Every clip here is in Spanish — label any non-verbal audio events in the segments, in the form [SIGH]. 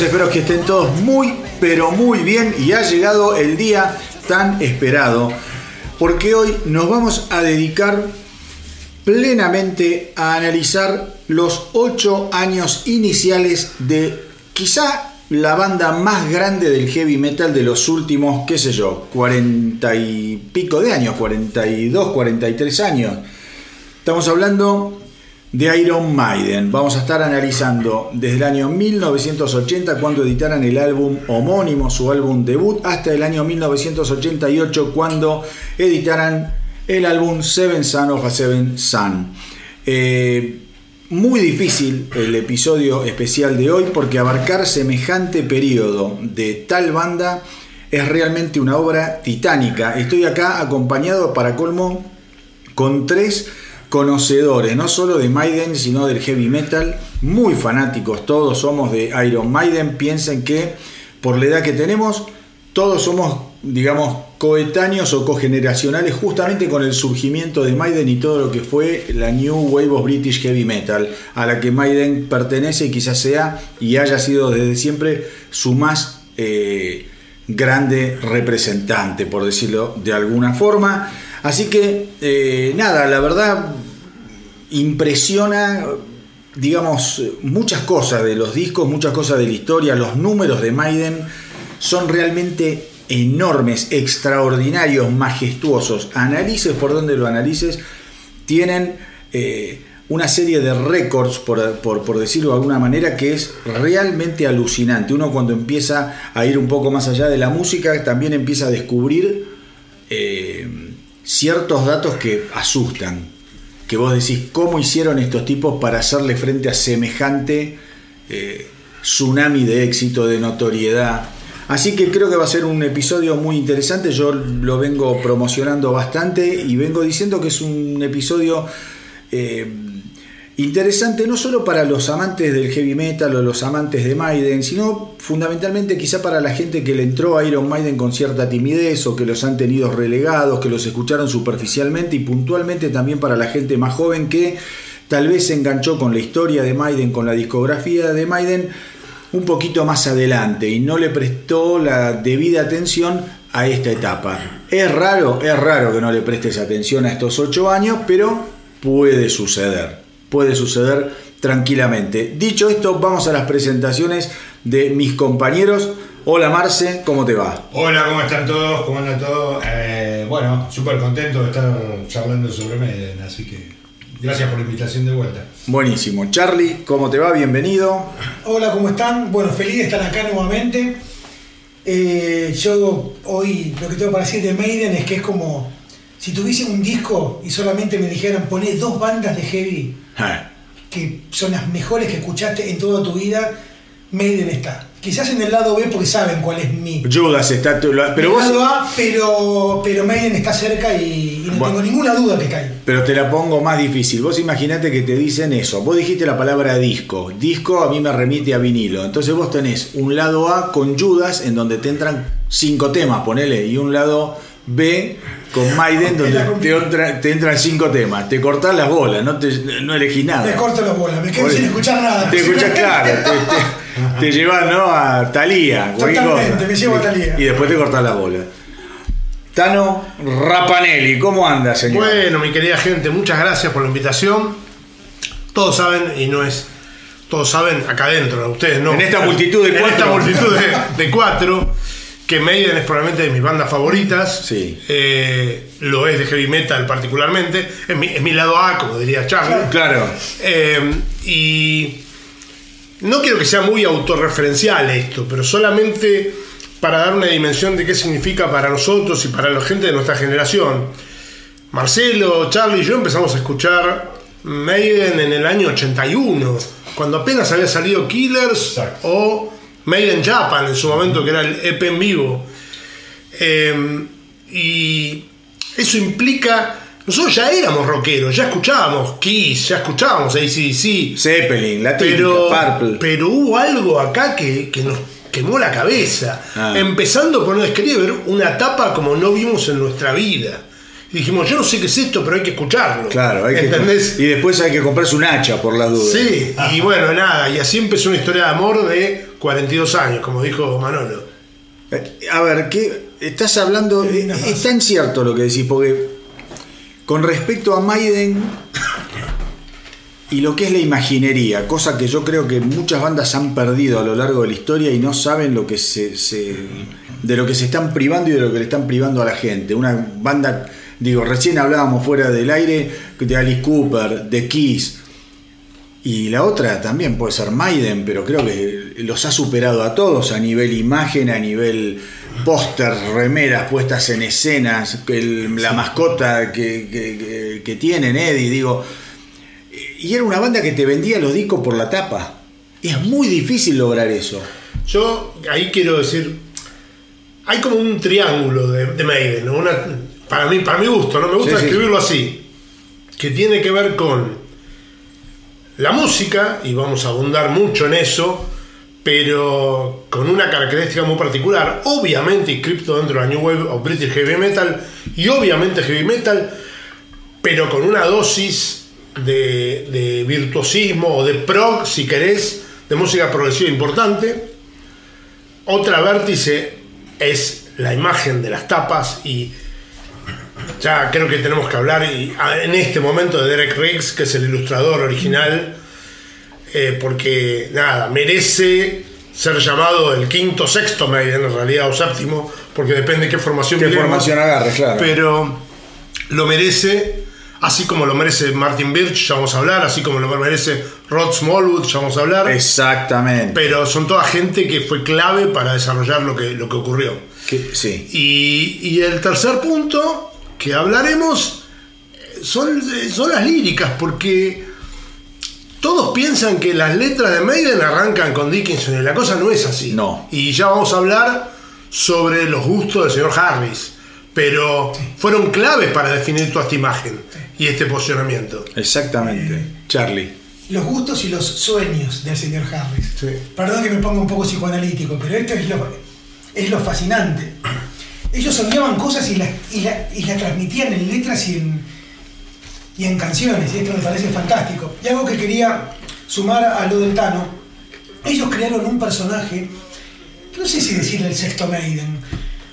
espero que estén todos muy, pero muy bien y ha llegado el día tan esperado porque hoy nos vamos a dedicar plenamente a analizar los ocho años iniciales de quizá la banda más grande del heavy metal de los últimos, qué sé yo, cuarenta y pico de años, 42, 43 años. Estamos hablando de Iron Maiden. Vamos a estar analizando desde el año 1980 cuando editaran el álbum homónimo, su álbum debut, hasta el año 1988 cuando editaran el álbum Seven Son of a Seven Son. Eh, muy difícil el episodio especial de hoy porque abarcar semejante periodo de tal banda es realmente una obra titánica. Estoy acá acompañado para colmo con tres conocedores, no solo de Maiden, sino del heavy metal, muy fanáticos, todos somos de Iron Maiden, piensen que por la edad que tenemos, todos somos, digamos, coetáneos o cogeneracionales justamente con el surgimiento de Maiden y todo lo que fue la New Wave of British Heavy Metal, a la que Maiden pertenece y quizás sea y haya sido desde siempre su más eh, grande representante, por decirlo de alguna forma. Así que, eh, nada, la verdad impresiona, digamos, muchas cosas de los discos, muchas cosas de la historia, los números de Maiden son realmente enormes, extraordinarios, majestuosos. Analices por donde lo analices, tienen eh, una serie de récords, por, decirlo de alguna manera, que es realmente alucinante. Uno cuando empieza a ir un poco más allá de la música, también empieza a descubrir eh, ciertos datos que asustan. Que vos decís, ¿cómo hicieron estos tipos para hacerle frente a semejante eh, tsunami de éxito, de notoriedad? Así que creo que va a ser un episodio muy interesante. Yo lo vengo promocionando bastante y vengo diciendo que es un episodio eh, interesante no solo para los amantes del heavy metal o los amantes de Maiden, sino fundamentalmente quizá para la gente que le entró a Iron Maiden con cierta timidez o que los han tenido relegados, que los escucharon superficialmente y puntualmente también para la gente más joven que tal vez se enganchó con la historia de Maiden, con la discografía de Maiden un poquito más adelante y no le prestó la debida atención a esta etapa. Es raro, es raro que no le prestes atención a estos ocho años, pero puede suceder, puede suceder tranquilamente. Dicho esto, vamos a las presentaciones de mis compañeros. Hola Marce, ¿cómo te va? Hola, ¿cómo están todos? ¿Cómo anda todo? Eh, bueno, súper contento de estar charlando sobre Maiden, así que Gracias por la invitación de vuelta. Buenísimo. Charlie, ¿cómo te va? Bienvenido. Hola, ¿cómo están? Bueno, feliz de estar acá nuevamente. Eh, yo hoy lo que tengo para decir de Maiden es que es como si tuviese un disco y solamente me dijeran poner dos bandas de heavy ah. que son las mejores que escuchaste en toda tu vida, Maiden está. Quizás en el lado B porque saben cuál es mi. Judas está. Pero vos... lado A, pero, pero Maiden está cerca y, no tengo ninguna duda que cae. Pero te la pongo más difícil. Vos imaginate que te dicen eso. Vos dijiste la palabra disco. Disco a mí me remite a vinilo. Entonces vos tenés un lado A con Judas en donde te entran cinco temas, ponele, y un lado B con Maiden [LAUGHS] donde te, entran cinco temas. Te cortás las bolas, no, te, no elegís nada. Te corto las bolas, me quedo sin escuchar nada. Te escuchas claro. te [LAUGHS] llevas ¿no? a Talía. Totalmente, me llevo a Talía. Y después te cortas la bola. Tano Rapanelli, ¿cómo anda, señor? Bueno, mi querida gente, muchas gracias por la invitación. Todos saben, y no es. Todos saben acá adentro, ustedes no. En esta multitud de cuatro. [LAUGHS] En esta multitud de, cuatro, que Maiden es probablemente de mis bandas favoritas. Sí. Eh, lo es de heavy metal particularmente. Es mi, es mi lado A, como diría Charlie. Claro. Eh, y no quiero que sea muy autorreferencial esto, pero solamente para dar una dimensión de qué significa para nosotros y para la gente de nuestra generación. Marcelo, Charlie y yo empezamos a escuchar Maiden en el año 81, cuando apenas había salido Killers o Maiden Japan en su momento, que era el EP en vivo. Em, y eso implica nosotros ya éramos rockeros, ya escuchábamos Kiss, ya escuchábamos ACDC. Zeppelin, la pero, Purple. Pero hubo algo acá que, nos quemó la cabeza. Ah. Empezando por no escribir una etapa como no vimos en nuestra vida. dijimos, yo no sé qué es esto, pero hay que escucharlo. Claro, hay que, ¿entendés? y después hay que comprarse un hacha por las dudas. Sí, y bueno, nada, y así empezó una historia de amor de 42 años, como dijo Manolo. Eh, A ver, ¿qué estás hablando? Qué eh. Es tan cierto lo que decís, porque con respecto a Maiden y lo que es la imaginería, cosa que yo creo que muchas bandas han perdido a lo largo de la historia y no saben lo que se, se- de lo que se están privando y de lo que le están privando a la gente. Una banda, digo, recién hablábamos fuera del aire de Alice Cooper, de Kiss. Y la otra también puede ser Maiden, pero creo que los ha superado a todos a nivel imagen, a nivel póster, remeras puestas en escenas, el- la mascota que, que- que- tienen, Eddie, digo. Y era una banda que te vendía los discos por la tapa. Y es muy difícil lograr eso. Yo ahí quiero decir, hay como un triángulo de, de Maiden, ¿no? Una- para, mí, para mi gusto, ¿no? Me gusta Sí, sí. escribirlo así, que tiene que ver con la música, y vamos a abundar mucho en eso, pero con una característica muy particular, obviamente inscripto dentro de la New Wave of British Heavy Metal, y obviamente Heavy Metal, pero con una dosis de, virtuosismo o de prog, si querés, de música progresiva importante. Otra vértice es la imagen de las tapas y ya creo que tenemos que hablar y, en este momento de Derek Riggs, que es el ilustrador original, eh, porque nada, merece ser llamado el quinto, sexto Maiden en realidad, o séptimo, porque depende de qué formación Qué miremos. formación agarres, claro. Pero lo merece, así como lo merece Martin Birch, ya vamos a hablar, así como lo merece Rod Smallwood, ya vamos a hablar. Exactamente. Pero son toda gente que fue clave para desarrollar lo que, lo que ocurrió. Que- sí. Y, y el tercer punto que hablaremos son, son las líricas, porque todos piensan que las letras de Maiden arrancan con Dickinson y la cosa no es así. No. Y ya vamos a hablar sobre los gustos del señor Harris, pero fueron claves para definir toda esta imagen y este posicionamiento. Exactamente. Charlie. Los gustos y los sueños del señor Harris. Sí. Perdón que me ponga un poco psicoanalítico, pero esto es lo, es lo fascinante. Ellos soñaban cosas y las y la- y las transmitían en letras y en, y en canciones, y esto me parece fantástico. Y algo que quería sumar a lo del Tano, ellos crearon un personaje, no sé si decirle el sexto Maiden,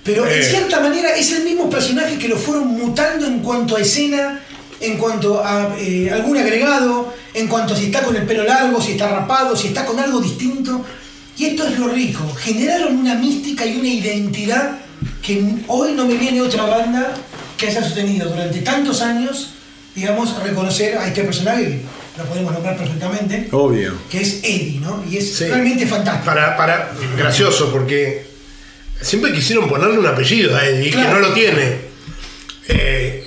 pero en Eh. cierta manera es el mismo personaje que lo fueron mutando en cuanto a escena, en cuanto a eh, algún agregado, en cuanto a si está con el pelo largo, si está rapado, si está con algo distinto. Y esto es lo rico, generaron una mística y una identidad que hoy no me viene otra banda que haya sostenido durante tantos años, digamos, reconocer a este personaje, que lo podemos nombrar perfectamente, Obvio. que es Eddie, ¿no? Y es Sí. realmente fantástico. Para, para, gracioso, porque siempre quisieron ponerle un apellido a Eddie, que Claro. no lo tiene. Eh,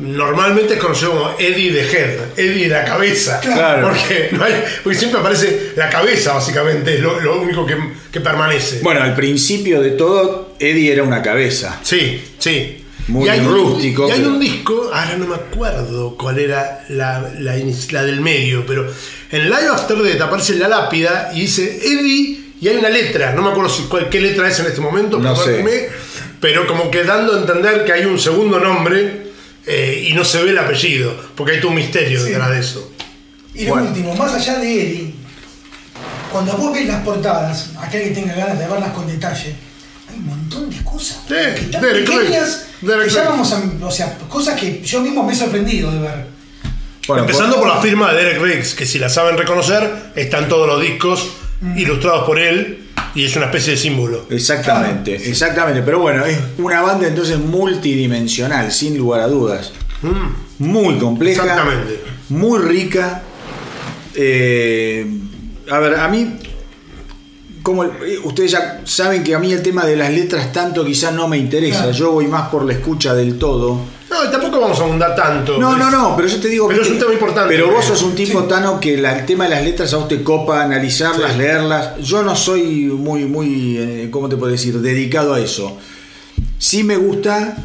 normalmente es conocido como Eddie de Head, Eddie de la cabeza. Claro. Porque, no hay- porque siempre aparece la cabeza, básicamente, es lo, lo único que, que permanece. Bueno, al principio de todo, Eddie era una cabeza. Sí, sí. Muy y hay un- rústico, y hay pero- un disco, ahora no me acuerdo cuál era la, la, inici- la del medio, pero en Live After Death aparece la lápida y dice Eddie y hay una letra, no me acuerdo si, cuál- qué letra es en este momento, No sé. pero como que dando a entender que hay un segundo nombre eh, y no se ve el apellido, porque hay todo un misterio Sí. detrás de eso. Y lo Bueno. último, más allá de Eddie, cuando vos ves las portadas, aquel que tenga ganas de verlas con detalle, un montón de cosas Sí, que están Derek pequeñas, Riggs, Derek que ya vamos a- o sea, cosas que yo mismo me he sorprendido de ver. Bueno, Empezando por- por la firma de Derek Riggs, que si la saben reconocer, están todos los discos ilustrados por él y es una especie de símbolo. Exactamente, exactamente. Pero bueno, es una banda entonces multidimensional, sin lugar a dudas. Muy compleja. Exactamente. Muy rica. Eh, a ver, a mí, como eh, ustedes ya saben que a mí el tema de las letras tanto quizás no me interesa. Claro. Yo voy más por la escucha del todo. No, tampoco vamos a abundar tanto. No, no, no, pero yo te digo Pero que- es un tema importante. Pero vos sos un tipo Sí. Tano que la- el tema de las letras a vos te copa analizarlas, Sí. leerlas. Yo no soy muy, muy, eh, ¿cómo te puedo decir? Dedicado a eso. Sí me gusta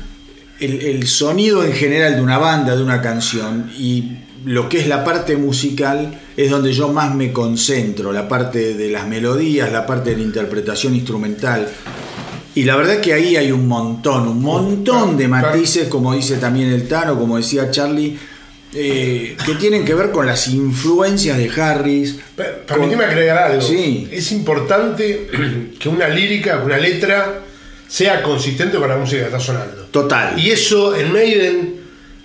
el, el sonido en general de una banda, de una canción y lo que es la parte musical es donde yo más me concentro, la parte de las melodías, la parte de la interpretación instrumental. Y la verdad que ahí hay un montón, un montón de matices, como dice también el Tano, como decía Charlie, eh, que tienen que ver con las influencias de Harris. Per- Permitime agregar algo. Sí. Es importante [CLEARS THROAT] que una lírica, una letra, sea consistente con la música que está sonando. Total. Y eso en Maiden,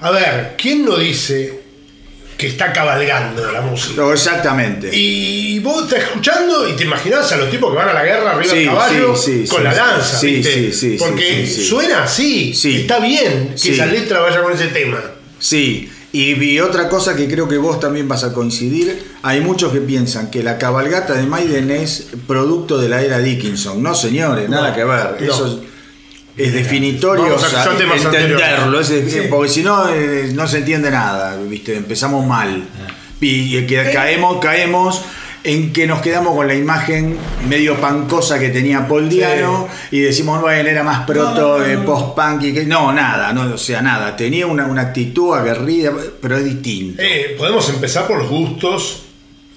a ver, ¿quién no dice que está cabalgando la música? No, exactamente. Y vos estás escuchando y te imaginás a los tipos que van a la guerra arriba Sí, del caballo sí, sí, con la sí. lanza, Sí, ¿viste? sí, Porque suena así, Sí. está bien que esa letra vaya con ese tema. Sí, y, vi otra cosa que creo que vos también vas a coincidir, hay muchos que piensan que la cabalgata de Maiden es producto de la era Dickinson. No, señores, nada No, que ver. no. Eso es, definitorio entenderlo, es- Sí. porque si no, eh, no se entiende nada, ¿viste? Empezamos mal. Y eh, que caemos, caemos en que nos quedamos con la imagen medio pancosa que tenía Paul Diano y decimos, bueno, era más proto, No, no, no, no. post-punk y que no, nada, no, o sea, nada, tenía una, una actitud aguerrida, pero es distinto. Eh, podemos empezar por los gustos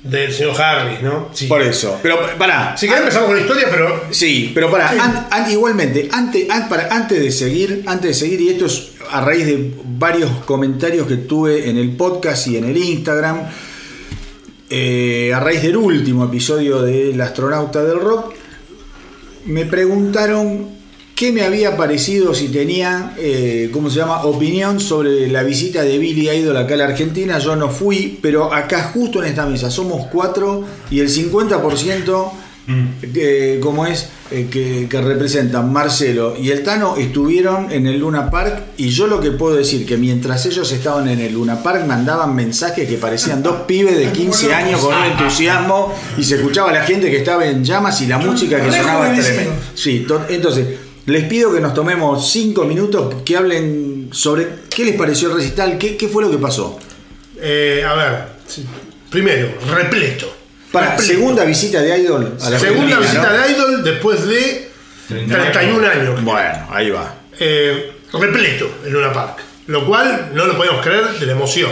del señor Harris, ¿no? Sí. Por eso, pero pará, Si querés empezamos con la historia, pero Sí, pero para, Sí. igualmente, antes, an- para, antes de seguir, antes de seguir, y esto es a raíz de varios comentarios que tuve en el podcast y en el Instagram, eh, a raíz del último episodio del astronauta del rock, me preguntaron qué me había parecido si tenía, eh, ¿cómo se llama?, opinión sobre la visita de Billy Idol acá a la Argentina. Yo no fui, pero acá justo en esta mesa somos cuatro y el 50%, eh, como es, eh, que, que representan Marcelo y el Tano, estuvieron en el Luna Park y yo lo que puedo decir que mientras ellos estaban en el Luna Park mandaban mensajes que parecían dos pibes de 15 años con un entusiasmo y se escuchaba la gente que estaba en llamas y la música que sonaba tremenda. Sí, to- entonces les pido que nos tomemos cinco minutos que hablen sobre qué les pareció el recital, qué, qué fue lo que pasó. eh, a ver, primero, repleto. Para Repleto. segunda visita de Idol a la Segunda visita ¿no? de Idol después de 31 años. Bueno, ahí va. Eh, repleto en Luna Park. Lo cual no lo podemos creer de la emoción.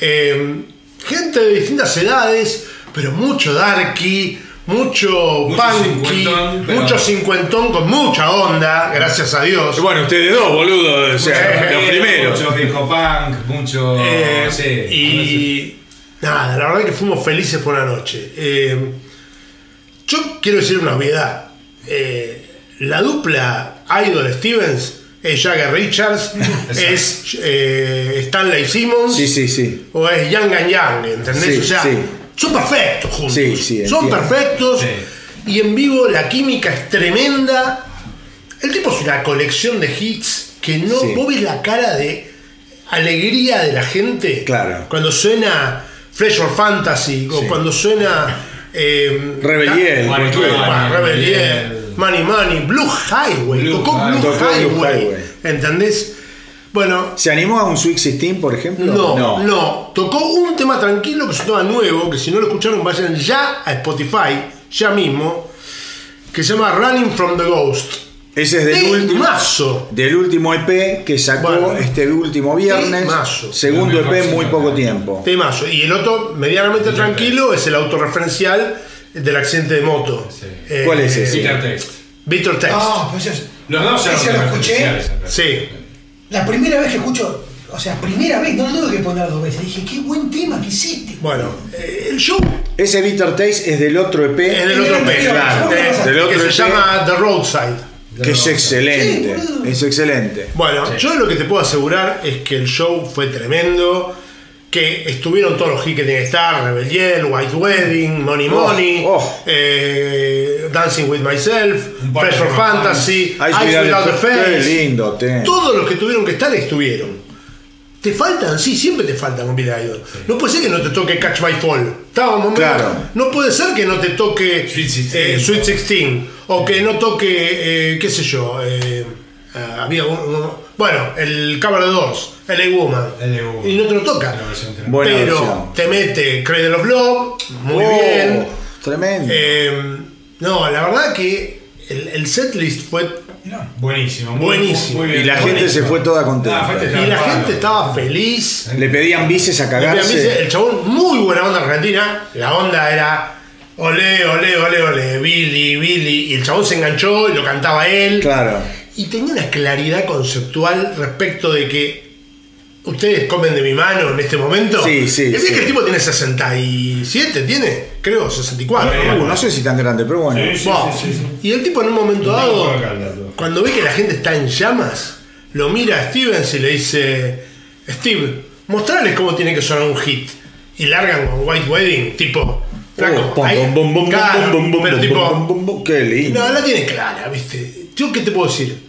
Eh, gente de distintas edades, pero mucho darky, mucho, Mucho punky, cincuentón, pero- mucho cincuentón con mucha onda, gracias a Dios. Bueno, ustedes dos, boludo, o sea, los primeros. Mucho hip punk, mucho. Eh, sí, y nada, la verdad que fuimos felices por la noche. Eh, yo quiero decir una obviedad. Eh, la dupla Idol Stevens es Jagger Richards, [LAUGHS] es eh, Stanley Simmons Sí, sí, sí. o es Young and Young, ¿entendés? Sí, o sea, sí. Son perfectos juntos. Sí, sí, son perfectos Sí. y en vivo la química es tremenda. El tipo es una colección de hits que no Sí. vos ves la cara de alegría de la gente. Claro. Cuando suena Fresh or Fantasy o Sí. cuando suena eh, Rebeliel, Rebeliel. Money Money, Blue Highway, Blue tocó Highway. Blue Tocó Blue Highway, Highway. ¿entendés? Bueno, ¿Se animó a un Sweet 16, por ejemplo? no, no, Tocó un tema tranquilo que es un tema nuevo, que si no lo escucharon vayan ya a Spotify, ya mismo, que se llama Running from the Ghost. Ese es del último, del último EP que sacó Bueno. este último viernes. Temazo. Segundo EP en muy poco tiempo. Temazo. Y el otro, medianamente tranquilo, es el autorreferencial del accidente de moto. Sí. Eh, ¿Cuál es ese? Peter Taste. Víctor Text. Ah, pues es- Los dos ese lo escuché. Sí. La primera vez que escucho, o sea, primera vez, no lo tuve que poner dos veces. Dije, qué buen tema que hiciste. Bueno, eh, el show Ese Bitter Taste es del otro EP. es del otro el pez, anterior, claro, ¿cómo eh, pasa? Del otro que se EP. llama The Roadside. que es excelente. Sí, es excelente. Bueno, yo lo que te puedo asegurar es que el show fue tremendo, que estuvieron todos los hits que tiene que estar, Rebellion, White Wedding, Money Oh, Money, oh. eh, Dancing with Myself, Un rock Fantasy, Ice Eyes Without a Face. Lindo tema. Todos los que tuvieron que estar estuvieron. ¿Te faltan? Sí, siempre te faltan con Billy Idol. No puede ser que no te toque Catch My Fall. Estábamos Claro. No puede ser que no te toque Sweet 16. eh, Sweet 16. O que no toque, eh, qué sé yo. eh, ah, había un- uno- bueno, el Cover of Doors, LA Woman. LA Woman. Y no te lo toca. La versión tremenda. Buena Pero versión. te mete Cradle of Love, muy Oh, bien. Tremendo. Eh, no, la verdad que el, el setlist fue. Buenísimo. muy- Buenísimo. muy bien. y la gente se fue toda contenta. Ah, fue Y la gente estaba feliz. Le pedían bices a Le pedían bici, cagarse. El chabón, muy buena onda argentina. La onda era olé, olé, olé, olé, Billy, Billy. Y el chabón se enganchó y lo cantaba él. Claro. Y tenía una claridad conceptual respecto de que ustedes comen de mi mano en este momento. Sí, sí, Es sí. que el tipo tiene 67, tiene, creo, 64. Uh, no sé si tan grande, pero bueno. Sí, sí, Buah. sí, sí, sí. Y el tipo en un momento dado, cuando ve que la gente está en llamas, lo mira a Stevens y le dice, Steve, mostrarles cómo tiene que sonar un hit. Y largan con White Wedding, tipo, pero tipo. Qué lindo. no, la tiene clara, ¿viste? Yo qué te puedo decir.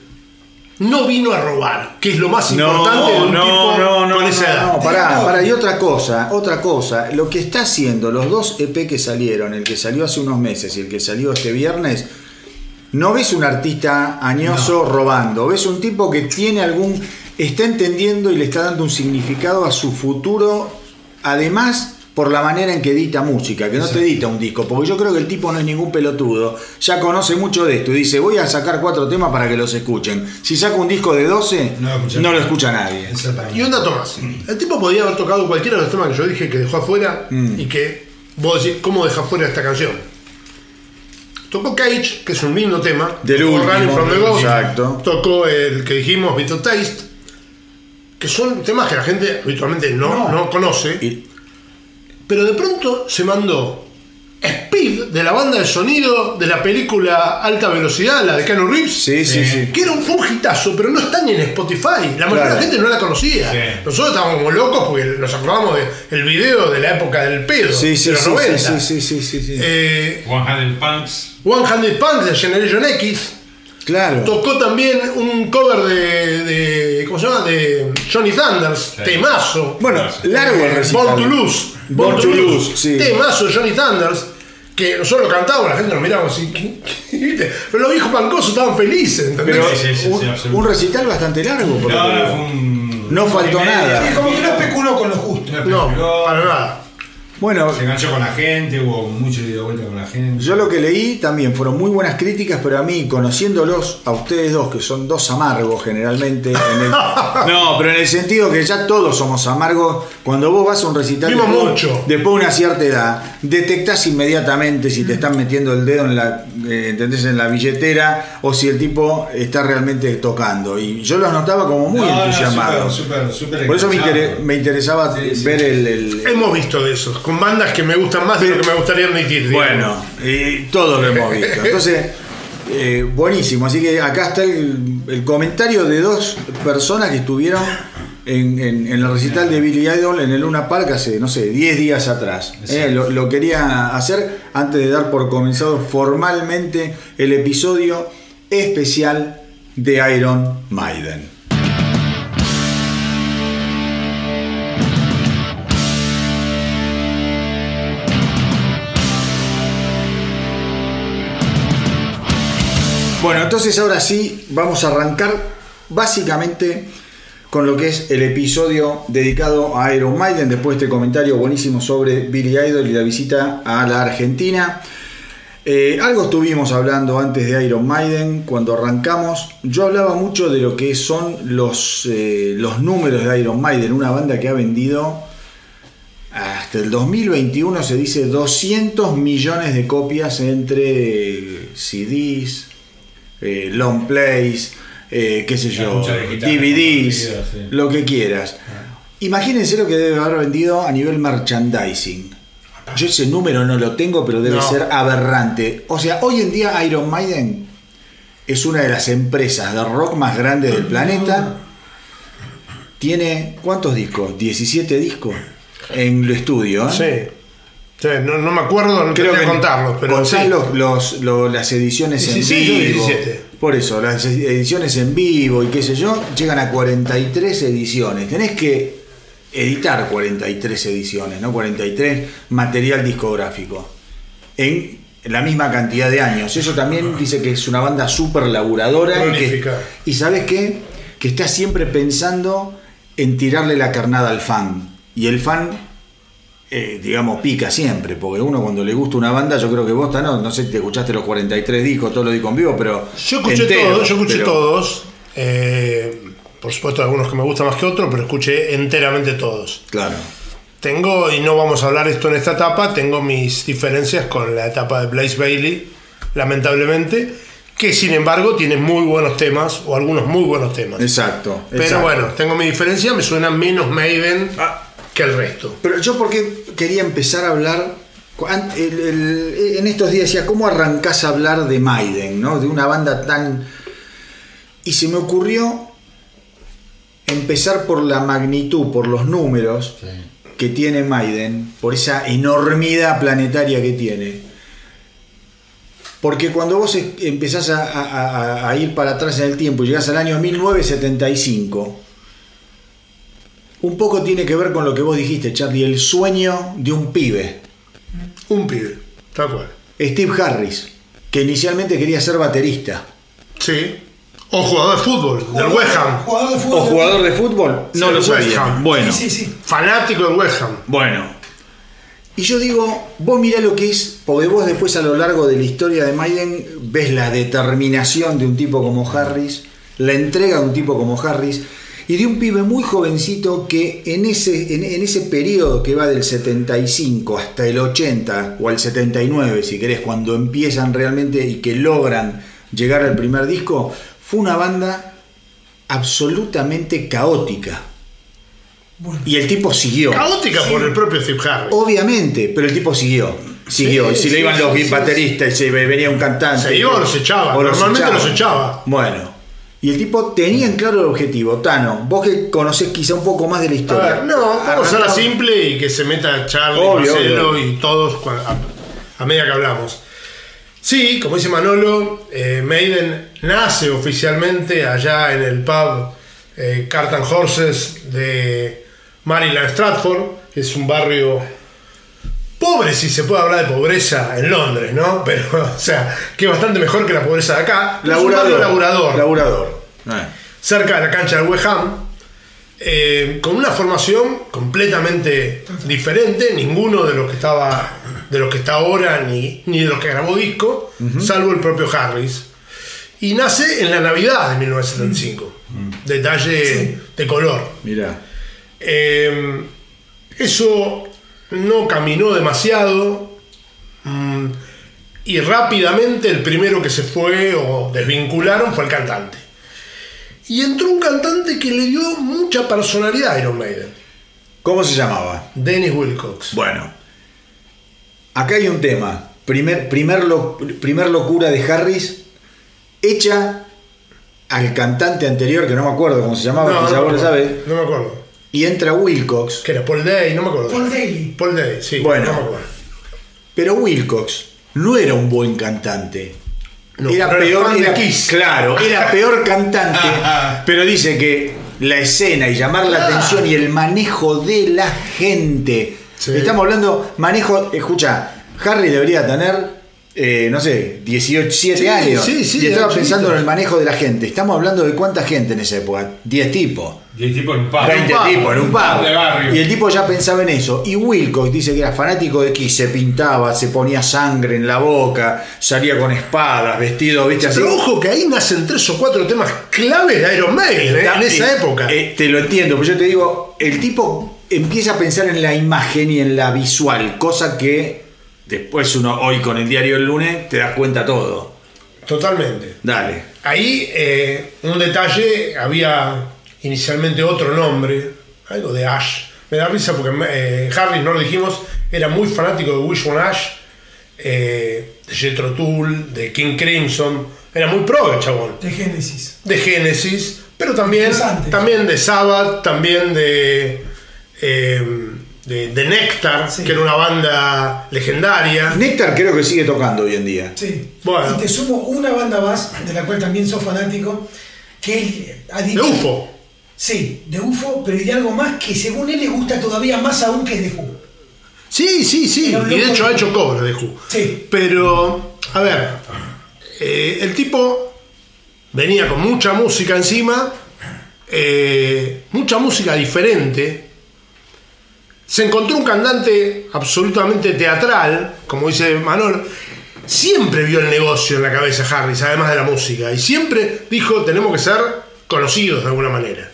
No vino a robar, que es lo más No, importante de un no, tipo no, no, con esa edad. no, pará, pará, y otra cosa, otra cosa, lo que está haciendo los dos EP que salieron, el que salió hace unos meses y el que salió este viernes, no ves un artista añoso robando, ves un tipo que tiene algún, está entendiendo y le está dando un significado a su futuro, además por la manera en que edita música, que no te edita un disco, porque yo creo que el tipo no es ningún pelotudo, ya conoce mucho de esto y dice, voy a sacar cuatro temas para que los escuchen. Si saca un disco de 12, No lo escucha no lo nadie. escucha nadie. Exactamente. Y un dato más. El tipo podía haber tocado cualquiera de los temas que yo dije que dejó afuera Mm. y que vos decís, ¿cómo deja afuera esta canción? Tocó Cage, que es un lindo tema. Del Tocó último, from the Ghost. exacto. Tocó el que dijimos, Bitter Taste. Que son temas que la gente habitualmente no, no. conoce. Y- Pero de pronto se mandó Speed de la banda de sonido de la película Alta Velocidad, la de Keanu Reeves. sí, sí, Sí. sí. Que era un, hitazo, pero no está ni en Spotify. La mayoría de la gente no la conocía. Sí. Nosotros estábamos como locos porque nos acordamos del video de la época del pedo, Sí, sí, de los sí, 90. sí, sí, sí, sí, sí. Eh, One Handed Punks. One Handed Punk de Generation X. Claro. Tocó también un cover de, de- ¿Cómo se llama? De Johnny Thunders. Sí. Temazo. Bueno, largo el recital. Born to Lose. Born to Lose, sí. Temazo de Johnny Thunders. Que nosotros lo cantábamos, la gente nos miraba así. ¿qué- qué- ¿viste? Pero los viejos pancosos estaban felices, ¿entendés? Pero Sí, sí, sí, un, un recital bastante largo. por lo No, no, fue un. No faltó nada. como que no especuló con lo justo. no, para nada. Bueno, Se enganchó con la gente, hubo mucho ida y vuelta con la gente. yo lo que leí también fueron muy buenas críticas, pero a mí, conociéndolos, a ustedes dos, que son dos amargos generalmente. en el- [LAUGHS] no, pero en el sentido que ya todos somos amargos. Cuando vos vas a un recital después, mucho. después de una cierta edad, detectás inmediatamente si te están metiendo el dedo en la, eh, ¿entendés? en la billetera o si el tipo está realmente tocando. Y yo los notaba como muy No, no, entusiasmados. súper, súper, súper Por eso me, inter- me interesaba Sí, sí, ver sí. el- el, Hemos visto de esos, con bandas que me gustan más de lo que me gustaría admitir. digamos. Bueno, y todo lo hemos visto. [LAUGHS] Entonces, eh, buenísimo. Así que acá está el, el comentario de dos personas que estuvieron en, en- en el recital de Billy Idol en el Luna Park hace, no sé, 10 días atrás. Eh, lo quería hacer antes de dar por comenzado formalmente el episodio especial de Iron Maiden. Bueno, entonces ahora sí vamos a arrancar básicamente con lo que es el episodio dedicado a Iron Maiden, después de este comentario buenísimo sobre Billy Idol y la visita a la Argentina. Eh, algo estuvimos hablando antes de Iron Maiden cuando arrancamos. Yo hablaba mucho de lo que son los, eh, los números de Iron Maiden, una banda que ha vendido hasta el 2021 se dice 200 millones de copias entre eh, CDs, eh, long plays, eh, qué sé yo, DVDs, videos, sí. lo que quieras. Imagínense lo que debe haber vendido a nivel merchandising. Yo ese número no lo tengo, pero debe No. ser aberrante. O sea, hoy en día Iron Maiden es una de las empresas de rock más grandes del planeta. Tiene, ¿cuántos discos? 17 discos en el estudio. ¿eh? Sí. Sí, no, no me acuerdo, no Creo que contarlos, pero contás sí. los, los- lo- las ediciones 16 o en vivo. 17. Por eso, las ediciones en vivo y qué sé yo, llegan a 43 ediciones. Tenés que editar 43 ediciones, ¿no? 43 material discográfico. En la misma cantidad de años. Eso también dice que es una banda súper laburadora. Y, que- y sabes qué? Que está siempre pensando en tirarle la carnada al fan. Y el fan eh, digamos, pica siempre, porque uno cuando le gusta una banda, yo creo que vos, no, no sé si te escuchaste los 43 discos, todos los discos en vivo, pero... Yo escuché todos, yo escuché pero- todos. eh, por supuesto, algunos que me gustan más que otros, pero escuché enteramente todos. Claro. tengo, y no vamos a hablar esto en esta etapa, tengo mis diferencias con la etapa de Blaze Bailey, lamentablemente, que sin embargo tiene muy buenos temas, o algunos muy buenos temas. Exacto. Pero exacto. bueno, tengo mi diferencia, me suena menos Maiden Ah. Que el resto. Pero yo porque quería empezar a hablar, an- el- el- en estos días decía, ¿cómo arrancás a hablar de Maiden, ¿no? de una banda tan... Y se me ocurrió empezar por la magnitud, por los números que tiene Maiden, por esa enormidad planetaria que tiene. Porque cuando vos empezás a, a- ir para atrás en el tiempo y llegás al año 1975, un poco tiene que ver con lo que vos dijiste, Charlie, el sueño de un pibe. Un pibe, tal cual. Steve Harris, que inicialmente quería ser baterista. Sí. O jugador de fútbol, del West Ham. Jugador de fútbol. ¿O jugador de fútbol? No Sí, lo West sabía. Ham. Bueno, Sí, sí, sí. Fanático del West Ham. bueno. Y yo digo, vos mirá lo que es, porque vos después a lo largo de la historia de Maiden ves la determinación de un tipo como Harris, la entrega de un tipo como Harris, y de un pibe muy jovencito que en ese, en, en ese periodo que va del 75 hasta el 80 o al 79, si querés, cuando empiezan realmente y que logran llegar al primer disco, fue una banda absolutamente caótica. Bueno, Y el tipo siguió. Caótica por el propio Steve Harris. Obviamente, pero el tipo siguió. Siguió. Sí, y si sí, le iban sí, los sí, sí. bateristas y se venía un cantante. Se iba o los echaba. o Normalmente los echaba. Bueno. Y el tipo tenía en claro el objetivo. Tano, vos que conocés quizá un poco más de la A historia. ver, no, vamos a hacerla Arrancamos- simple y que se meta Charlie, Obvio, Marcelo obvio. y todos a, a medida que hablamos. Sí, como dice Manolo, eh, Maiden nace oficialmente allá en el pub eh, Cart and Horses de Maryland Stratford, que es un barrio pobre, si se puede hablar de pobreza en Londres, ¿no? [LAUGHS] Pero, o sea, que es bastante mejor que la pobreza de acá. Laburador. laburador Laburador. Eh. cerca de la cancha del West Ham, eh, con una formación completamente diferente, ninguno de los que estaba de los que está ahora ni, ni de los que grabó disco, salvo el propio Harris. Y nace en la Navidad de 1975. Detalle de color. Mirá. Eh, eso no caminó demasiado mm, y rápidamente el primero que se fue o desvincularon fue el cantante. Y entró un cantante que le dio mucha personalidad a Iron Maiden, ¿Cómo se llamaba? Dennis Wilcox. Bueno. Acá hay un tema. Primer, primer, lo- primer locura de Harris. Hecha al cantante anterior, que no me acuerdo cómo se llamaba, No, quizá no, vos me lo no me acuerdo. Y entra Wilcox. Que era Paul Day, no me acuerdo. Paul Daly. Paul Day, sí. Bueno. no me acuerdo. Pero Wilcox no era un buen cantante. No, era peor era- Kiss. Claro, era peor cantante. [LAUGHS] pero dice que la escena y llamar la atención y el manejo de la gente. Sí. Estamos hablando, manejo, escucha, Harry debería tener, eh, no sé, 18, 7 Sí, años. sí, sí, y estaba pensando chiquito. en el manejo de la gente. Estamos hablando de cuánta gente en esa época. 10 tipos. Y el tipo en paz. 20 pub, tipos en un un barrio. Y el tipo ya pensaba en eso. Y Wilcox dice que era fanático de Kiss, se pintaba, se ponía sangre en la boca, salía con espadas, vestido, viste así. Pero ojo que ahí nacen tres o cuatro temas claves de Iron Maiden ¿eh? en esa época. eh, te lo entiendo, pero yo te digo, el tipo empieza a pensar en la imagen y en la visual, cosa que después uno hoy con el diario del lunes te das cuenta todo. Totalmente. Dale. Ahí, eh, un detalle, había inicialmente otro nombre, algo de Ash. Me da risa porque eh, Harris, no lo dijimos, era muy fanático de Wishbone Ash, eh, de Jethro Tull, de King Crimson. Era muy pro el chabón. De Génesis. De Genesis, pero también, también de Sabbath, también de, eh, de, de Nectar, Sí. que era una banda legendaria. Néctar creo que sigue tocando hoy en día. Sí. Bueno. Y te sumo una banda más, de la cual también sos fanático, que él ha De dicho. UFO. Sí, de UFO, pero y de algo más que según él le gusta todavía más aún que es de Who. Sí, sí, sí. Y de hecho de- ha hecho cover de Who. Sí. Pero, a ver, eh, el tipo venía con mucha música encima, eh, mucha música diferente. Se encontró un cantante absolutamente teatral, como dice Manolo. Siempre vio el negocio en la cabeza Harris, además de la música. Y siempre dijo, tenemos que ser conocidos de alguna manera.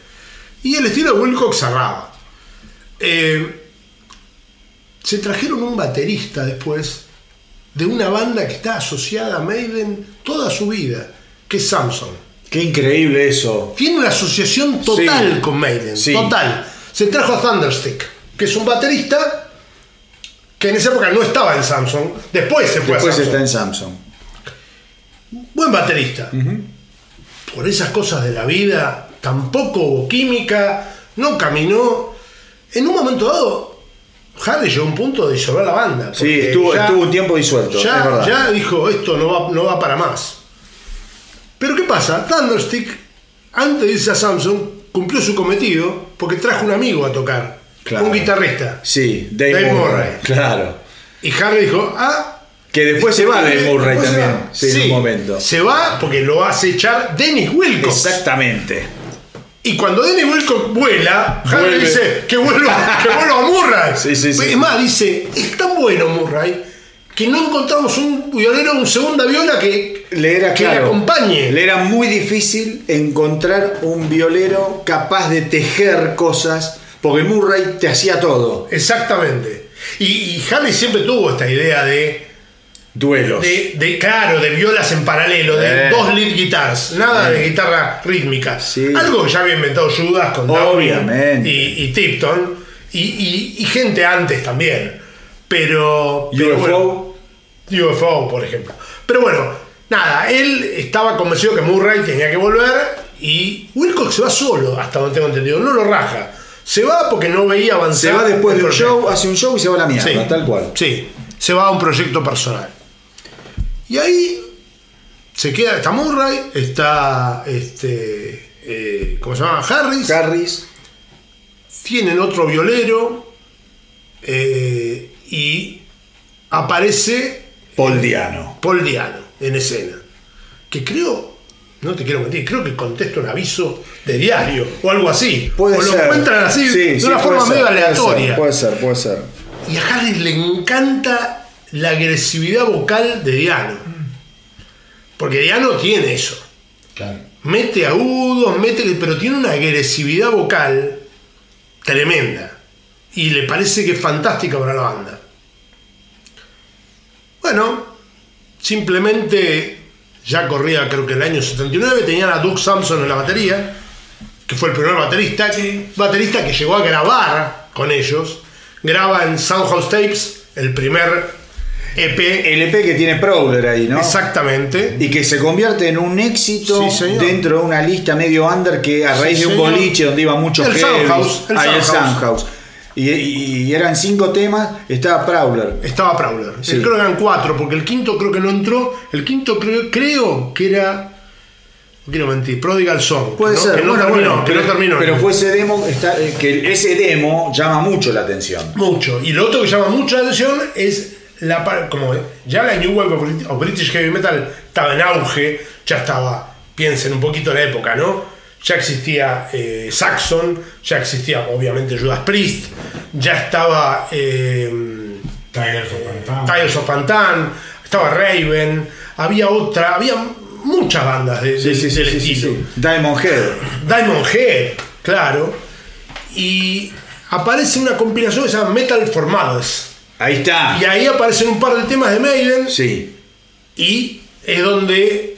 Y el estilo de Wilcox cerraba. Eh, se trajeron un baterista después de una banda que está asociada a Maiden toda su vida, que es Samson. Qué increíble eso. Tiene una asociación total Sí. con Maiden, Sí. total. Se trajo a Thunderstick, que es un baterista que en esa época no estaba en Samson, después se fue Después a Samson. está en Samsung. Buen baterista. Por esas cosas de la vida, tampoco hubo química, no caminó. En un momento dado, Harry llegó a un punto de disolver la banda. Sí, estuvo, ya- estuvo un tiempo disuelto, ya, es verdad. ya dijo, esto no va, no va para más. Pero ¿qué pasa? Thunderstick, antes de irse a Samsung, cumplió su cometido porque trajo un amigo a tocar. Claro. Un guitarrista. Sí, Dave, Dave Murray. Murray. Claro. Y Harry dijo, ah... Que después este se va Dave Murray se también. va. Sí, en un momento. Se va porque lo hace echar Dennis Wilcox. Exactamente. Y cuando Dennis Wilcox vuela, Harry Vuelve. dice que vuelva, que vuelva a Murray. [LAUGHS] Sí, sí, sí. Es más, dice, es tan bueno Murray que no encontramos un violero, un segunda viola que, Le era que claro, le acompañe. Le era muy difícil encontrar un violero capaz de tejer cosas, porque Murray te hacía todo. Exactamente. Y, y Harry siempre tuvo esta idea de, Duelos. de, de, claro, de violas en paralelo, de Eh. dos lead guitars, nada de guitarra rítmica. Sí. Algo que ya había inventado Judas con Obviamente. y, y Tipton, y, y- y gente antes también. Pero. pero UFO. bueno, UFO, por ejemplo. Pero bueno, nada, él estaba convencido que Murray tenía que volver y Wilcox se va solo, hasta donde tengo entendido, no lo raja. Se va porque no veía avanzar. Se va después de un proyecto. show, hace un show y se va a la mierda, Sí, tal cual. Sí, se va a un proyecto personal. Y ahí se queda, está Murray, está este. eh, ¿Cómo se llama? Harris. Harris. tienen otro violero. eh, y aparece Paul Diano. Paul Diano en escena. Que creo, no te quiero mentir, creo que contesta un aviso de diario o algo así. Puede o ser. lo encuentran así Sí, de sí, una forma ser, medio puede ser, aleatoria. Puede ser, puede ser. Y a Harris le encanta la agresividad vocal de Diano. Porque Diano tiene eso. Claro. Mete agudos, mete, pero tiene una agresividad vocal tremenda. Y le parece que es fantástica para la banda. Bueno, simplemente ya corría creo que el año 79, tenían a Doug Samson en la batería, que fue el primer baterista, Sí. baterista que llegó a grabar con ellos. Graba en Soundhouse Tapes, el primer EP. El EP que tiene Prowler ahí, ¿no? Exactamente. Y que se convierte en un éxito Sí, dentro de una lista medio under que a Sí, raíz de un señor. boliche donde iba muchos El Soundhouse, el Soundhouse. Y, eran cinco temas, estaba Prowler. Estaba Prowler. Sí. Creo que eran cuatro, porque el quinto creo que no entró. El quinto creo, creo que era. No quiero mentir, Prodigal Song. Puede no, ser, Que no bueno, terminó, bueno, que no pero, terminó. pero fue ese demo, está- eh, que ese demo llama mucho la atención. Mucho. Y lo otro que llama mucho la atención es la como ya la New Wave of British Heavy Metal estaba en auge, ya estaba, piensen un poquito en la época, ¿no? Ya existía eh, Saxon, ya existía obviamente Judas Priest, ya estaba eh, Tigers of Pantan. Tires of Pantan, estaba Raven, había otra, había muchas bandas de, de- del estilo. Diamond Head. Diamond Head, claro. Y aparece una compilación que se llama Metal for Mothers. Ahí está. Y ahí aparecen un par de temas de Maiden Sí. y es donde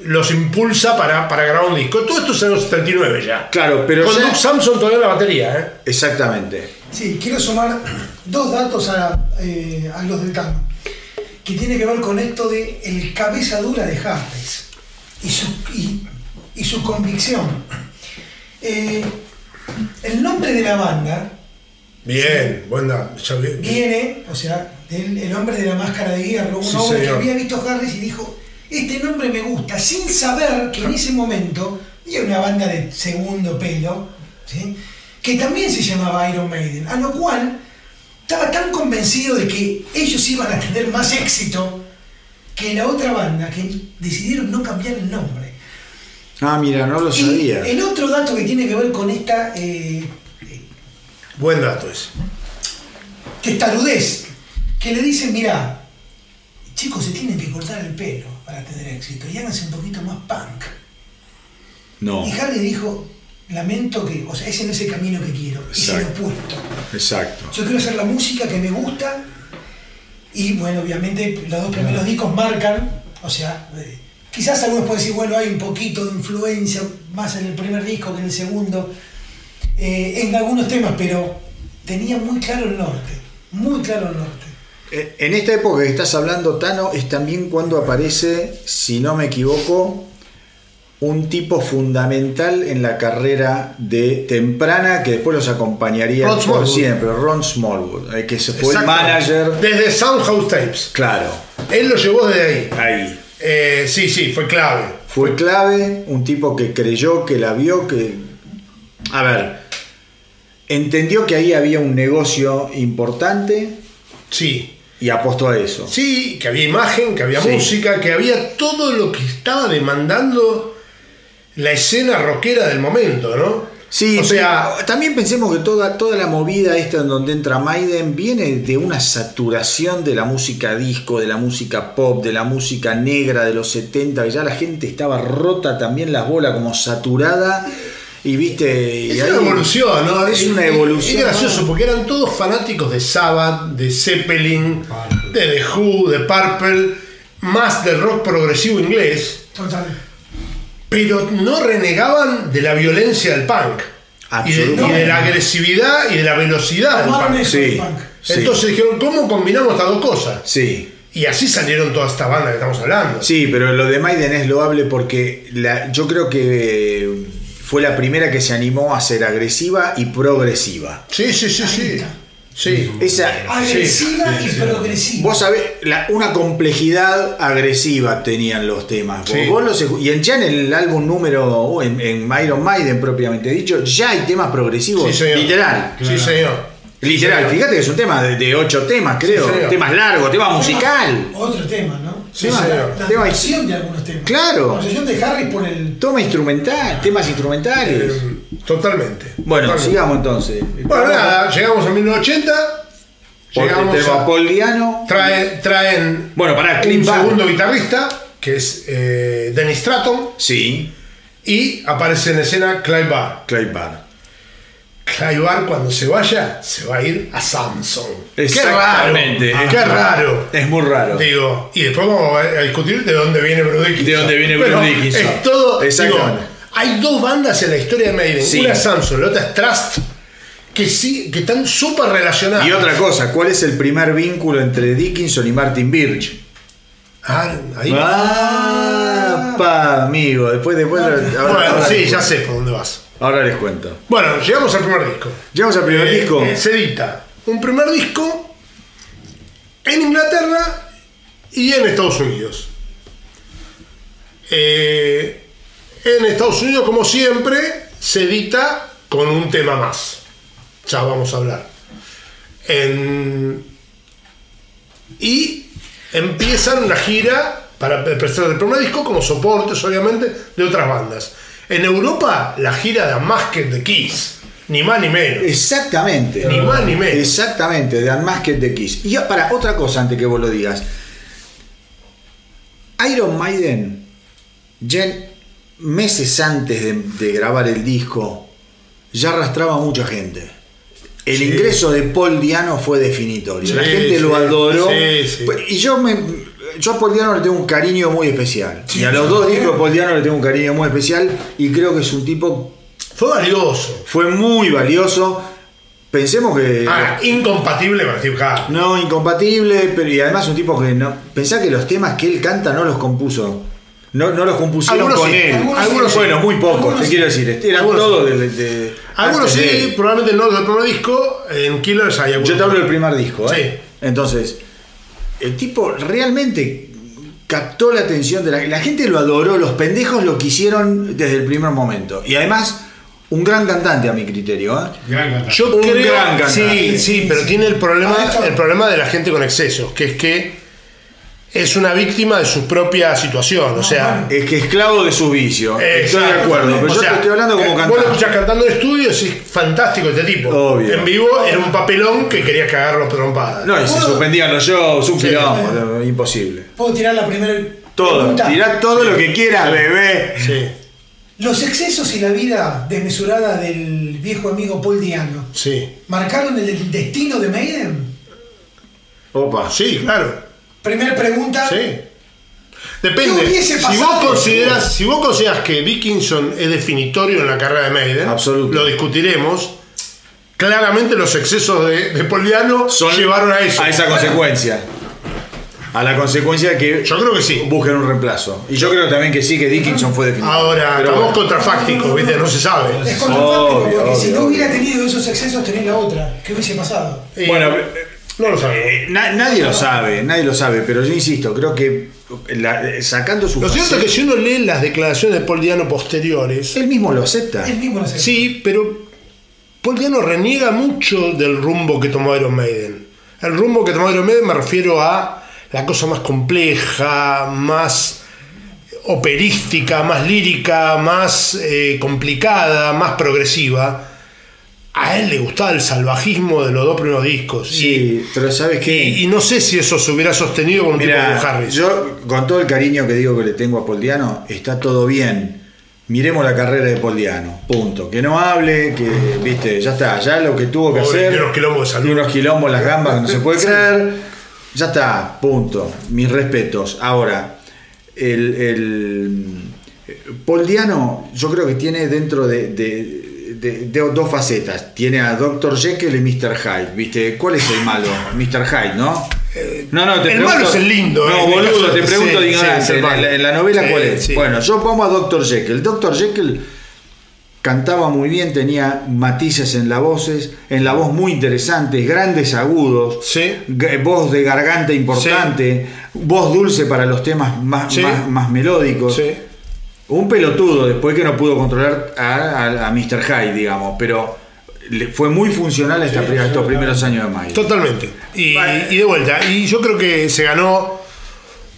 los impulsa para, para grabar un disco. Todo esto es en los 79 ya. Claro, pero Con ya- Doug Samson todavía la batería, ¿eh? Exactamente. Sí, quiero sumar dos datos a, eh, a los del tango, que tiene que ver con esto de el cabeza dura de Harris y su, y, y su convicción. Eh, el nombre de la banda Bien, buena. viene, o sea, del el hombre de la máscara de hierro, un Sí, hombre que había visto Harris y dijo, este nombre me gusta, sin saber que en ese momento había una banda de segundo pelo, ¿sí? que también se llamaba Iron Maiden, a lo cual estaba tan convencido de que ellos iban a tener más éxito que la otra banda, que decidieron no cambiar el nombre. Ah, mira, no lo Y sabía. el otro dato que tiene que ver con esta eh, Buen dato ese. testarudez, que le dicen, mira, chicos, se tienen que cortar el pelo para tener éxito y háganse un poquito más punk. No. Y Harry dijo, lamento que, o sea, ese no es el camino que quiero, es el opuesto. Exacto. Yo quiero hacer la música que me gusta y bueno, obviamente los dos primeros discos marcan, o sea, eh, quizás algunos pueden decir, bueno, hay un poquito de influencia más en el primer disco que en el segundo, eh, en algunos temas, pero tenía muy claro el norte, muy claro el norte. Eh, En esta época que estás hablando, Tano, es también cuando aparece, si no me equivoco, un tipo fundamental en la carrera de temprana que después los acompañaría Ron por Smallwood. siempre, Ron Smallwood, eh, que se fue el manager. Desde Soundhouse Tapes. Claro, Él lo llevó desde ahí. ahí. Eh, sí, sí, fue clave. Fue clave, un tipo que creyó, que la vio, que... A ver, entendió que ahí había un negocio importante Sí. Y apostó a eso. Sí, que había imagen, que había Sí. música, que había todo lo que estaba demandando la escena rockera del momento, ¿no? Sí, o sea, también pensemos que toda, toda la movida esta en donde entra Maiden viene de una saturación de la música disco, de la música pop, de la música negra de los 70, que ya la gente estaba rota también las bolas como saturada y viste... y es ahí- una evolución, ¿no? Es una evolución. Es gracioso porque eran todos fanáticos de Sabbath, de Zeppelin, de The Who, de Purple, más del rock progresivo inglés, Total. pero no renegaban de la violencia del punk. Y de, y de Absolutamente. la agresividad y de la velocidad del punk. Sí. del punk. Sí. Entonces dijeron, ¿cómo combinamos estas dos cosas? Sí. Y así salieron todas estas bandas que estamos hablando. Sí, pero lo de Maiden es loable porque la- yo creo que fue la primera que se animó a ser agresiva y progresiva. Sí, sí, sí, sí. Sí. Esa, Agresiva y progresiva. Vos sabés, la- una complejidad agresiva tenían los temas. Sí. vos los y en- ya en el álbum número, o en, en Iron Maiden propiamente dicho, ya hay temas progresivos. Sí, señor. literal. Sí, señor. Literal, señor. fíjate que es un tema de, de ocho temas, creo. Temas largos, tema musical. Otro tema, ¿no? Sí, la, señor. la Tema- de algunos temas. Claro. La obsesión de Harry por el. Toma instrumental, temas instrumentales. Eh, totalmente. bueno, Totalmente. sigamos entonces. Bueno, nada, llegamos a 1980. Porque Llegamos a- a Paul Diano. trae- traen Bueno, pará, un segundo guitarrista, que es eh, Dennis Stratton, Sí, y aparece en escena Clive Barr. Clay Barr. Clive cuando se vaya, se va a ir a Samsung. Exactamente. Qué raro. Qué raro. Es muy raro. Digo, y después vamos a discutir de dónde viene Bruce Dickinson. De dónde viene Bruce Dickinson. Es todo. Exactamente. digo, hay dos bandas en la historia de Maiden. Sí. Una es Samsung, la otra es Trust, que sí, que están súper relacionadas. Y otra cosa, ¿cuál es el primer vínculo entre Dickinson y Martin Birch? Ah, ahí. Ah, pa, amigo. Después, después. ahora- bueno, ahora sí, ya sé por dónde vas. Ahora les cuento. Bueno, llegamos al primer disco. Llegamos al primer Eh, disco. eh, se edita un primer disco en Inglaterra y en Estados Unidos. Eh, en Estados Unidos, como siempre, se edita con un tema más. Ya vamos a hablar. En- y empiezan una gira para presentar el primer disco como soportes, obviamente, de otras bandas. En Europa, la gira de Unmasked de Kiss. Ni más ni menos. Exactamente. Ni más ni menos. Exactamente, de Unmasked de Kiss. Y para otra cosa antes que vos lo digas. Iron Maiden, ya meses antes de, de grabar el disco, ya arrastraba a mucha gente. El Sí. ingreso de Paul Diano fue definitorio. La gente sí, lo adoró. sí, sí. Y yo me. Yo a Paul Diano le tengo un cariño muy especial. Sí, y a los dos discos de Paul Diano le tengo un cariño muy especial. Y creo que es un tipo. Fue valioso. Fue muy valioso. Pensemos que. Ah, incompatible con Steve Harris. No, incompatible, pero y además un tipo que no. Pensá que los temas que él canta no los compuso. No, no los compusieron Algunos con sí, él. algunos Algunos, sí. bueno, muy pocos, te sí. quiero decir. Eran Algunos todos de, de- Algunos sí, probablemente no del primer disco. En Killers hay algunos. Yo te hablo del primer disco, ¿eh? Sí. Entonces, el tipo realmente captó la atención de la la gente lo adoró, los pendejos lo quisieron desde el primer momento. Y además, un gran cantante a mi criterio, ¿eh? Gran cantante. Yo Un creo, gran cantante. sí, sí, pero tiene el problema, Ah, el problema de la gente con excesos, que es que es una víctima de su propia situación. O sea, Es que esclavo de su vicio. Estoy de acuerdo, pero O yo sea, te estoy hablando como eh, Vos lo cantante. escuchás cantando en estudio y decís, fantástico este tipo. Obvio. En vivo era un papelón que quería cagarlo trompadas. No, y se suspendían los shows, un Sí. quilombo, imposible. ¿Puedo tirar la primera Todo, pregunta? tirá todo lo que quieras, bebé. Sí. Los excesos y la vida desmesurada del viejo amigo Paul Diano Sí. marcaron el destino de Maiden. Opa. Sí, claro. Primera pregunta. Sí. Depende. ¿Qué hubiese Si vos, consideras, si vos consideras que Dickinson es definitorio en la carrera de Maiden, Absoluto. lo discutiremos. Claramente los excesos de, de Poliano llevaron a eso. A esa consecuencia. A la consecuencia de que Yo creo que sí. busquen un reemplazo. Y yo creo también que sí, que Dickinson fue definitivo. Ahora, Pero estamos bueno. contrafácticos, ¿viste? No se sabe. Es contrafáctico, Obvio, porque si obvio, no obvio. hubiera tenido esos excesos, tenés la otra. ¿Qué hubiese pasado? Y- Bueno, no lo sabemos. Eh, na- nadie lo sabe, nadie lo sabe, pero yo insisto, creo que la- sacando su Lo cierto es que si uno lee las declaraciones de Paul Diano posteriores, él mismo lo acepta. Él mismo no sé. sí, pero Paul Diano reniega mucho del rumbo que tomó Iron Maiden. El rumbo que tomó Iron Maiden me refiero a la cosa más compleja, más operística, más lírica, más eh, complicada, más progresiva. A él le gustaba el salvajismo de los dos primeros discos. Sí, pero ¿sabes Y, qué? y- y no sé si eso se hubiera sostenido con un tipo Mira, como Harris. yo con todo el cariño que digo que le tengo a Poldiano, está todo bien. Miremos la carrera de Poldiano, punto. Que no hable, que, viste, ya está, ya lo que tuvo que Pobre, hacer. tiene unos quilombos de salud. tiene unos quilombos, las gambas que no se puede [LAUGHS] creer. Ya está, punto. Mis respetos. Ahora, el, el Poldiano, yo creo que tiene dentro de, de- de- de dos facetas. Tiene a Dr. Jekyll y Mr. Hyde, ¿viste? ¿Cuál es el malo? Mr. Hyde, ¿no? No, no, te el pregunto- malo es el lindo, No, en el boludo, caso- te pregunto sí, de ignorante. sí, es el en, la, malo. en la novela, Sí, ¿cuál es? sí. Bueno, yo pongo a Dr. Jekyll. Dr. Jekyll cantaba muy bien, tenía matices en la voces, en la voz muy interesantes, grandes agudos, voz de garganta importante, voz dulce para los temas más, Sí. más, más melódicos. Sí. Un pelotudo después que no pudo controlar a, a- a Mr. Hyde, digamos, pero le fue muy funcional esta estos primeros años de Mayo. Totalmente. Y, Vale. y de vuelta. Y yo creo que se ganó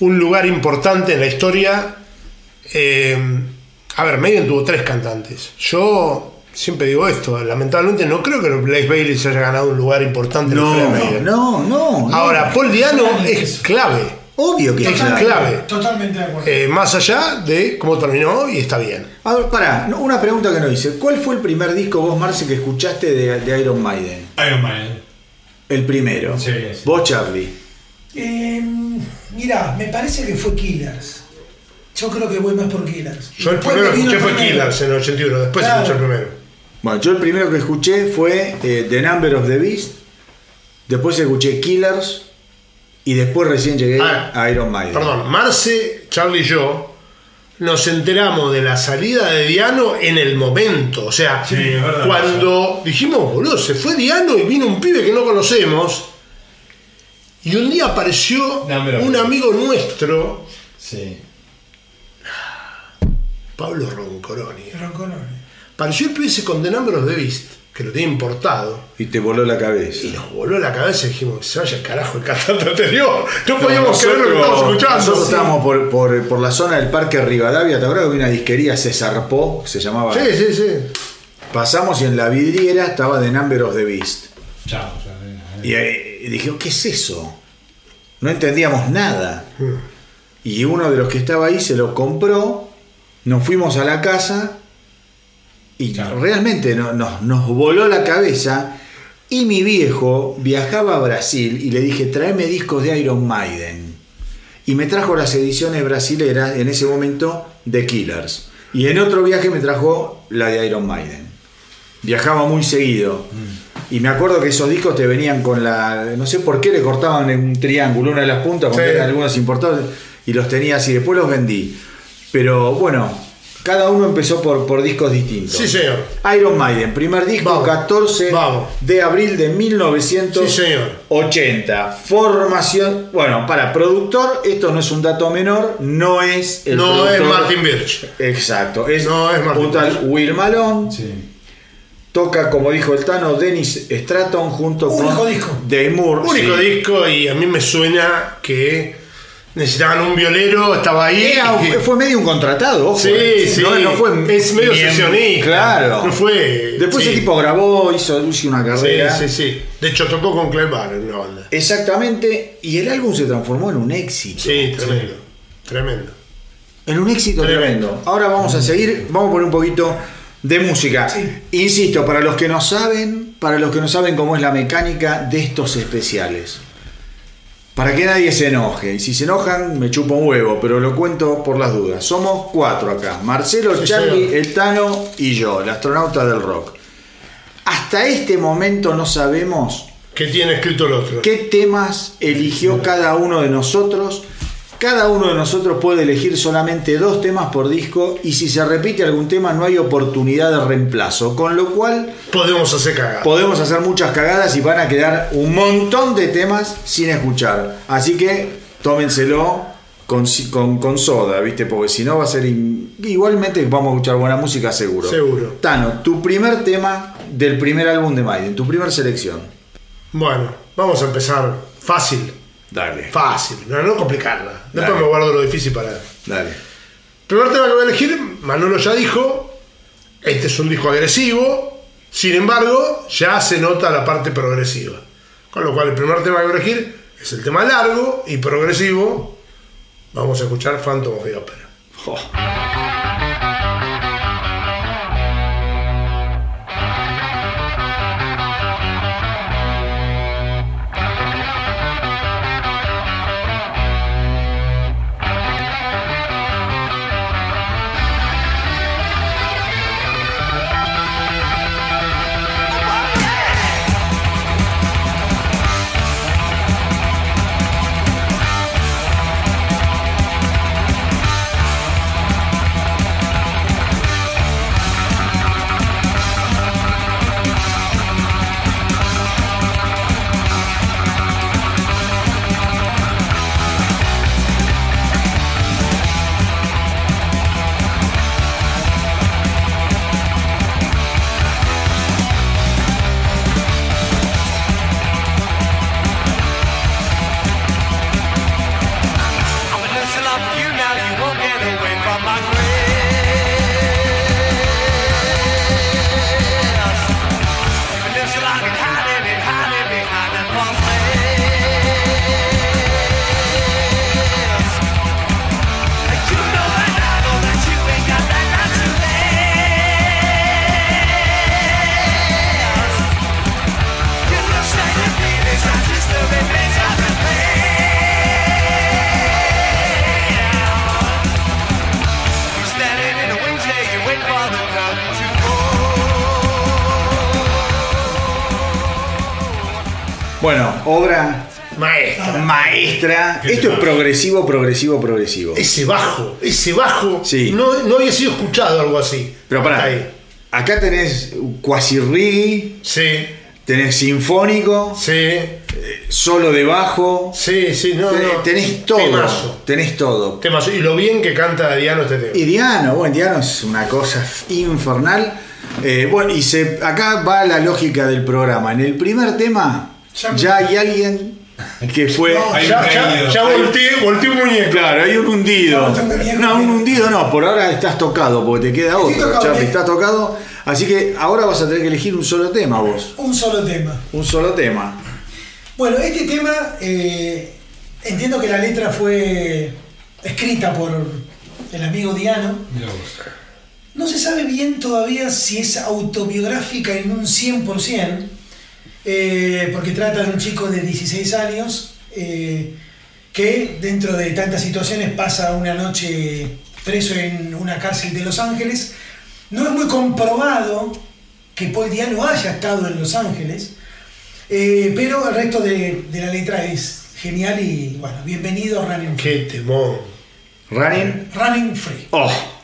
un lugar importante en la historia. Eh, a ver, Maiden tuvo tres cantantes. Yo siempre digo esto. Lamentablemente no creo que Blaze Bailey se haya ganado un lugar importante en la historia de Maiden. No, no, no. Ahora, Paul Diano es clave. Obvio que es es clave. Totalmente de acuerdo. Eh, más allá de cómo terminó y está bien. A ver, pará, una pregunta que no hice. ¿Cuál fue el primer disco vos, Marce, que escuchaste de, de Iron Maiden? Iron Man. El primero. Sí, sí. Vos, Charlie. Eh, mirá, me parece que fue Killers. Yo creo que voy más por Killers. Yo el primero me que escuché fue primero. Killers en el 81. Después Claro. escuché el primero. Bueno, yo el primero que escuché fue eh, The Number of the Beast. Después escuché Killers. Y después recién llegué Ah, a Iron Maiden. Perdón, Marce, Charlie y yo nos enteramos de la salida de Diano en el momento. O sea, Sí, es verdad. cuando dijimos, boludo, se fue Diano y vino un pibe que no conocemos. Y un día apareció No, un amigo nuestro, Sí. Pablo Roncoroni. Con- Apareció el pibe ese con The Number of the Beast, que lo tenía importado. Y te voló la cabeza. Y nos voló la cabeza y dijimos, se vaya el carajo el cantante anterior. No podíamos creer lo que estábamos escuchando. Nosotros Sí. estábamos por, por- por la zona del Parque Rivadavia. ¿Te acuerdas que había una disquería se zarpó? Se llamaba. Sí, sí, sí. Pasamos y en la vidriera estaba The Number of the Beast. Chao. ya, Y, eh, y dije, ¿qué es eso? No entendíamos nada. Y uno de los que estaba ahí se lo compró, nos fuimos a la casa y Claro. realmente no- nos, nos voló la cabeza. Y mi viejo viajaba a Brasil y le dije, tráeme discos de Iron Maiden. Y me trajo las ediciones brasileras en ese momento de Killers. Y en otro viaje me trajo la de Iron Maiden. Viajaba muy seguido. Y me acuerdo que esos discos te venían con la. No sé por qué le cortaban en un triángulo, una de las puntas, porque Sí. eran algunos importados, y los tenía así. Después los vendí. Pero bueno, cada uno empezó por, por discos distintos. Sí, señor. Iron Maiden, primer disco, Vamos. 14 Vamos. de abril de 1980. Sí, señor. Formación. Bueno, para productor, esto no es un dato menor, no es el No es Martin Birch. Exacto, es, No es Martin un tal Will Malone. Sí. Toca, como dijo el Tano, Dennis Stratton junto Único con disco. Dave Moore. Único sí. disco y a mí me suena que necesitaban un violero, estaba ahí. Era- fue medio un contratado, ojo. Sí, eh. sí. No, no fue es medio sesionista. Claro. No fue. Después sí. ese tipo grabó, hizo, una Sí, carrera. sí, sí. De hecho, tocó con Clive Barr en una banda. Exactamente, y el álbum se transformó en un éxito. Sí, tremendo. Tremendo. En un éxito Tremendo. tremendo. Ahora vamos a seguir, vamos a poner un poquito de música. Sí. Insisto, para los que no saben, para los que no saben cómo es la mecánica de estos especiales. Para que nadie se enoje. Y si se enojan, me chupo un huevo, pero lo cuento por las dudas. Somos cuatro acá. Marcelo, Sí, Charlie, el Tano y yo, el astronauta del rock. Hasta este momento no sabemos ¿Qué tiene escrito el otro? qué temas eligió cada uno de nosotros. Cada uno de nosotros puede elegir solamente dos temas por disco y si se repite algún tema no hay oportunidad de reemplazo, con lo cual Podemos hacer cagar. podemos hacer muchas cagadas y van a quedar un montón de temas sin escuchar. Así que tómenselo con, con, con soda, ¿viste? Porque si no va a ser... in- Igualmente vamos a escuchar buena música seguro. Seguro. Tano, tu primer tema del primer álbum de Maiden, tu primer selección. Bueno, vamos a empezar fácil. Dale. Fácil, no, no complicarla. Después Dale. me guardo lo difícil para. Dale. Primer tema que voy a elegir, Manolo ya dijo, este es un disco agresivo, sin embargo, ya se nota la parte progresiva. Con lo cual, el primer tema que voy a elegir es el tema largo y progresivo. Vamos a escuchar Phantom of the Opera. Jo. Bueno, obra Maestro. maestra. Esto es progresivo, progresivo, progresivo. Ese bajo, ese bajo, Sí. no, no había sido escuchado algo así. Pero pará, ahí. acá tenés quasi reggae, Sí, tenés sinfónico, sí, solo de bajo, sí, sí, no, tenés, no. tenés todo, Temazo. tenés todo. Temazo. Y lo bien que canta Diano este tema. Y Diano, bueno, Diano es una cosa infernal. Eh, bueno, y se, acá va la lógica del programa. En el primer tema Ya- ya hay alguien que fue... No, ya, ya, ya volteé, volteé un muñeco. Claro, hay un hundido. No, un hundido no, por ahora estás tocado, porque te queda Estoy otro, tocado, Charlie, estás tocado. Así que ahora vas a tener que elegir un solo tema vos. Un solo tema. Un solo tema. Bueno, este tema, eh, entiendo que la letra fue escrita por el amigo Diano. Mira vos. No se sabe bien todavía si es autobiográfica en un 100%, eh, porque trata de un chico de 16 años eh, que dentro de tantas situaciones pasa una noche preso en una cárcel de Los Ángeles. No es muy comprobado que Paul Diano haya estado en Los Ángeles, eh, pero el resto de, de la letra es genial y bueno, bienvenido a Running Free. Qué temón. Running. Running Free. Oh.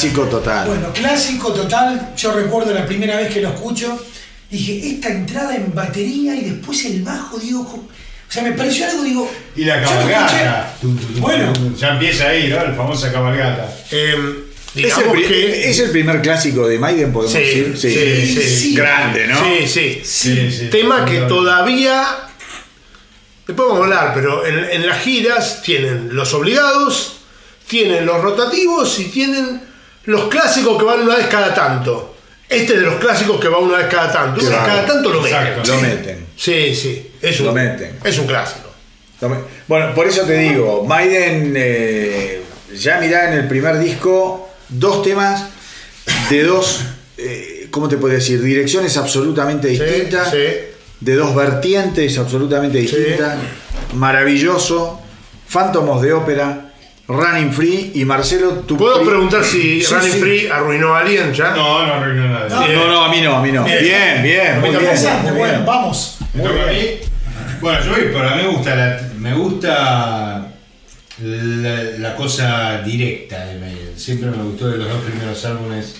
Clásico total. Bueno, clásico total. Yo recuerdo la primera vez que lo escucho. Dije, esta entrada en batería y después el bajo, digo. O sea, me pareció algo, digo. Y la cabalgata. escuché- Bueno. Ya empieza ahí, ¿no? La famosa cabalgata. Eh, ¿Es el, que. es el primer clásico de Maiden, podemos Sí, decir. sí, sí, sí. Grande, ¿no? Sí, sí. Sí, sí. Tema que todavía. Después vamos a hablar, pero en, en las giras tienen los obligados, tienen los rotativos y tienen los clásicos que van una vez cada tanto. Este es de los clásicos que va una vez cada tanto. Una vez cada tanto lo meten. Exacto. Lo meten. Sí, sí. Es un, Lo meten. Es un clásico. Bueno, por eso te digo, Maiden, eh, ya mirá en el primer disco, dos temas de dos, eh, ¿cómo te puedo decir? Direcciones absolutamente distintas, sí. de dos vertientes absolutamente Sí. distintas, maravilloso, Phantom of the Opera, Running Free y Marcelo, tu ¿Puedo pri- preguntar si Sí, Running sí. Free arruinó a alguien ya? No, no arruinó nada. No. No, no, a mí no, a mí no. Bien. Bien, bien, muy bien. Bueno, bien. vamos. ¿Me toca a mí? Bueno, yo voy, pero a mí me gusta la, me gusta la, la cosa directa de Maiden. Siempre me gustó de los dos primeros álbumes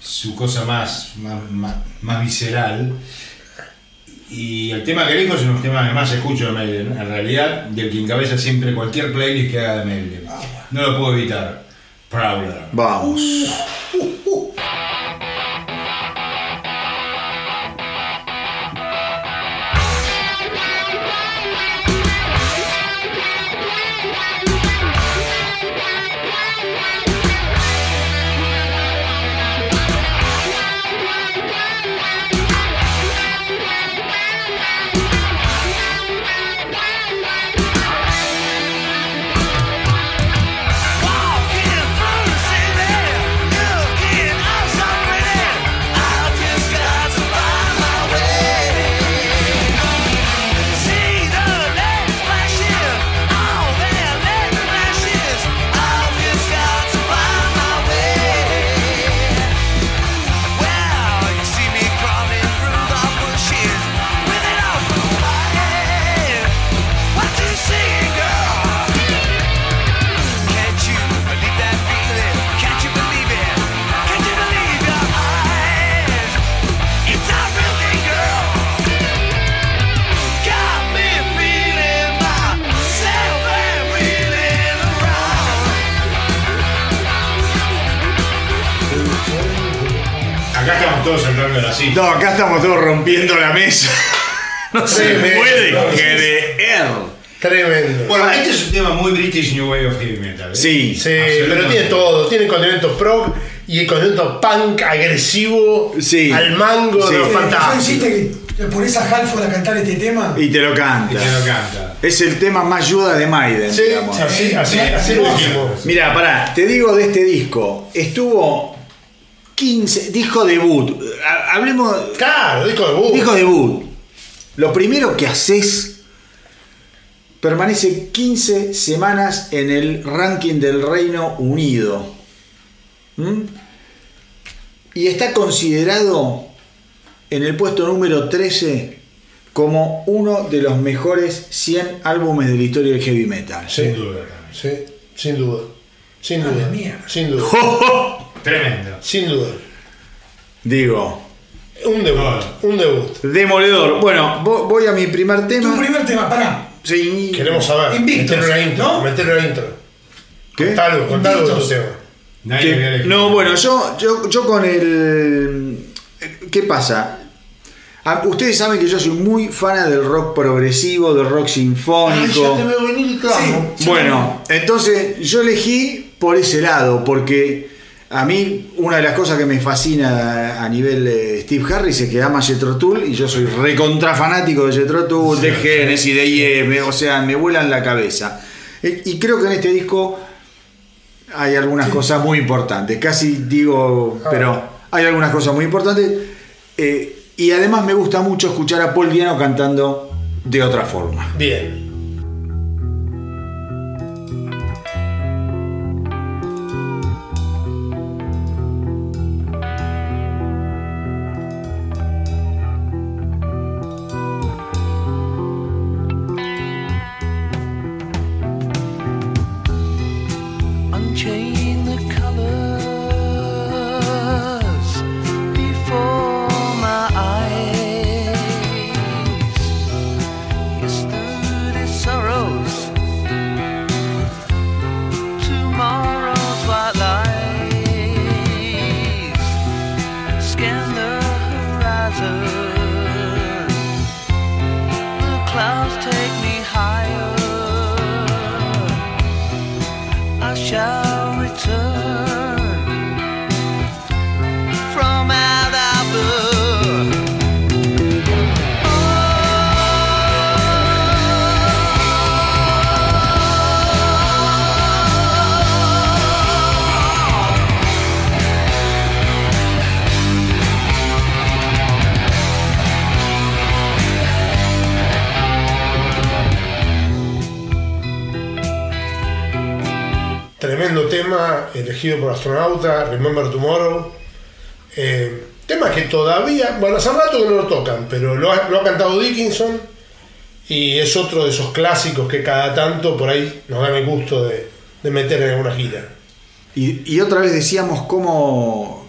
su cosa más, más, más, más visceral. Y el tema que elijo es uno de los temas que más escucho de Maiden, en realidad, del que encabeza siempre cualquier playlist que haga de Maiden. No lo puedo evitar. Prowler. Vamos. No, acá estamos todos rompiendo la mesa. [LAUGHS] No se Tremendo. puede creer. Tremendo. Bueno, este es un tema muy British New Wave of Heavy Metal. ¿eh? Sí. Sí, pero tiene todo, tiene condimentos prog y el condimento punk agresivo Sí. al mango Sí. de los Eh, ¿Vos fantásticos. hiciste que te pones a Halford a cantar este tema? Y te lo Y canta. te lo canta. Es el tema más ayuda de Maiden, Sí, digamos. así, así, así lo hicimos. Mira, pará, te digo de este disco. Estuvo 15, disco debut. Ha- Hablemos. Claro, disco de Boo. Disco debut. Lo primero que haces. Permanece 15 semanas en el ranking del Reino Unido. ¿Mm? Y está considerado en el puesto número 13 como uno de los mejores 100 álbumes de la historia del heavy metal. Sin duda sí, sin duda. Sin A la duda. mierda. Sin duda. [LAUGHS] Tremendo. Sin duda. Digo, Un debut. Un debut. demoledor. Bueno, vo- voy a mi primer Tu tema. primer tema, pará. Sí. Queremos saber. Invictos, Meterle una intro. ¿no? Meterle una intro. ¿Qué? Algo de tu tema. Nadie no, bueno, yo, yo, yo con el. ¿Qué pasa? Ah, Ustedes saben que yo soy muy fan del rock progresivo, del rock sinfónico. veo venir y clamo. Sí. Bueno, entonces yo elegí por ese lado, porque a mí una de las cosas que me fascina a nivel eh, Steve Harris es que ama Jethro Tull y yo soy recontra fanático de Jethro Tull, de Genesis, de Yes, me- o sea, me vuelan la cabeza. Eh, Y creo que en este disco hay algunas cosas muy importantes, casi digo, pero hay algunas cosas muy importantes. eh, y además me gusta mucho escuchar a Paul Diano cantando de otra forma. Bien. Por Astronauta, Remember Tomorrow. Eh, tema que todavía, bueno, hace rato que no lo tocan, pero lo ha, lo ha cantado Dickinson y es otro de esos clásicos que cada tanto por ahí nos dan el gusto de, de meter en alguna gira. Y, y otra vez decíamos cómo,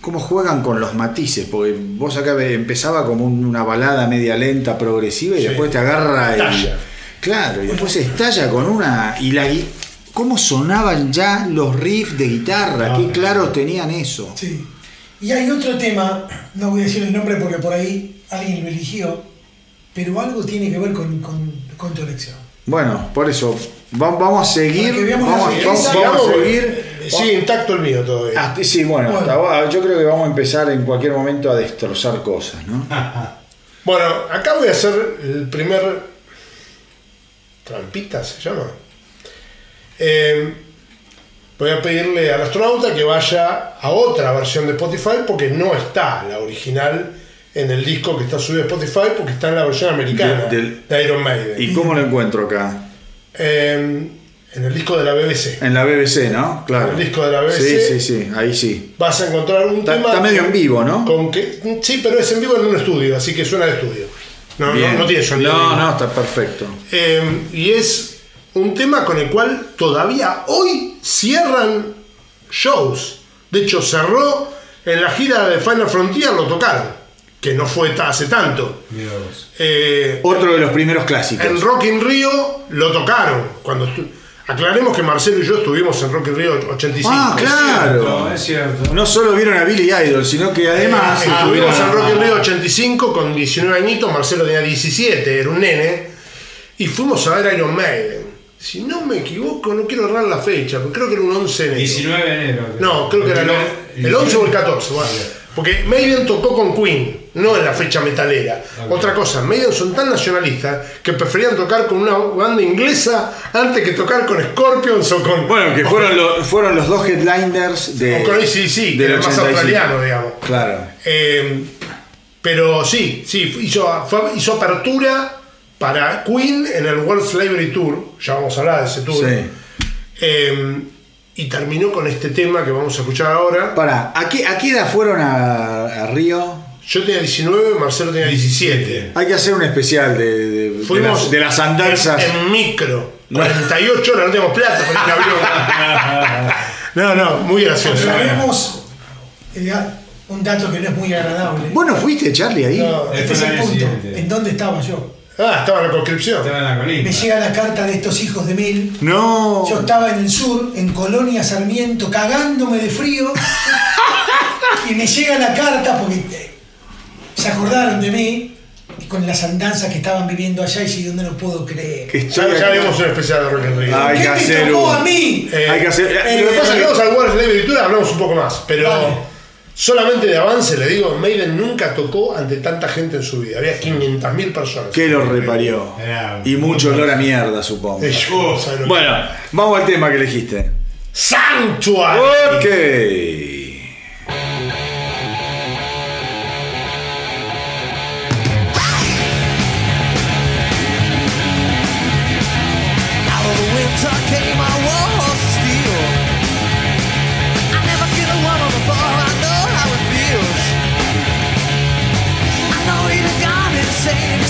cómo juegan con los matices, porque vos acá empezaba como un- una balada media lenta, progresiva, y Sí. después te agarra el-. Claro, y después estalla con una. Y la gui- ¿Cómo sonaban ya los riffs de guitarra? Qué claro tenían eso. Sí. Y hay otro tema, no voy a decir el nombre porque por ahí alguien lo eligió, pero algo tiene que ver con, con, con tu elección. Bueno, por eso, va- vamos a seguir. Vamos, a seguir. Sigue intacto el mío todavía. Ah, sí, bueno, Bueno. hasta ahora- yo creo que vamos a empezar en cualquier momento a destrozar cosas, ¿no? [LAUGHS] Bueno, acá voy a hacer el primer trampita, se llama. Eh, voy a pedirle al astronauta que vaya a otra versión de Spotify porque no está la original en el disco que está subido a Spotify porque está en la versión americana De- del- de Iron Maiden. ¿Y cómo lo encuentro acá? Eh, en el disco de la BBC. En la BBC, ¿no? Claro. El disco de la BBC. Sí, sí, sí, ahí sí. Vas a encontrar un Está, tema. está medio en vivo, ¿no? Con que, sí, pero es en vivo en un estudio, así que suena de estudio. No, no, no tiene sonido. No, no, está perfecto. Eh, y es un tema con el cual todavía hoy cierran shows. De hecho, cerró en la gira de Final Frontier, lo tocaron, que no fue hace tanto. Eh, Otro de los primeros clásicos. en Rock in Rio lo tocaron. Cuando estu- Aclaremos que Marcelo y yo estuvimos en Rock in Rio 85. Ah, claro. Cierto, es cierto. No solo vieron a Billy Idol, sino que además Eh, estuvimos en Rock in Rio Rio 85 con 19 añitos, Marcelo tenía 17, era un nene, y fuimos a ver Iron Maiden. Si no me equivoco, no quiero errar la fecha, pero creo que era un 11 de enero. 19 de enero. No, creo que era el, el 11 o el 14. bueno. Porque Maiden tocó con Queen, no en la fecha metalera. Otra cosa, Maiden son tan nacionalistas que preferían tocar con una banda inglesa antes que tocar con Scorpions o con. Bueno, que fueron, los fueron los dos headliners de. o con ACDC, que del era más 85. australiano, digamos. Claro. Eh, pero sí, sí, hizo, hizo apertura para Queen en el World Slavery Tour. Ya vamos a hablar de ese tour. Sí. Eh, y terminó con este tema que vamos a escuchar ahora. Para, ¿a qué, ¿a qué edad fueron a, a Río? Yo tenía 19, Marcelo tenía 17. Hay que hacer un especial de, de- de Fuimos las, de las andanzas. en, en micro. 48 horas, no tenemos plata para en avión. [LAUGHS] No, no, muy gracioso. Sabemos eh, un dato que no es muy agradable. ¿Vos no fuiste, Charlie, ahí? No. este es el el punto. siguiente. ¿En dónde estaba yo? Ah, estaba en la conscripción. Estaba en la colina. Me llega la carta de estos hijos de mil. No. Yo estaba en el sur, en Colonia Sarmiento, cagándome de frío. y me llega la carta porque se acordaron de mí y con las andanzas que estaban viviendo allá y si yo no lo puedo creer. Que Ya, ya haremos un especial de Rock and Rio. Hay ¿Qué que me hacer tocó uno. a mí? Eh, Hay que hacer. eh, Lo que pasa es que vamos al World Slavery Tour hablamos un poco más, pero Vale. Solamente de avance le digo, Maiden nunca tocó ante tanta gente en su vida. Había 500.000 personas. que lo reparió. Era- Y mucho olor a mierda, supongo. Eh, yo, ¿sabes lo que- Bueno, vamos al tema que elegiste. Sanctuary. Ok.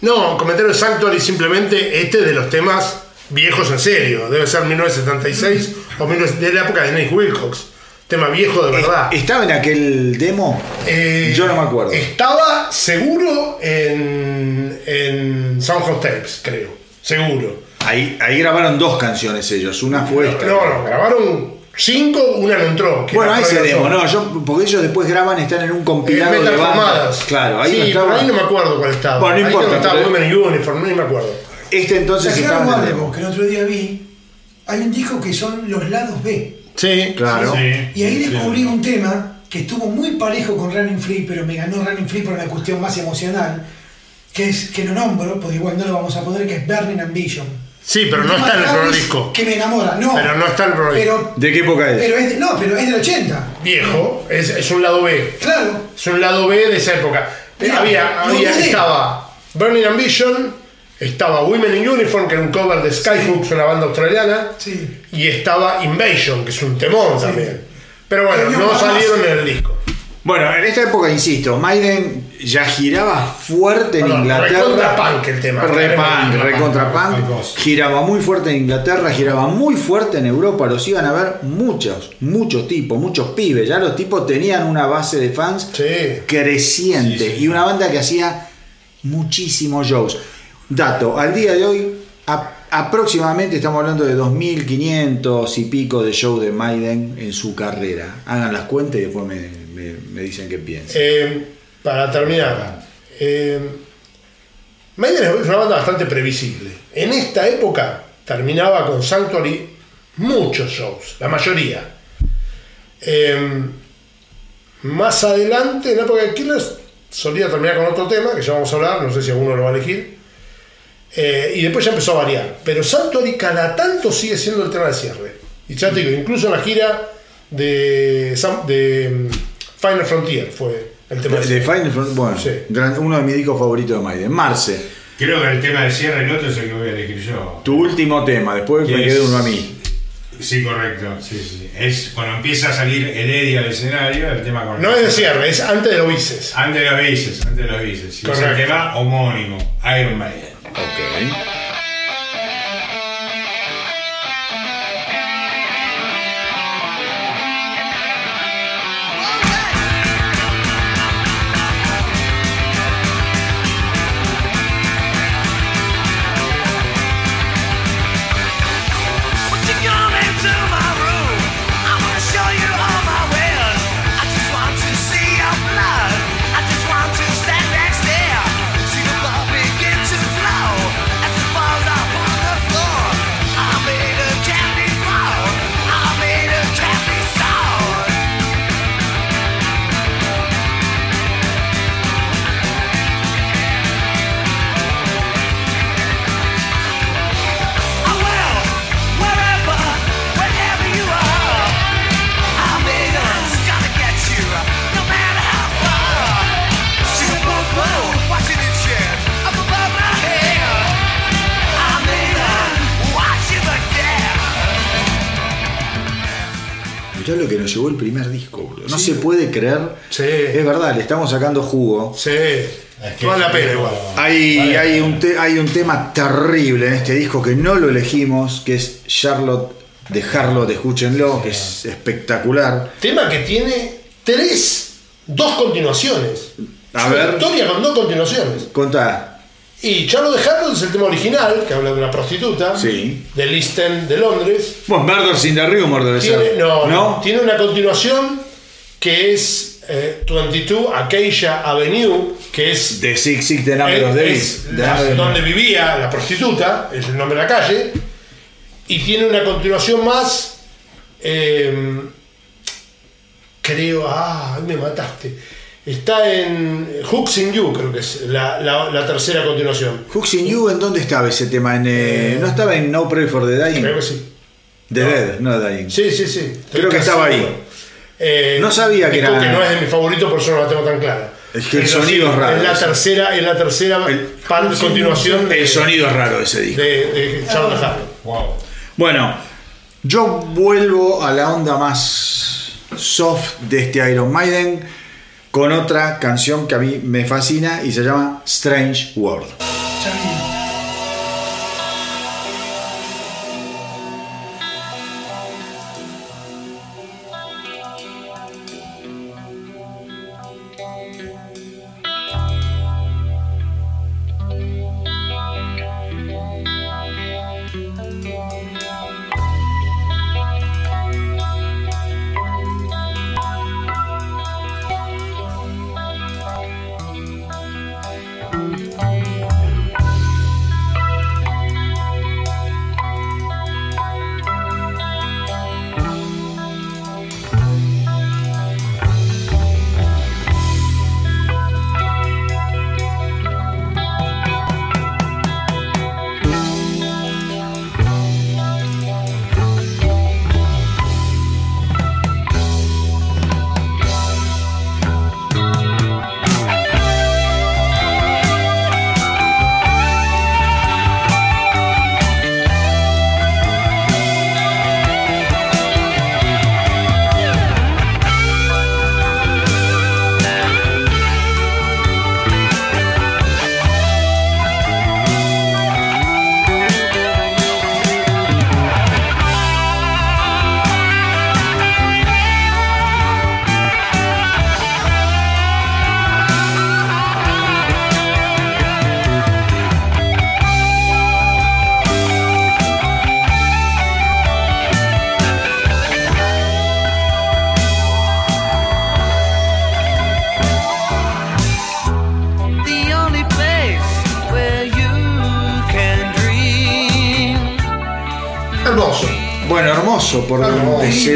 no, comentario de Sanctuary simplemente este de los temas viejos en serio. Debe ser 1976 o 19 de la época de Nick Wilcox. tema viejo de verdad. ¿Estaba en aquel demo? Eh, Yo no me acuerdo. Estaba seguro en, en Soundhouse Tapes, creo. Seguro. Ahí, ahí grabaron dos canciones ellos. Una fue esta. No, no, grabaron cinco, una no entró. Bueno, ese Private demo, no, yo, porque ellos después graban, están en un compilado Metal de bandas. Claro, ahí sí, no estaba. pero ahí no me acuerdo cuál estaba. Bueno, no Ahí importa, Estaba pero- Women in Uniform, no me acuerdo. Este entonces Sacaron estaba en el algo demo. que el otro día vi. Hay un disco que son los lados B. Sí, Claro. Sí, Y ahí sí. descubrí un tema que estuvo muy parejo con Running Free, pero me ganó Running Free por una cuestión más emocional, que es que no nombro, porque igual no lo vamos a poner, que es Burning Ambition. Sí, pero no está en el primer disco. Que me enamora, no. Pero no está en el primer disco. ¿De qué época es? pero es de- no, pero es del 80. Viejo, es, es un lado B. Claro. Es un lado B de esa época. Mira, había, había- estaba Burning Ambition, estaba Women in Uniform, que era un cover de Skyhooks, una banda australiana, Sí. y estaba Invasion, que es un temón también. Pero bueno, Pero no más- salieron en el disco. Bueno, en esta época, insisto, Maiden ya giraba fuerte en Inglaterra. recontra punk el tema. Re punk, Recontra punk. Giraba muy fuerte en Inglaterra, giraba muy fuerte en Europa. Los iban a ver muchos, muchos tipos, muchos pibes. Ya los tipos tenían una base de fans Sí. creciente Sí, sí. y una banda que hacía muchísimos shows. Dato, al día de hoy a- aproximadamente estamos hablando de 2.500 y pico de shows de Maiden en su carrera. Hagan las cuentas y después me, me- dicen qué piensan. Eh, para terminar, eh, Maiden es una banda bastante previsible. En esta época terminaba con Sanctuary muchos shows, la mayoría. Eh, más adelante, en la época de Killers, solía terminar con otro tema, que ya vamos a hablar, no sé si alguno lo va a elegir. Eh, y después ya empezó a variar. Pero Sanctuary cada tanto sigue siendo el tema de cierre. Y ya te digo, incluso en la gira de, Final Frontier fue el tema De, de. Final Front- bueno, Sí. gran- uno de mis discos favoritos de Maiden. Marce, Creo que el tema de cierre el otro es el que voy a elegir yo. tu último tema, después me ¿Qué quedé uno a mí. Sí, correcto. Sí, sí. Es cuando empieza a salir el Eddie al escenario, el tema con No es de cierre, es antes de los bices. Antes de los bices, antes de los bices. Es el Correcto. tema homónimo, Iron Maiden. Ok. Mirá lo que nos llevó el primer disco, boludo. No se puede creer. Sí. Es verdad, le estamos sacando jugo. Sí, Es que vale la pena igual. Hay, Vale. hay, un te- hay un tema terrible en este disco que no lo elegimos, que es Charlotte, dejarlo, escúchenlo, que es espectacular. Tema que tiene tres, dos continuaciones. A una ver. historia con dos continuaciones. Contá. Y Charlo de Harold es el tema original, que habla de una prostituta. Sí. Del East End de Londres. Bueno, Murder sin the Rumor debe Tiene, ser. no, no, tiene una continuación que es eh, 22 Acacia Avenue, que es, The Six Six de Number of es- Days. donde vivía la prostituta, es el nombre de la calle, y tiene una continuación más, eh, creo, ah, me mataste, está en Hooks in You, creo que es la, la- la tercera continuación. Hooks in You, ¿en dónde estaba ese tema? En, eh, ¿No estaba en No Pray for the Dying? Creo que sí. The No. Dead, no Dying. Sí, sí, sí. Estoy Creo que estaba ahí. Eh, No sabía que era- que no es de mi favorito, por eso no la tengo tan clara. Es que el Pero sonido sí, es raro, Es la tercera, es la tercera El- par- continuación de, El sonido es raro de ese disco. de, de Charles. Wow. Bueno, yo vuelvo a la onda más soft de este Iron Maiden con otra canción que a mí me fascina y se llama Strange World.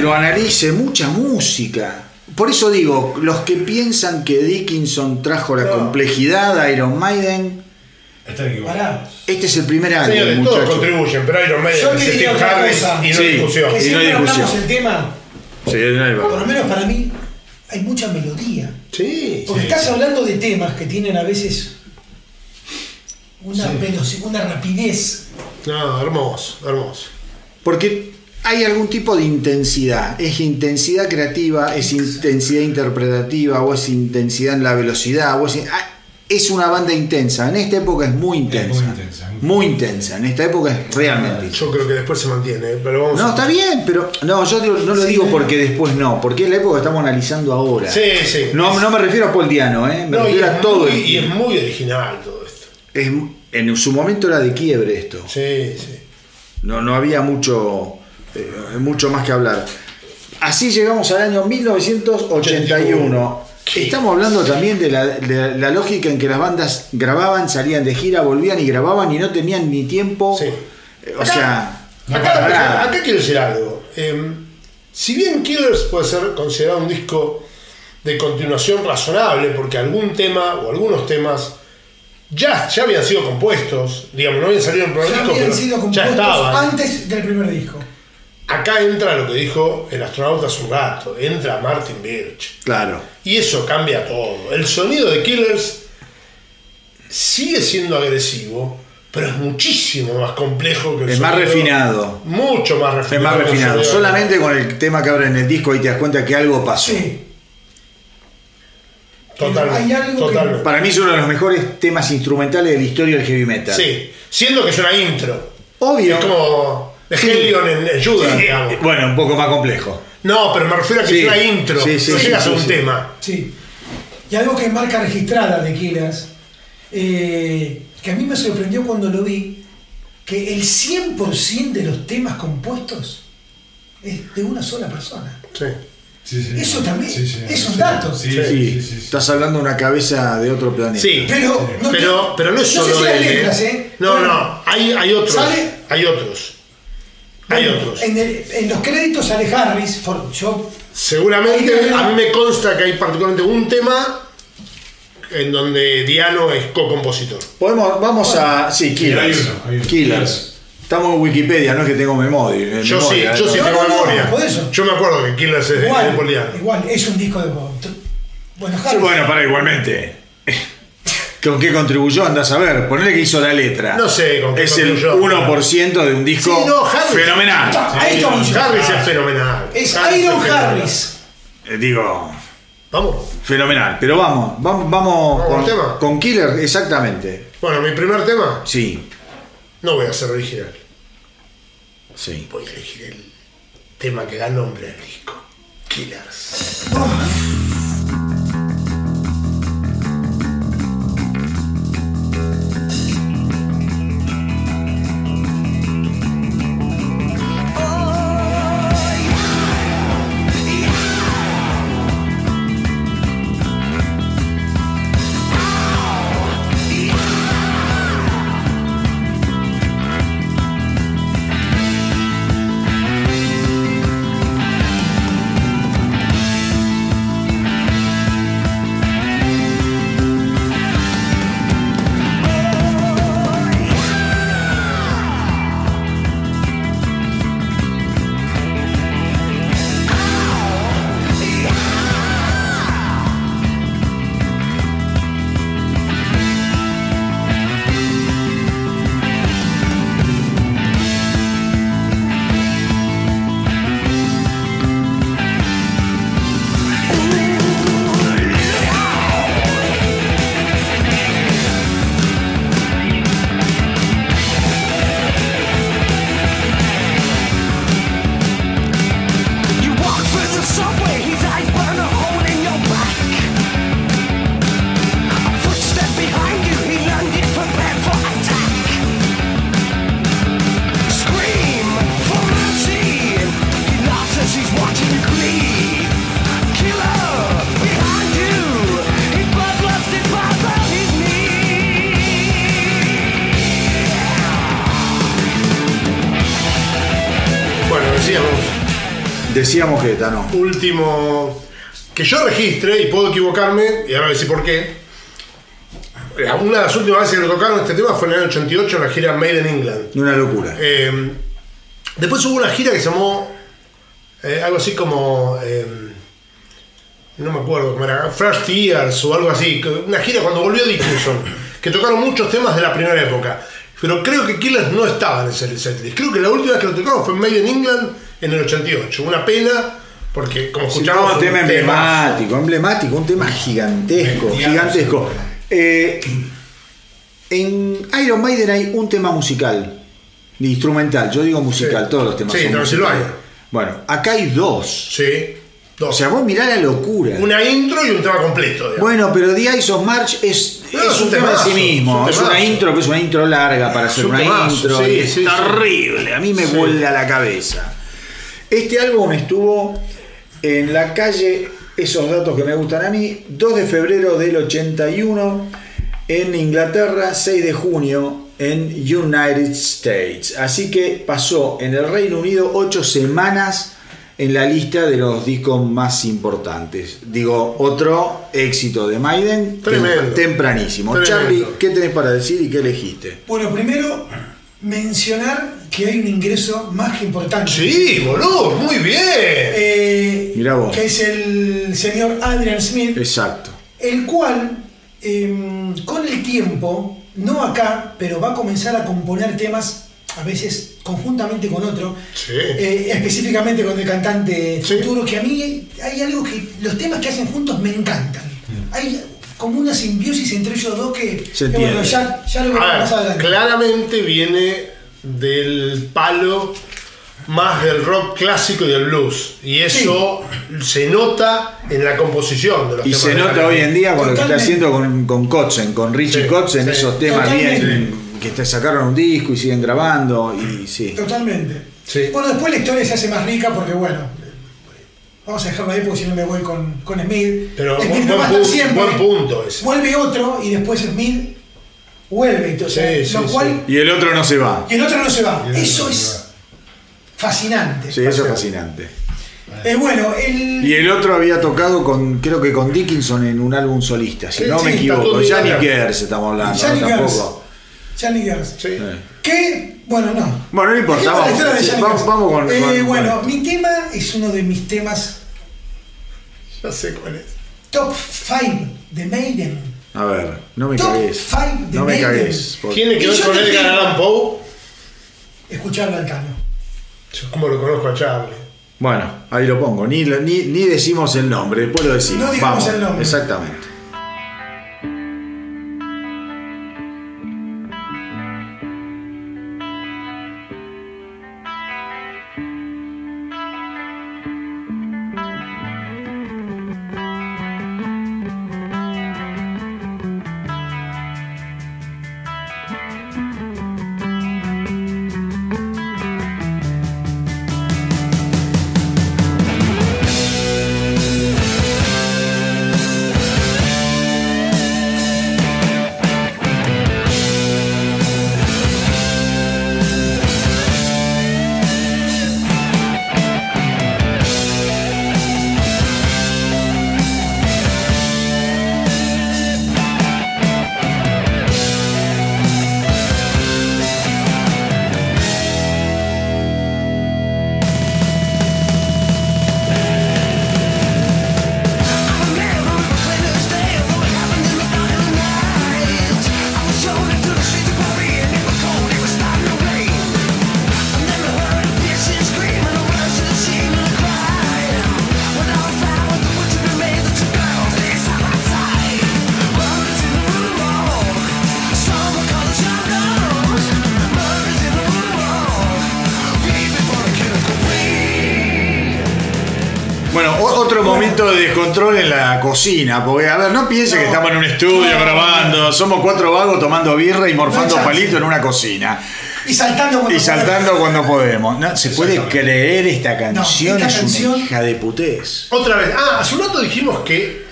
Lo analice, mucha música. Por eso digo, los que piensan que Dickinson trajo la No. complejidad a Iron Maiden, Están equivocados. Este es el primer año, Señores, todos muchachos. contribuyen, pero Iron Maiden Yo es Steve Harris y no Sí. hay discusión. Que Y no siempre hay hablamos discusión. el tema, Sí, no hay por lo menos para mí, hay mucha melodía. Sí, Porque sí. estás hablando de temas que tienen a veces una velocidad, una rapidez. No, hermoso, hermoso. Porque hay algún tipo de intensidad. Es intensidad creativa, es intensidad interpretativa, o es intensidad en la velocidad, o es, ah, es una banda intensa. En esta época es muy intensa. muy intensa, muy Muy intensa. En esta época es realmente Yo creo que después se mantiene, ¿eh? pero vamos No, a... está bien, pero no, yo digo- no lo Sí, digo porque después no, porque es la época que estamos analizando ahora. Sí, sí. No, no me refiero a Paul Diano, ¿eh? me No, refiero a todo muy, el y es muy original todo esto. Es- en su momento era de quiebre esto. Sí, sí. No, no había mucho, eh, mucho más que hablar. Así llegamos al año 1981. ¿Qué? Estamos hablando también de la, de la lógica en que las bandas grababan, salían de gira, volvían y grababan y no tenían ni tiempo. Sí. Eh, O Acá- sea, Acá, para nada. acá quiero decir algo. Eh, si bien Killers puede ser considerado un disco de continuación razonable, porque algún tema o algunos temas ya, ya habían sido compuestos, digamos, no habían salido en primer Ya disco, habían sido ya compuestos estaban. antes del primer disco. Acá entra lo que dijo el astronauta hace un rato, entra Martin Birch. Claro. Y eso cambia todo. El sonido de Killers sigue siendo agresivo, pero es muchísimo más complejo que el Es más refinado. Mucho más Es refinado. más que el refinado. Solamente con el tema que abre en el disco ahí te das cuenta que algo pasó. Sí. Totalmente. Hay algo que-. Para mí es uno de los mejores temas instrumentales de la historia del heavy metal. Sí, siendo que es una intro. Obvio. Es como de Sí. Helion en, en Judas, digamos. Eh, Bueno, un poco más complejo. No, pero me refiero a que Sí. es una intro. Sí, sí, no sí, llegas sí, a un sí. tema. Sí. Y algo que es marca registrada de Killers, eh, que a mí me sorprendió cuando lo vi, que el 100% de los temas compuestos es de una sola persona. Sí. Sí, sí. Eso también Sí, sí, es un sí. dato. Sí, Sí, sí, sí. Estás hablando de una cabeza de otro planeta. Sí. Pero no, Pero, pero no es no sé solo si las él. ¿eh? letras, ¿eh? No, no. Hay, hay otros. ¿Sale? Hay otros. Hay Bueno, otros. En, el- en los créditos sale Harris, for- yo Seguramente a mí me consta que hay particularmente un tema en donde Diano es co-compositor. Podemos, vamos a. Sí, Killers. hay uno, hay uno. Killers. Estamos en Wikipedia, no es que tengo memoria. eh, Yo sí, yo ¿no? sí No, tengo no, memoria. eso. Yo me acuerdo que Killers es de, igual, de Paul Diano. igual, es un disco de Bueno, Sí, Harris, bueno, para igualmente. ¿Con qué contribuyó? Andás a ver. Ponele que hizo la letra. No sé con qué Es el contribuyó. 1% de un disco Sí, no, Harris. fenomenal. Ahí está. Harris es fenomenal. es Harris Iron fenomenal. Harris. Eh, digo, Vamos. fenomenal. Pero vamos, vamos, vamos ¿Vamos con, al tema? con Killer, exactamente. Bueno, mi primer tema, Sí, no voy a ser original. sí. Voy a elegir el tema que da nombre al disco. Killers. Último que yo registre, y puedo equivocarme, y ahora voy a decir por qué. La- Una de las últimas veces que lo tocaron este tema fue en el año 88 en la gira Made in England. Una locura. Eh, después hubo una gira que se llamó eh, algo así como. eh, no me acuerdo cómo era. First Years o algo así. Una gira cuando volvió Dickinson. Que tocaron muchos temas de la primera época. Pero creo que Killers no estaba en ese setlist. Creo que la última vez que lo tocaron fue en Made in England en el 88. Una pena, porque como Sí, escuchamos. no, un tema emblemático, emblemático, un tema gigantesco, Bestial, gigantesco. Eh, en Iron Maiden hay un tema musical, instrumental, yo digo musical, Sí. todos los temas Sí, son Transilvania. musicales. Bueno, acá hay dos. Sí. O Dos. sea, vos mirá la locura. una intro y un tema completo. digamos. Bueno, pero The Ice of March es, No, es un un tema en sí mismo. es Es un una intro, pero es una intro larga para hacer un una temazo, intro. sí, es sí, sí. terrible, a mí me Sí. vuela la cabeza. Este álbum estuvo en la calle, esos datos que me gustan a mí, 2 de febrero del 81 en Inglaterra, 6 de junio en United States. Así que pasó en el Reino Unido 8 semanas en la lista de los discos más importantes. Digo, otro éxito de Maiden, Tremendo. tempranísimo. Tremendo. Charlie, ¿qué tenés para decir y qué elegiste? Bueno, primero mencionar que hay un ingreso más que importante. Sí, boludo, muy bien. Eh, Mirá vos. Que es el señor Adrian Smith, Exacto. el cual em, con el tiempo, no acá, pero va a comenzar a componer temas, a veces conjuntamente con otro, Sí. eh, específicamente con el cantante Sí. futuro, que a mí hay algo que los temas que hacen juntos me encantan. Hay como una simbiosis entre ellos dos que, Se que, bueno, ya, ya lo veremos más adelante. claramente viene del palo más del rock clásico y del blues. Y eso se nota en la composición de los Y temas se nota hoy en día con lo que está haciendo con, con Kotzen, con Richie Sí, Kotzen, sí. esos temas Totalmente. bien que te sacaron un disco y siguen grabando y sí. Totalmente. Sí. Bueno, después la historia se hace más rica porque, bueno, vamos a dejarlo ahí porque si no me voy con, con Smith. Pero Smith buen, no buen punto, siempre. buen punto ese. Vuelve otro y después Smith vuelve. Entonces, Sí, lo sí, cual. Y el otro no se va. Y el otro no se va. Y el otro Eso es fascinante. Sí, eso es fascinante. Eh, bueno, el. Y el otro había tocado con, creo que con Dickinson en un álbum solista, si no sí, me equivoco. Johnny. Gers estamos hablando, Johnny ¿no? Gers. tampoco. Johnny Gers. Sí. Que, bueno, no. Bueno, no importa, vamos, vamos, con, Eh, con- bueno, con- mi tema es uno de mis temas Ya sé cuál es. top 5 de Maiden. A ver, no me cagues. No me cagues. por- Tiene que ver con Edgar Allan Poe. Escucharlo al cano. Yo como lo conozco a Charlie. Bueno, ahí lo pongo. Ni, ni, ni decimos el nombre, después lo decimos. No digamos Vamos, el nombre. Exactamente. Descontrol en la cocina, porque a ver, no piense que estamos en un estudio No. grabando, somos cuatro vagos tomando birra y morfando No palito en una cocina. Y saltando cuando Y saltando cuando podemos. No, se puede creer esta canción, esta es canción- una hija de putés. Otra vez. Ah, hace un rato dijimos que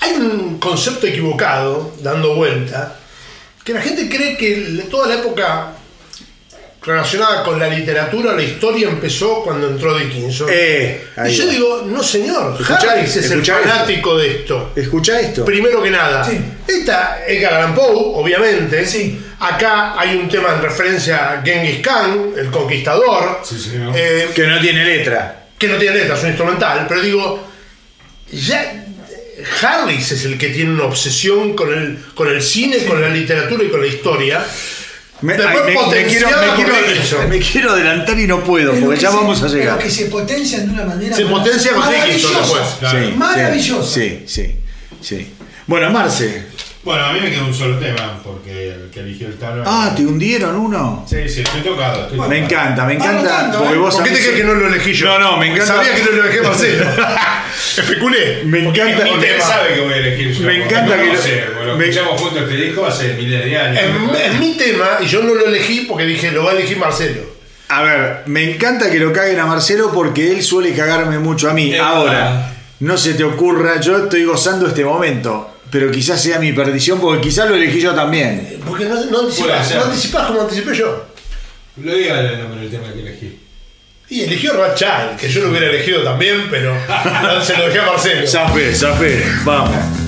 hay un concepto equivocado dando vuelta. Que la gente cree que toda la época relacionada con la literatura, la historia empezó cuando entró Dickinson. Eh, y yo va. digo, no señor, Escuchá- Harris es el esto. fanático de esto. Escucha esto. Primero que nada, Sí. esta Edgar Allan Poe, obviamente. Sí. Acá hay un tema en referencia a Genghis Khan, el conquistador, Sí, señor. eh, Que no tiene letra. que no tiene letra, es un instrumental, pero digo, ya Harris es el que tiene una obsesión con el, con el cine, con la literatura y con la historia. Me, Después ay, me- me quiero, me quiero- Dickinson. me quiero adelantar y no puedo, Pero porque que ya se- vamos a pero llegar. que se potencian de una manera Se potencia con maravillosa. Claro. Sí, Maravilloso. Sí, sí, sí. Bueno, Marce. Bueno, a mí me quedó un solo tema, porque el que eligió el tarot. Ah, ¿te hundieron uno? Sí, sí, estoy tocado. Estoy Me encanta, me encanta. Porque ¿eh? vos ¿Por qué te crees que no lo elegí yo? No, no, me encanta. Sabía que no lo elegí Marcelo. [LAUGHS] Especulé. Me encanta- Porque tema. sabe que voy a elegir yo. Me encanta no que lo sé, bueno, me- escuchamos juntos este disco hace miles de años. Es, es mi tema y yo no lo elegí porque dije, lo va a elegir Marcelo. A ver, me encanta que lo caguen a Marcelo porque él suele cagarme mucho a mí. Es Ahora, verdad. no se te ocurra, yo estoy gozando este momento, pero quizás sea mi perdición porque quizás lo elegí yo también. Porque no, no anticipás, no anticipás como anticipé yo. Lo diga el nombre del tema que elegí. Y eligió Rat Child, que yo lo hubiera elegido también, pero [LAUGHS] se lo dejé a Marcelo. Zafé, zafé, vamos.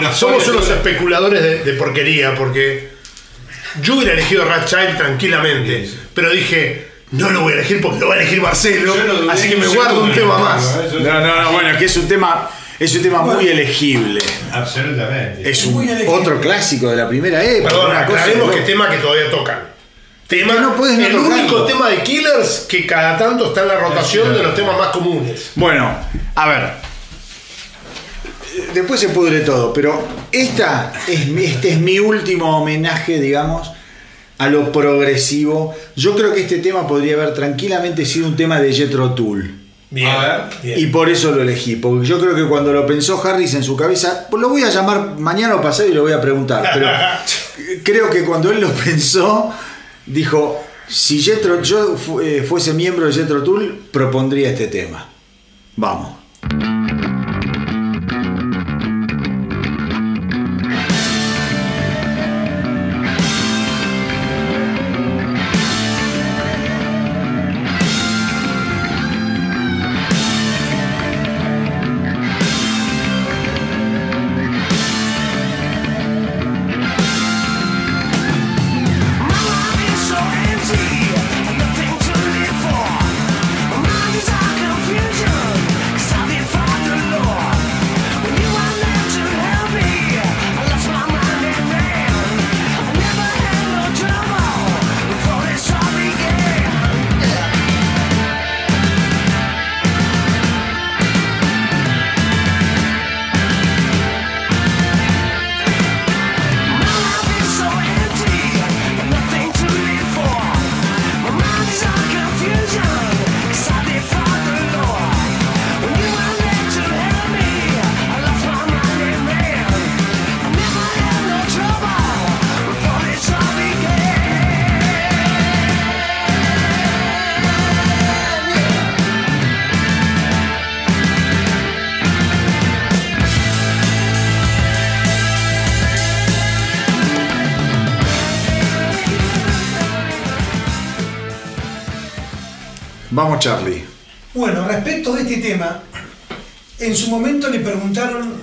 Nos somos unos especuladores de, de porquería porque yo hubiera elegido Rat Child tranquilamente, Sí, sí. pero dije, no lo voy a elegir porque lo va a elegir Marcelo, Yo no dudé así que me guardo un tema más. No, no, no, bueno, es que es un tema, es un tema muy elegible. Absolutamente. Es un, otro clásico de la primera época. Perdón, aclaremos que tema que todavía tocan. Tema, no puedes el tocarlo. único tema de Killers que cada tanto está en la rotación de los temas más comunes. Bueno, a ver. Después se pudre todo, pero esta es, mi- este es mi último homenaje, digamos, a lo progresivo. Yo creo que este tema podría haber tranquilamente sido un tema de Jethro Tull. Bien, A ver. bien. Y por eso lo elegí, porque yo creo que cuando lo pensó Harris en su cabeza, pues lo voy a llamar mañana o pasado y lo voy a preguntar, pero [LAUGHS] creo que cuando él lo pensó, dijo, si Jethro, yo fu- eh, fuese miembro de Jethro Tull, propondría este tema. Vamos. Vamos, Charlie. Bueno, respecto de este tema, en su momento le preguntaron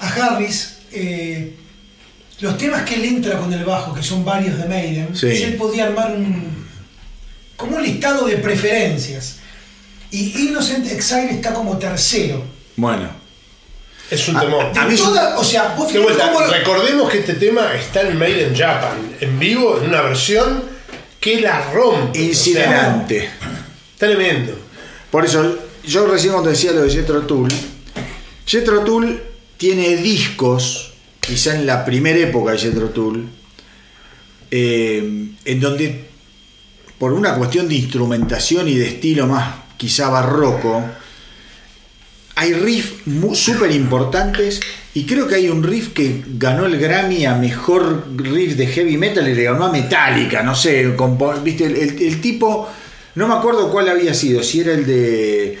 a Harris eh, los temas que él entra con el bajo, que son varios de Maiden, Sí. él podía armar un como un listado de preferencias. Y Innocent Exile está como tercero. Bueno, Es un temor. a mí toda- o sea, vos De fíjate vuelta, cómo lo- recordemos que este tema está en Made in Japan, en vivo, en una versión que la rompe. incinerante. O sea, tremendo. Por eso, yo recién cuando decía lo de Jethro Tull, Jethro Tull tiene discos, quizá en la primera época de Jethro Tull, eh, en donde, por una cuestión de instrumentación y de estilo más quizá barroco, hay riffs súper importantes y creo que hay un riff que ganó el Grammy a mejor riff de heavy metal y le ganó a Metallica, no sé, viste, el, el- el tipo, no me acuerdo cuál había sido, si era el de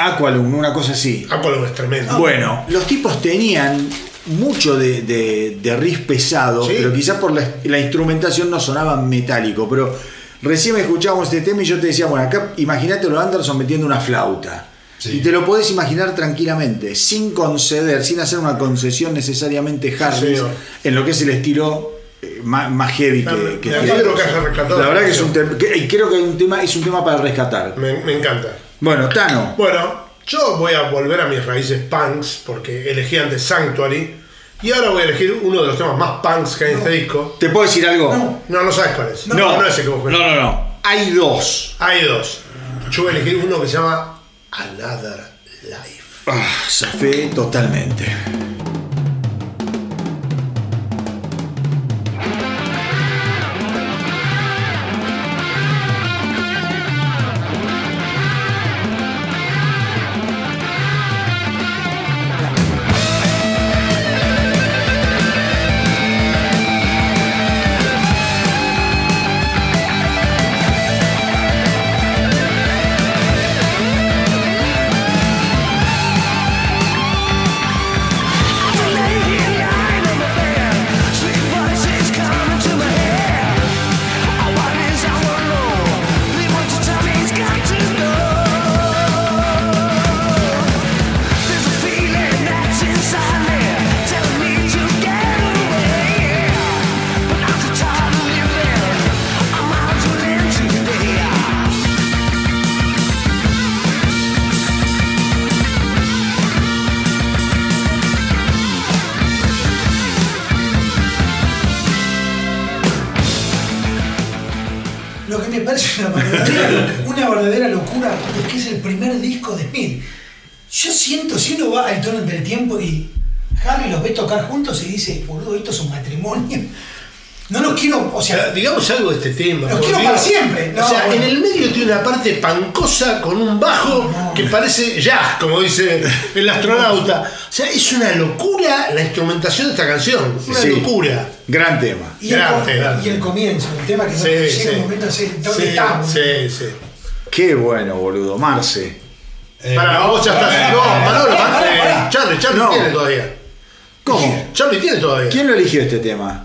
Aqualung, una cosa así. Apolo es tremendo. Bueno, los tipos tenían mucho de, de- de riff pesado, Sí. pero quizás por la, la instrumentación no sonaba metálico. Pero recién me escuchábamos este tema y yo te decía, bueno, acá imagínate los Anderson metiendo una flauta. Sí. Y te lo podés imaginar tranquilamente, sin conceder, sin hacer una concesión necesariamente Harris señor. en lo que es el estilo más, más heavy que, que que rescatado La verdad que es un tema, creo que hay un tema, es un tema para rescatar. Me, me encanta. Bueno, Tano, Bueno, yo voy a volver a mis raíces punks porque elegí antes Sanctuary y ahora voy a elegir uno de los temas más punks que hay en este disco. ¿te puedo decir algo? No. No, no sabes cuál es. No, no es el que vos no, no, no. Hay dos. Hay dos. Yo voy a elegir uno que se llama Another Life. Ah, zafé totalmente. Lo que me parece una verdadera, locura es que es el primer disco de Smith. Yo siento, si uno va al túnel del tiempo y Harry los ve tocar juntos y dice, boludo, esto es un matrimonio. No los quiero, o sea, digamos algo de este tema. Los porque quiero digo, para siempre. No, o sea, bueno. en el medio tiene una parte pancosa con un bajo No. que parece jazz, como dice el astronauta. O sea, es una locura la instrumentación de esta canción. Una Sí. locura. Gran tema. y, el, grande, co- grande. y el comienzo, el tema que no Sí, llega sí. un momento así, ¿dónde Sí, estamos? sí, sí. Qué bueno, boludo. Marce. Eh, Para vos ya estás. No, Manolo, pará, Manolo, pará, pará. Charlie, Charlie No. tiene todavía. ¿Cómo? Charlie tiene todavía. ¿Quién lo eligió este tema?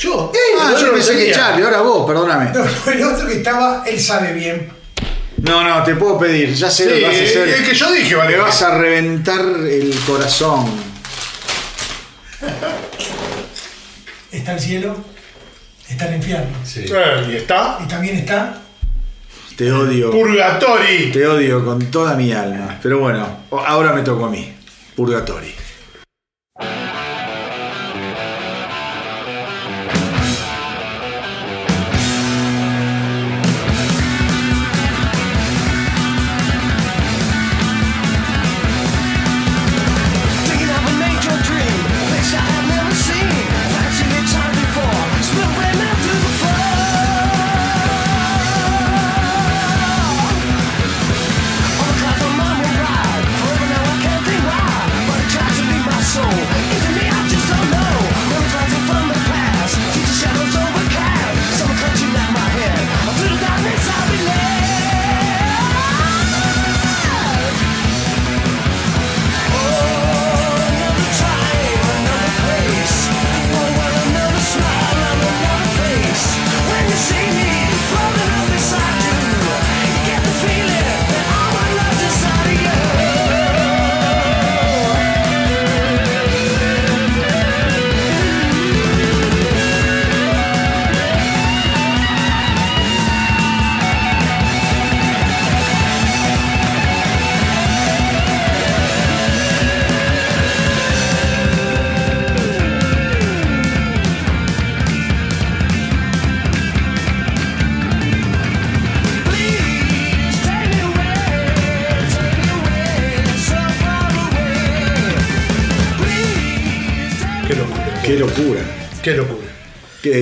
Yo. Ah, no yo pensé que. Charlie, ahora vos, perdóname. No, no, el otro que estaba, él sabe bien. No, no, te puedo pedir, ya sé Sí, lo que vas a hacer. el que yo dije, vale. Me vas a reventar el corazón. Está el cielo, está el infierno. sí. Eh, Y está. Y también está Te odio. Purgatori. Te odio con toda mi alma. Pero bueno, ahora me tocó a mí. Purgatory.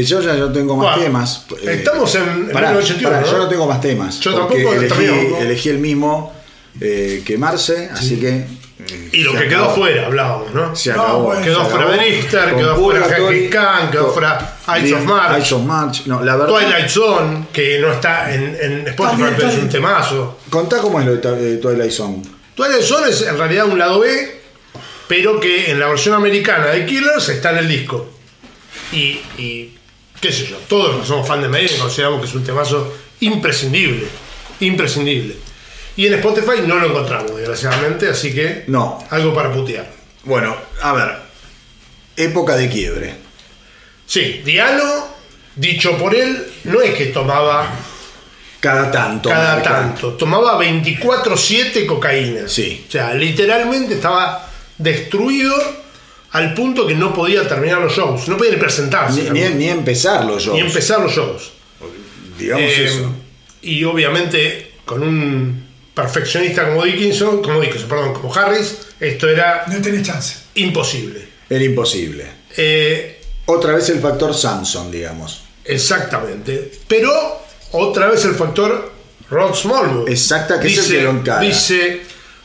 Yo ya no tengo más Bueno, temas. Eh, estamos en- en pará, 1981, pará, ¿no? Yo no tengo más temas. Yo porque tampoco, elegí, también, ¿no? elegí el mismo eh, que Marce, así que. eh, Y lo que quedó fuera, hablábamos, ¿no? Se No, acabó. bueno, Quedó se fuera. Drifter, quedó fuera Genghis Khan, quedó fuera Ice of March. Ice of March. No, la verdad. Twilight Zone, que no está en, en Spotify, También, pero es un temazo. Contá cómo es lo de de Twilight Zone. Twilight Zone es en realidad un lado B, pero que en la versión americana de Killers está en el disco. Y, y qué sé yo, todos los que somos fan de Maiden consideramos que es un temazo imprescindible. Imprescindible. Y en Spotify no lo encontramos, desgraciadamente, así que No. algo para putear. Bueno, a ver. Época de quiebre. Sí, Diano, dicho por él, no es que tomaba Cada tanto. cada tanto, tomaba 24-7 cocaína. Sí. O sea, literalmente estaba destruido al punto que no podía terminar los shows, no podía ni presentarse, Ni, ni, ni empezarlo yo. ni empezar los shows. Digamos Eh, eso. y obviamente con un perfeccionista como Dickinson, como Dickinson, perdón, como Harris, esto era No tenés chance. imposible. Era imposible. Eh, Otra vez el factor Samson, digamos. exactamente. Pero otra vez el factor Rod Smallwood. Exacta, que es el que lo encara. Dice,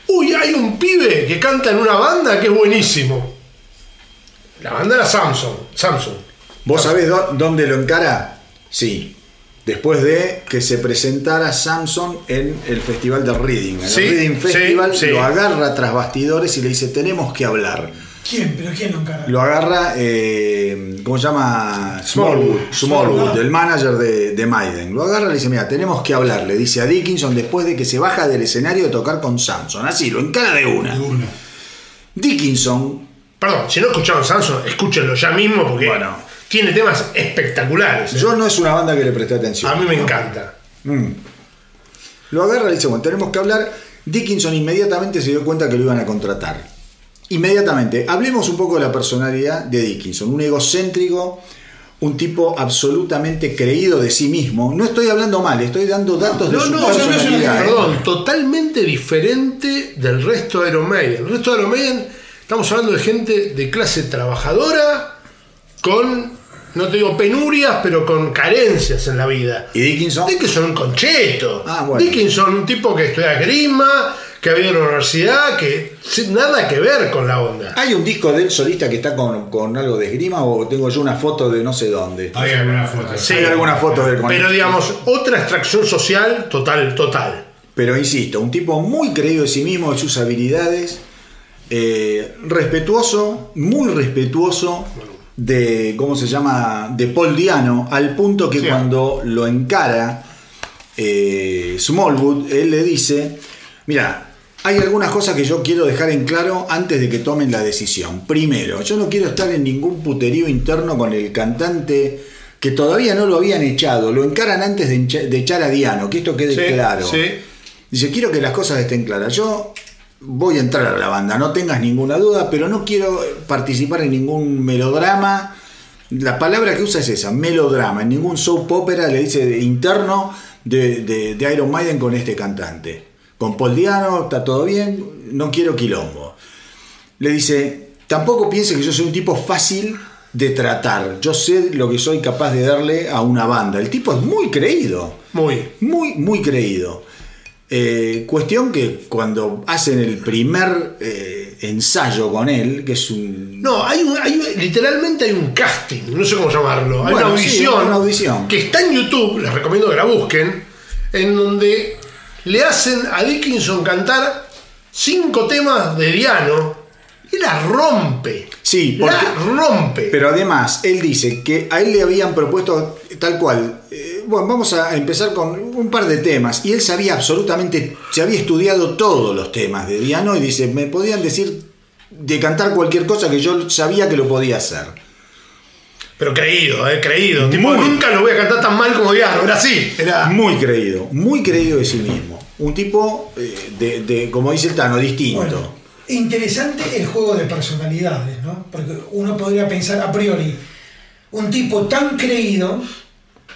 uy, hay un pibe que canta en una banda que es buenísimo. La banda era Samson. Samson. ¿Vos sabés dó- dónde lo encara? Sí. Después de que se presentara Samson en el festival de Reading. En Sí, el Reading Festival sí. lo agarra tras bastidores y le dice, tenemos que hablar. ¿Quién? ¿Pero quién lo encara? Lo agarra, eh, ¿cómo se llama? Smallwood. Smallwood, el manager de, de Maiden. Lo agarra y le dice, mira, tenemos que hablar. Le dice a Dickinson después de que se baja del escenario de tocar con Samson. Así, lo encara de una. Dickinson, Perdón, si no escucharon Samson, escúchenlo ya mismo porque Bueno. tiene temas espectaculares. ¿eh? yo no es una banda que le presté atención. A mí me encanta. Mm. Lo agarra y dice, bueno, tenemos que hablar. Dickinson inmediatamente se dio cuenta que lo iban a contratar. Inmediatamente. Hablemos un poco de la personalidad de Dickinson. Un egocéntrico, un tipo absolutamente creído de sí mismo. No estoy hablando mal, estoy dando datos de No, su no, no, no, personalidad. ¿eh? perdón, totalmente diferente del resto de Iron Maiden. El resto de Iron Maiden, estamos hablando de gente de clase trabajadora, con, no te digo penurias, pero con carencias en la vida. ¿Y Dickinson? Dickinson un concheto. Ah, bueno. Dickinson un tipo que estudia grima, que ha ido a la universidad, que sin nada que ver con la onda. ¿Hay un disco de él solista que está con, con algo de esgrima o tengo yo una foto de no sé dónde? Hay alguna foto. Sí. Hay alguna foto de él con Pero digamos, otra extracción social total, total. Pero insisto, un tipo muy creído de sí mismo, de sus habilidades, eh, respetuoso, muy respetuoso de, ¿cómo se llama?, de Paul Diano, al punto que Sí. cuando lo encara eh, Smallwood, él le dice, mira, hay algunas cosas que yo quiero dejar en claro antes de que tomen la decisión. Primero, yo no quiero estar en ningún puterío interno con el cantante que todavía no lo habían echado, lo encaran antes de, echar a Diano, que esto quede Sí, claro. sí. Dice, quiero que las cosas estén claras. Yo voy a entrar a la banda, no tengas ninguna duda, pero no quiero participar en ningún melodrama. La palabra que usa es esa, melodrama. En ningún soap opera le dice de interno de, de- de Iron Maiden con este cantante. Con Paul Diano está todo bien, no quiero quilombo. Le dice, tampoco piense que yo soy un tipo fácil de tratar. Yo sé lo que soy capaz de darle a una banda. El tipo es muy creído. Muy. Muy, muy creído. Eh, cuestión que cuando hacen el primer eh, ensayo con él, que es un. No, hay un, hay un- literalmente hay un casting, no sé cómo llamarlo. Hay Bueno, una sí, audición, una audición. que está en YouTube, les recomiendo que la busquen, en donde le hacen a Dickinson cantar cinco temas de Diano y la rompe. Sí, la porque- rompe. Pero además, él dice que a él le habían propuesto tal cual. eh, bueno, vamos a empezar con un par de temas. Y él sabía absolutamente, se había estudiado todos los temas de Diano y dice, me podían decir de cantar cualquier cosa que yo sabía que lo podía hacer. Pero creído, eh, creído. Tipo, Muy. nunca lo voy a cantar tan mal como Diano. Era así. Era. Muy creído, muy creído de sí mismo. Un tipo eh, de, de, como dice el Tano, distinto. Bueno, interesante el juego de personalidades, ¿no? Porque uno podría pensar a priori, un tipo tan creído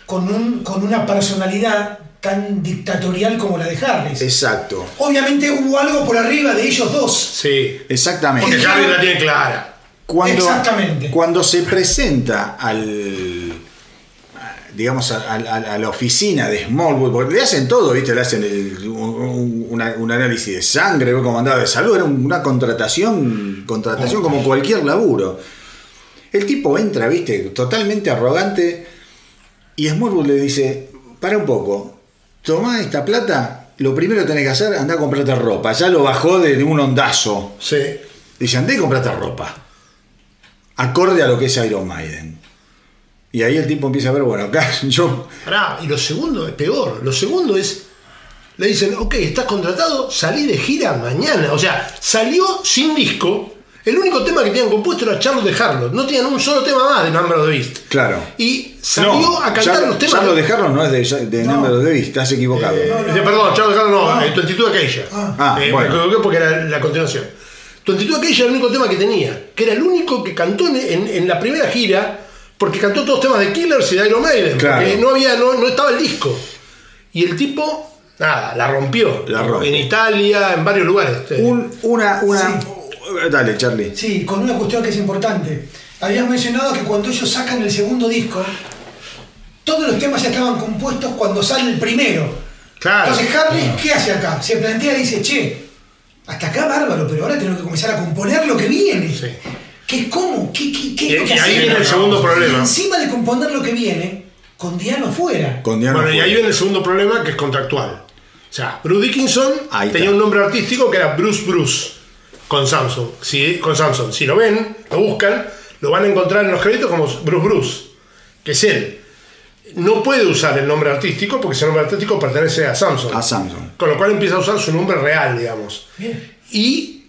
con, un, con una personalidad tan dictatorial como la de Harris. Exacto, Obviamente hubo algo por arriba de ellos dos. Sí. exactamente. Porque Harry la tiene clara. Cuando, Exactamente. Cuando se presenta al digamos a, a- a la oficina de Smallwood, porque le hacen todo, ¿viste? Le hacen el- un, una- un análisis de sangre, como andaba de salud, era una contratación, contratación como cualquier laburo. El tipo entra, ¿viste? Totalmente arrogante y Smallwood le dice, para un poco, tomá esta plata, lo primero que tenés que hacer, andá a comprarte ropa. Ya lo bajó de, de un ondazo. Sí. Dice, andá y comprate ropa. Acorde a lo que es Iron Maiden. Y ahí el tipo empieza a ver, bueno, acá [LAUGHS] yo... Pará, y lo segundo es peor. Lo segundo es. Le dicen, ok, estás contratado, salí de gira mañana. O sea, salió sin disco. El único tema que tenían compuesto era Charlotte de Harlot. No tenían un solo tema más de Number of the Beast. Claro. Y salió No, a cantar los temas. ya lo dejaron, no es de, de Number of the Beast, estás equivocado. Eh, perdón, Charlotte de Harlot no, No. eh, Tu actitud aquella. Ah, Eh, bueno. Me equivoqué porque era la continuación. Tu actitud aquella era el único tema que tenía. Que era el único que cantó en, en- en la primera gira. Porque cantó todos los temas de Killers y de Iron Maiden. Claro. Porque no, había, no, no estaba el disco. Y el tipo, nada, la rompió. La rompe. En Italia, en varios lugares. Eh, Un- una, una... Dale, Charlie. Sí, con una cuestión que es importante. Habías mencionado que cuando ellos sacan el segundo disco, todos los temas ya estaban compuestos cuando sale el primero. Claro. Entonces Harry, ¿qué hace acá? Se plantea y dice, che, hasta acá bárbaro, pero ahora tengo que comenzar a componer lo que viene. Sí. ¿Qué es cómo? ¿Qué, qué, qué es Y- lo que y ahí viene el segundo problema. Y encima de componer lo que viene, con Diano afuera. Con Bueno, y ahí viene el segundo problema que es contractual. O sea, Bruce Dickinson Ahí tenía está. un nombre artístico que era Bruce Bruce con Samsung. Si, con Samsung. Si lo ven, lo buscan, lo van a encontrar en los créditos como Bruce Bruce, que es él. No puede usar el nombre artístico porque ese nombre artístico pertenece a Samsung. A Samsung. Con lo cual empieza a usar su nombre real, digamos. Bien. Y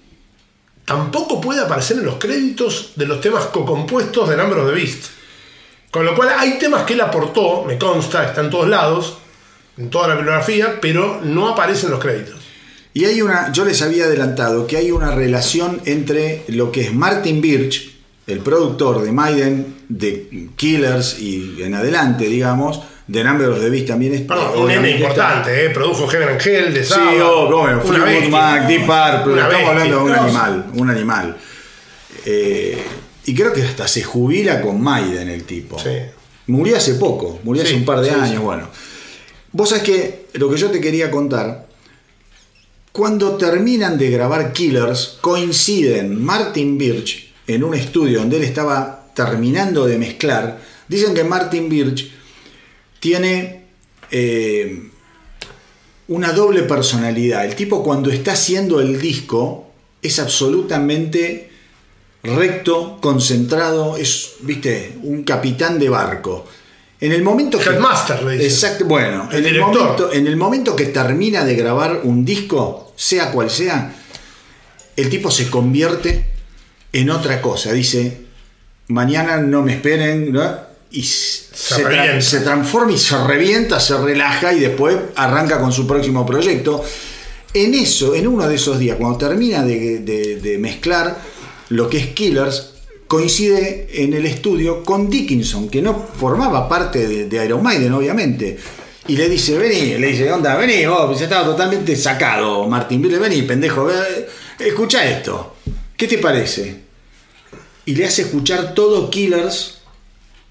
tampoco puede aparecer en los créditos de los temas co-compuestos de Number of the Beast. Con lo cual hay temas que él aportó, me consta, está en todos lados, en toda la bibliografía, pero no aparece en los créditos. Y hay una, yo les había adelantado que hay una relación entre lo que es Martin Birch, el productor de Maiden, de Killers y en adelante, digamos, de Number of the Beast también es Perdón, un está- importante, ¿eh? produjo Heaven Angel, de Sí, Sabbath, oh, bueno, Fleetwood. Mac, Deep Purple, estamos bestia. hablando de un No, animal, un animal. Eh, y creo que hasta se jubila con Maiden el tipo. Sí. Murió hace poco, murió hace Sí, un par de sí, años, sí. bueno. Vos sabés que lo que yo te quería contar, cuando terminan de grabar Killers, coinciden Martin Birch en un estudio donde él estaba terminando de mezclar. Dicen que Martin Birch tiene eh, una doble personalidad. El tipo cuando está haciendo el disco es absolutamente recto, concentrado, es, viste, un capitán de barco. En el momento que le dicen. Exacto, bueno, El en el, momento, en el momento que termina de grabar un disco, sea cual sea, el tipo se convierte en otra cosa. Dice, mañana no me esperen, ¿no? y se, tra- se transforma y se revienta, se relaja y después arranca con su próximo proyecto. En eso, en uno de esos días, cuando termina de, de- de mezclar lo que es Killers, coincide en el estudio con Dickinson, que no formaba parte de, Iron Maiden, obviamente. Y le dice, vení, le dice, onda, vení, vos, estaba totalmente sacado, Martín, Vile, vení, pendejo, escucha esto, ¿qué te parece? Y le hace escuchar todo Killers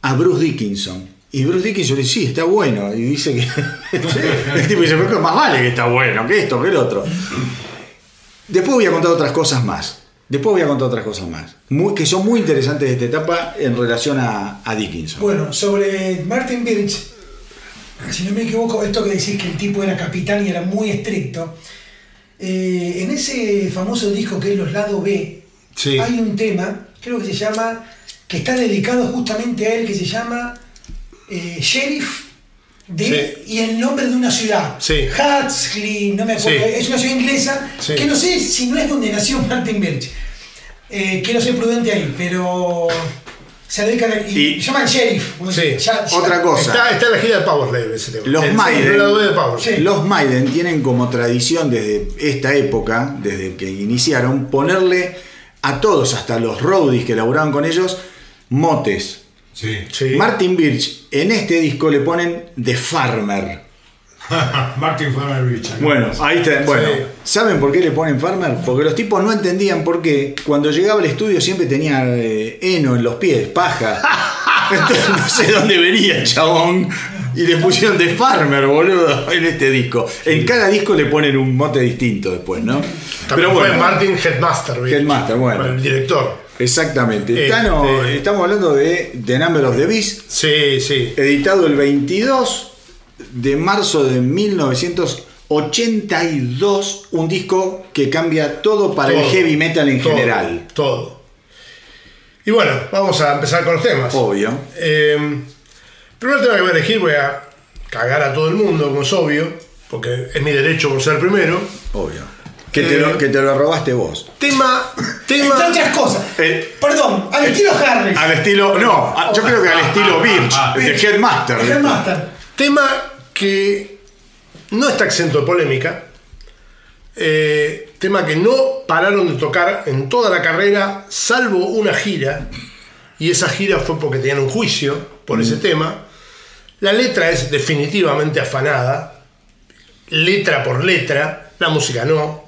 a Bruce Dickinson. Y Bruce Dickinson le dice, sí, está bueno. Y dice que. [LAUGHS] el tipo dice, pero más vale que está bueno, que esto, que el otro. Después voy a contar otras cosas más. Después voy a contar otras cosas más. Muy- que son muy interesantes de esta etapa en relación a, a Dickinson. Bueno, sobre Martin Birch, si no me equivoco, esto que decís que el tipo era capitán y era muy estricto, eh, en ese famoso disco que es Los Lado B, Sí. hay un tema, creo que se llama, que está dedicado justamente a él, que se llama eh, Sheriff de, y el nombre de una ciudad. Sí. No me acuerdo, Sí. es una ciudad inglesa, Sí. que no sé si no es donde nació [LAUGHS] Martin Birch. Eh, quiero ser prudente ahí, pero se dedican a, y, Y- llaman Sheriff. como Sí. dice, ya- ya- Otra cosa. Está, está la gira de ese tema. Los Maiden. de. Los Maiden tienen como tradición desde esta época, desde que iniciaron, ponerle a todos, hasta los roadies que laburaban con ellos, motes. Sí. Sí. Martin Birch en este disco le ponen The Farmer. [LAUGHS] Martin Farmer Richard. Bueno, ahí está. Bueno, Sí. ¿saben por qué le ponen Farmer? Porque los tipos no entendían por qué cuando llegaba al estudio siempre tenía eh, heno en los pies, paja. [LAUGHS] Entonces no sé dónde venía el chabón. Y le pusieron de Farmer, boludo, en este disco. En cada disco le ponen un mote distinto después, ¿no? También fue Martin Headmaster. ¿viste? Headmaster, bueno. El director. Exactamente. Este- Tano, estamos hablando de The Number of the Beast, Sí, sí. editado el 22 de marzo de 1982, un disco que cambia todo para el heavy metal en todo, general. Todo. Y bueno, vamos a empezar con los temas. Obvio. Eh, primer tema que voy a elegir, voy a cagar a todo el mundo, como es obvio, porque es mi derecho por ser primero. Obvio. Que te, Eh, lo, que te lo robaste vos. Tema. Entre Tema. otras cosas. Eh, Perdón, al estilo Harris. Al estilo. No, a- yo creo que al estilo Birch, de Headmaster. El Headmaster. Tema que no está exento de polémica. Eh, tema que no pararon de tocar en toda la carrera, salvo una gira. Y esa gira fue porque tenían un juicio por ese tema. La letra es definitivamente afanada, letra por letra, la música no.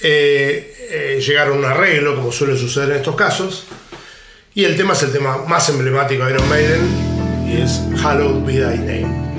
Eh, eh, llegaron a un arreglo, como suele suceder en estos casos. Y el tema es el tema más emblemático de Iron Maiden, y es Hallowed Be Thy Name.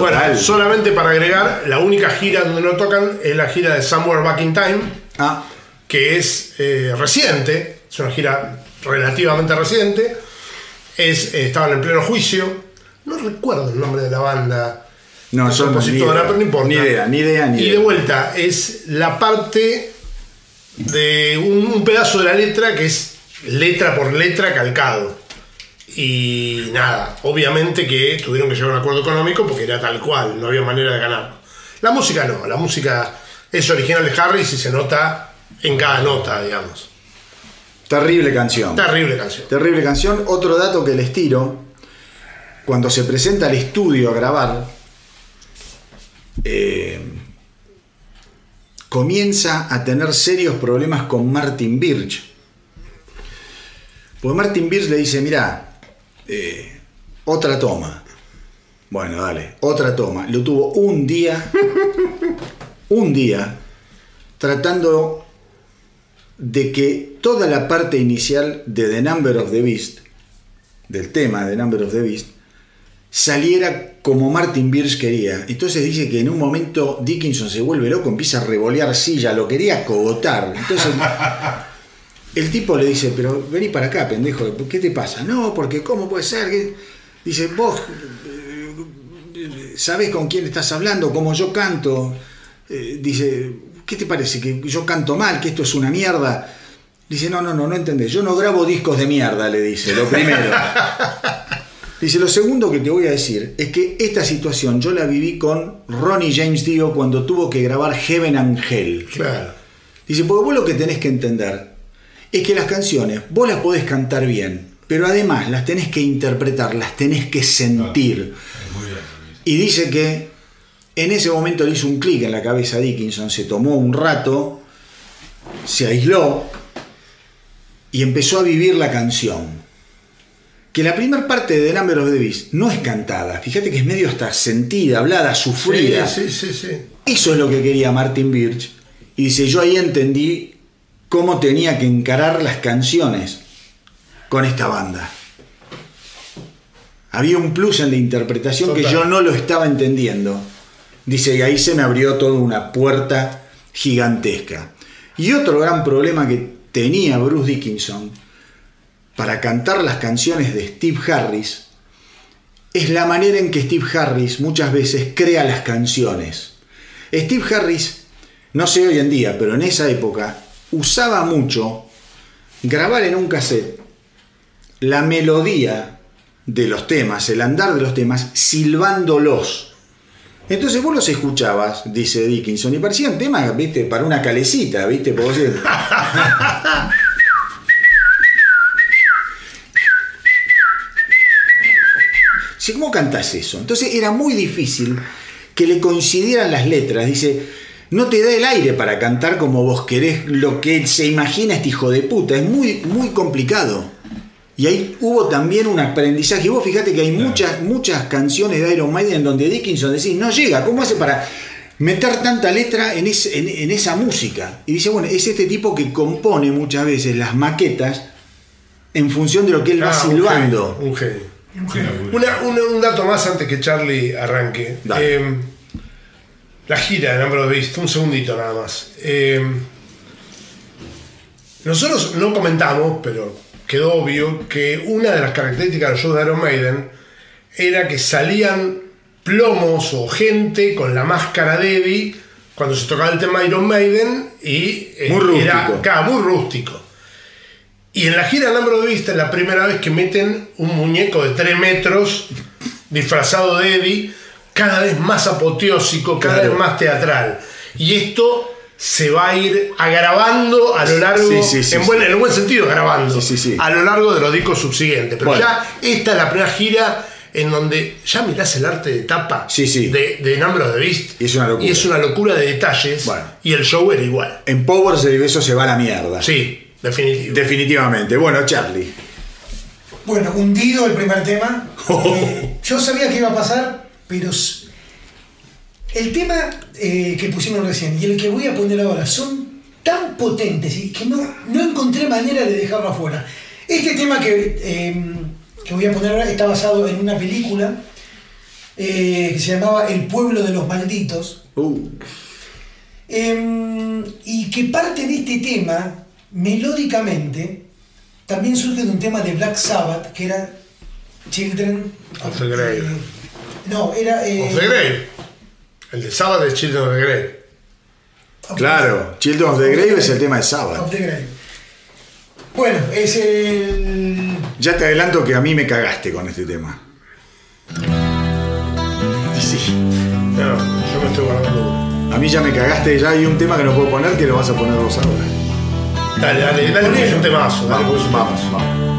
Bueno, solamente para agregar, la única gira donde no tocan es la gira de Somewhere Back in Time, Ah, que es eh, reciente, es una gira relativamente reciente, es, eh, estaban en pleno juicio, no recuerdo el nombre de la banda no, no, ni idea. pero no importa. Ni idea, ni idea, ni y idea. de vuelta, es la parte de un, un pedazo de la letra que es letra por letra calcado. Y nada, obviamente que tuvieron que llegar a un acuerdo económico porque era tal cual, no había manera de ganarlo. La música no, la música es original de Harris y se nota en cada nota, digamos. Terrible canción. Terrible canción. Terrible canción. Otro dato que les tiro. Cuando se presenta al estudio a grabar, eh, comienza a tener serios problemas con Martin Birch. Porque Martin Birch le dice, mira, otra toma. Bueno, dale, otra toma. Lo tuvo un día, [LAUGHS] un día, tratando de que toda la parte inicial de The Number of the Beast, del tema de The Number of the Beast, saliera como Martin Birch quería. Entonces dice que en un momento Dickinson se vuelve loco, empieza a revolear silla, lo quería cogotar. Entonces [LAUGHS] el tipo le dice, pero vení para acá, pendejo, ¿qué te pasa? No, porque ¿cómo puede ser? que-?" Dice, vos eh, sabés con quién estás hablando, como yo canto. Eh, dice, ¿qué te parece? ¿Que yo canto mal? ¿Que esto es una mierda? Dice, no, no, no, no entendés. Yo no grabo discos de mierda, le dice, lo primero. [LAUGHS] Dice, lo segundo que te voy a decir es que esta situación yo la viví con Ronnie James Dio cuando tuvo que grabar Heaven and Hell. Claro. Dice, porque vos lo que tenés que entender es que las canciones vos las podés cantar bien, pero además las tenés que interpretar, las tenés que sentir. Muy bien. Y dice que en ese momento le hizo un clic en la cabeza a Dickinson, se tomó un rato, se aisló y empezó a vivir la canción. Que la primera parte de The Number of the Beast no es cantada, fíjate que es medio hasta sentida, hablada, sufrida. Sí, sí, sí, sí. Eso es lo que quería Martin Birch. Y dice, yo ahí entendí cómo tenía que encarar las canciones con esta banda. Había un plus en la interpretación que yo no lo estaba entendiendo. Dice, y ahí se me abrió toda una puerta gigantesca. Y otro gran problema que tenía Bruce Dickinson para cantar las canciones de Steve Harris es la manera en que Steve Harris muchas veces crea las canciones. Steve Harris, no sé hoy en día, pero en esa época, usaba mucho grabar en un cassette la melodía de los temas, el andar de los temas, silbándolos. Entonces vos los escuchabas, dice Dickinson, y parecían temas, viste, para una calecita, viste, decís, [LAUGHS] Sí, ¿Cómo cantás eso? Entonces era muy difícil que le coincidieran las letras. Dice, no te da el aire para cantar como vos querés lo que se imagina este hijo de puta. Es muy, muy complicado. Y ahí hubo también un aprendizaje. Y vos fíjate que hay muchas, muchas canciones de Iron Maiden donde Dickinson decís, no llega, ¿cómo hace para meter tanta letra en, en- en esa música? Y dice, bueno, es este tipo que compone muchas veces las maquetas en función de lo que él va Ah, un silbando. genio, Un genio. Una- una- un dato más antes que Charlie arranque. Dale. Eh, la gira de Number of Beast, un segundito nada más. Eh, nosotros no comentamos, pero quedó obvio que una de las características de los shows de Iron Maiden era que salían plomos o gente con la máscara de Eddie cuando se tocaba el tema Iron Maiden y eh, Muy era muy rústico. Y en la gira Number of Beast es la primera vez que meten un muñeco de 3 metros disfrazado de Eddie, cada vez más apoteósico, cada Claro. vez más teatral. Y esto se va a ir agravando a lo largo, Sí, sí, sí, en, sí. buen, en el buen sentido, agravando, Sí, sí, sí. a lo largo de los discos subsiguientes. Pero Bueno. ya esta es la primera gira en donde ya mirás el arte de tapa Sí, sí. De, de Number of the Beast. Y es una locura. Y es una locura de detalles. Bueno. Y el show era igual. En Powers el beso se va a la mierda. Sí, definitivo. Definitivamente. Bueno, Charlie. Bueno, hundido el primer tema. [LAUGHS] Eh, yo sabía que iba a pasar, pero el tema eh, que pusimos recién y el que voy a poner ahora son tan potentes y que no, no encontré manera de dejarlo afuera. Este tema que, eh, que voy a poner ahora está basado en una película eh, que se llamaba El pueblo de los malditos. Uh, Em, y que parte de este tema, melódicamente, también surge de un tema de Black Sabbath, que era Children Of the Grave. No, era. eh, Of the Grave. El de Sabbath de Children of the Grave. claro. Children of the Grave es el tema de Sabbath. Of the Grave. Bueno, es el. Ya te adelanto que a mí me cagaste con este tema. Sí. No, yo me estoy guardando. A mí ya me cagaste, ya hay un tema que no puedo poner que lo vas a poner vos ahora. Dale, dale, dale, porque es un temazo. Dale, porque es un Vamos, vamos.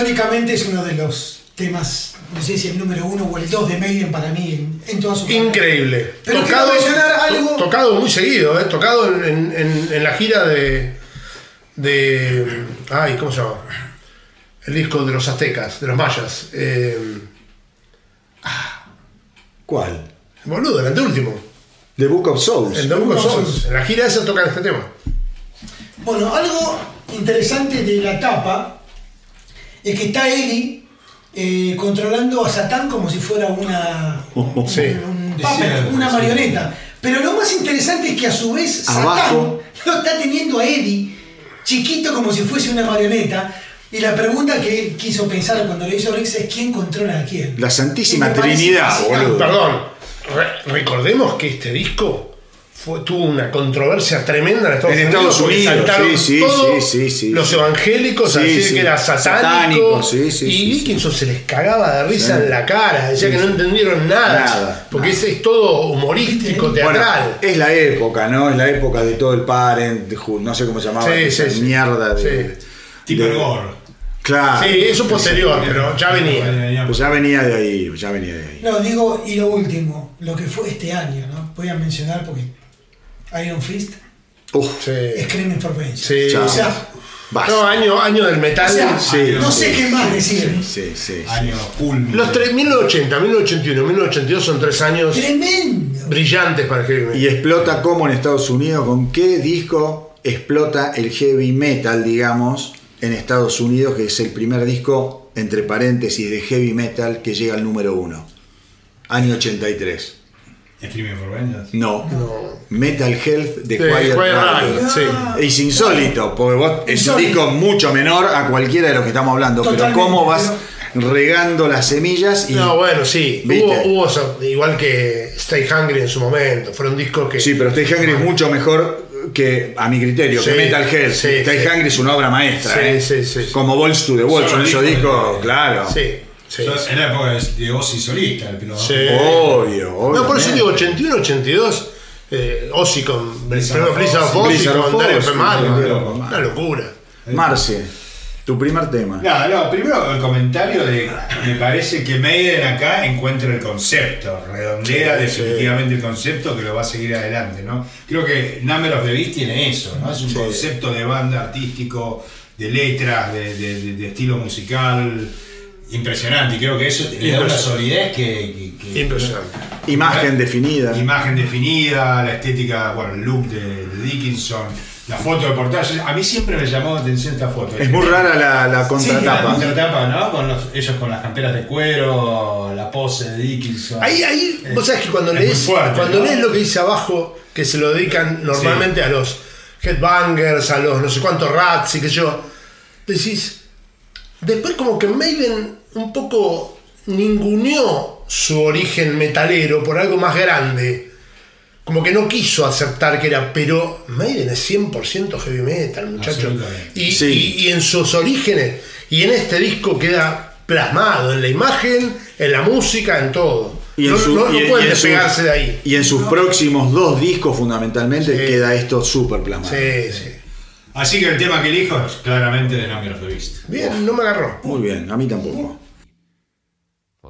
Históricamente es uno de los temas, no sé si el número uno o el dos de Maiden para mí en, en toda su. Increíble. Pero quiero mencionar algo- Tocado muy seguido, ¿eh? Tocado en, en- en- en la gira de. de. Ay, ¿cómo se llama? El disco de los aztecas, de los mayas. Eh, ¿Cuál? boludo, el anteúltimo. The Book of Souls. El Book of Book of Souls. Souls. En la gira esa tocan este tema. Bueno, algo interesante de la tapa es que está Eddie eh, controlando a Satán como si fuera una, Sí. un Es puppet, cierto, una sí. marioneta. Pero lo más interesante es que a su vez Abajo. Satán [LAUGHS] lo está teniendo a Eddie chiquito como si fuese una marioneta. Y la pregunta que él quiso pensar cuando lo hizo Rex es quién controla a quién. La Santísima Trinidad, boludo. Perdón, re- recordemos que este disco fue, tuvo una controversia tremenda en Estados En Unidos. Estados Unidos, saltaron sí, sí, todos sí, sí, sí, los sí. evangélicos Sí, a decir sí. que era satánico. Satánico, sí, sí, y sí, Dickinson se les cagaba de risa Sí. en la cara, decía Sí, que no sí. entendieron nada. Nada, porque ese es todo humorístico, teatral. Bueno, es la época, ¿no? Es la época de todo el Parenthood, no sé cómo se llamaba, Sí, esa sí, sí. mierda de... Sí. Tipo de- el gore. Claro. sí, eso posterior, pero ya venía. Pues ya venía de ahí, ya venía de ahí. No, digo, y lo último, lo que fue este año, ¿no? Voy a mencionar porque Iron Fist, Uf, Sí. Screaming for Vengeance. Sí. Chao. O sea, basta. No, año, año del metal. o sea, sí, no sé qué más decir. Sí, sí, sí. Año culmine. Los tres, 1980, 1981, 1982 son tres años Tremendo. brillantes para el heavy metal. Y explota como en Estados Unidos, con qué disco explota el heavy metal, digamos, en Estados Unidos, que es el primer disco, entre paréntesis, de heavy metal que llega al número uno. Año 83. Screaming for Vengeance. No. Metal Health de De Quiet Riot. Riot, sí. Es insólito, porque vos es un disco mucho menor a cualquiera de los que estamos hablando, pero cómo vas pero- regando las semillas y... No, bueno, sí. ¿Viste? Hubo, hubo igual que Stay Hungry en su momento. Fueron discos que. Sí, pero Stay Hungry es mucho mejor que, a mi criterio, que Sí, Metal Health. sí, Stay sí. Hungry es una obra maestra. Sí, ¿eh? sí, sí. Como Balls to the Wall, Son esos discos discos, de- claro. Sí, sí. En la época de- Ozzy solista, el piloto. Sí. Obvio, obvio. No, por eso digo 81, 82. Eh, Ozzy con. Blizzard primero of Ozzy, con Dario Una, locura. Marce, tu primer tema. No, no, primero el comentario de me parece que Maiden acá encuentra el concepto, redondea Sí, definitivamente el concepto que lo va a seguir adelante, ¿no? Creo que Number of the Beast tiene eso, ¿no? Es un concepto de banda artístico, de letras, de, de- de- de estilo musical impresionante y creo que eso le da una solidez que, que- que- Impresionante. Imagen definida. Imagen definida, la estética, bueno, el look de, de Dickinson, la foto de portada. A mí siempre me llamó la atención esta foto. Es muy rara la, la Sí, la contratapa. contratapa, ¿no? Con los- ellos con las camperas de cuero, la pose de Dickinson. Ahí, ahí, vos sabés que cuando Es lees, fuerte, cuando ¿no? lees lo que dice abajo, que se lo dedican normalmente a los headbangers, a los no sé cuántos rats y que yo, decís, después como que Maiden un poco ninguneó su origen metalero por algo más grande. Como que no quiso aceptar que era, pero Maiden es 100% heavy metal, muchachos. Absolutamente. Y, Sí. y- y en sus orígenes, y en este disco queda plasmado, en la imagen, en la música, en todo. Y en no su- no- no y en- pueden y en sus- despegarse de ahí. Y en sus próximos dos discos, fundamentalmente, Sí. queda esto súper plasmado. Sí, sí. Así que el tema que elijo es claramente de Number of the Beast. Bien, no me agarró. Muy bien, a mí tampoco.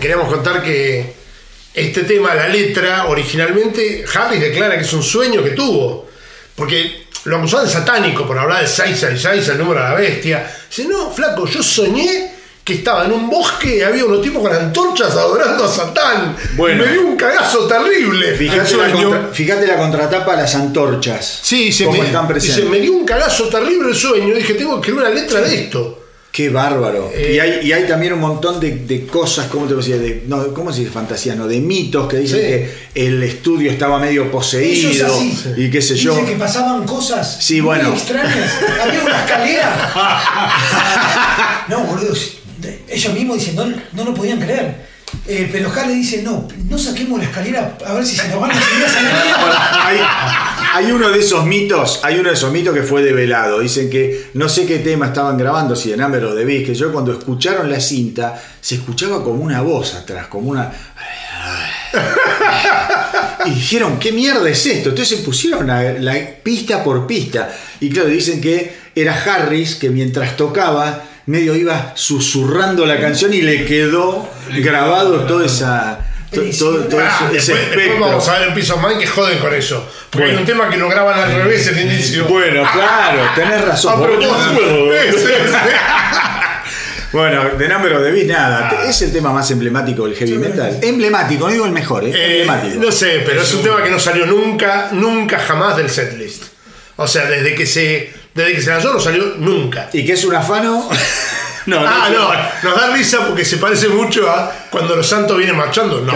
Queríamos contar que este tema, la letra, originalmente Harris declara que es un sueño que tuvo. Porque lo acusaban de satánico por hablar de 666, el número de la bestia. Dice, no, flaco, yo soñé que estaba en un bosque y había unos tipos con antorchas adorando a Satán. Bueno. Y me dio un cagazo terrible. Fíjate la, sueño. contra- fíjate la contratapa, las antorchas. Sí, se me, están presentes. dice, me dio un cagazo terrible el sueño. Dije, tengo que escribir una letra de esto. Qué bárbaro. Eh, y, hay, y hay también un montón de, de cosas, ¿cómo te decía? De, no, ¿Cómo se dice fantasía? No, de mitos que dicen Sí. que el estudio estaba medio Eso es poseído así. y qué sé Dice yo. que pasaban cosas Sí, muy bueno. extrañas. Había una escalera. [LAUGHS] No, boludo. Ellos mismos dicen, no, no lo podían creer. Eh, pero Harley dice, no, no saquemos la escalera a ver si se nos van a la Bueno, mierda. Hay, uno de esos mitos, hay uno de esos mitos que fue develado. Dicen que no sé qué tema estaban grabando, si de Number o de Beast, que yo cuando escucharon la cinta, se escuchaba como una voz atrás, como una. [LAUGHS] Y dijeron, ¿qué mierda es esto? Entonces se pusieron la, la pista por pista. Y claro, dicen que era Harris que mientras tocaba, medio iba susurrando la canción y le quedó grabado toda esa. To- todo, todo Ah, ese- ese después, después vamos a ver en Piso Man que joden con eso. Porque Bueno. hay un tema que lo graban al revés el inicio. Bueno, claro, tenés razón. Bueno, de Number of the Beast, nada. Ah. Es el tema más emblemático del heavy metal. Emblemático, no digo el mejor, ¿eh? Eh, emblemático. no sé, pero es un tema que no salió nunca, nunca jamás del setlist. O sea, desde que se, desde que se lanzó no salió nunca. ¿Y que es un afano? No, Ah, es un no, nos da risa porque se parece mucho a cuando los santos vienen marchando. No,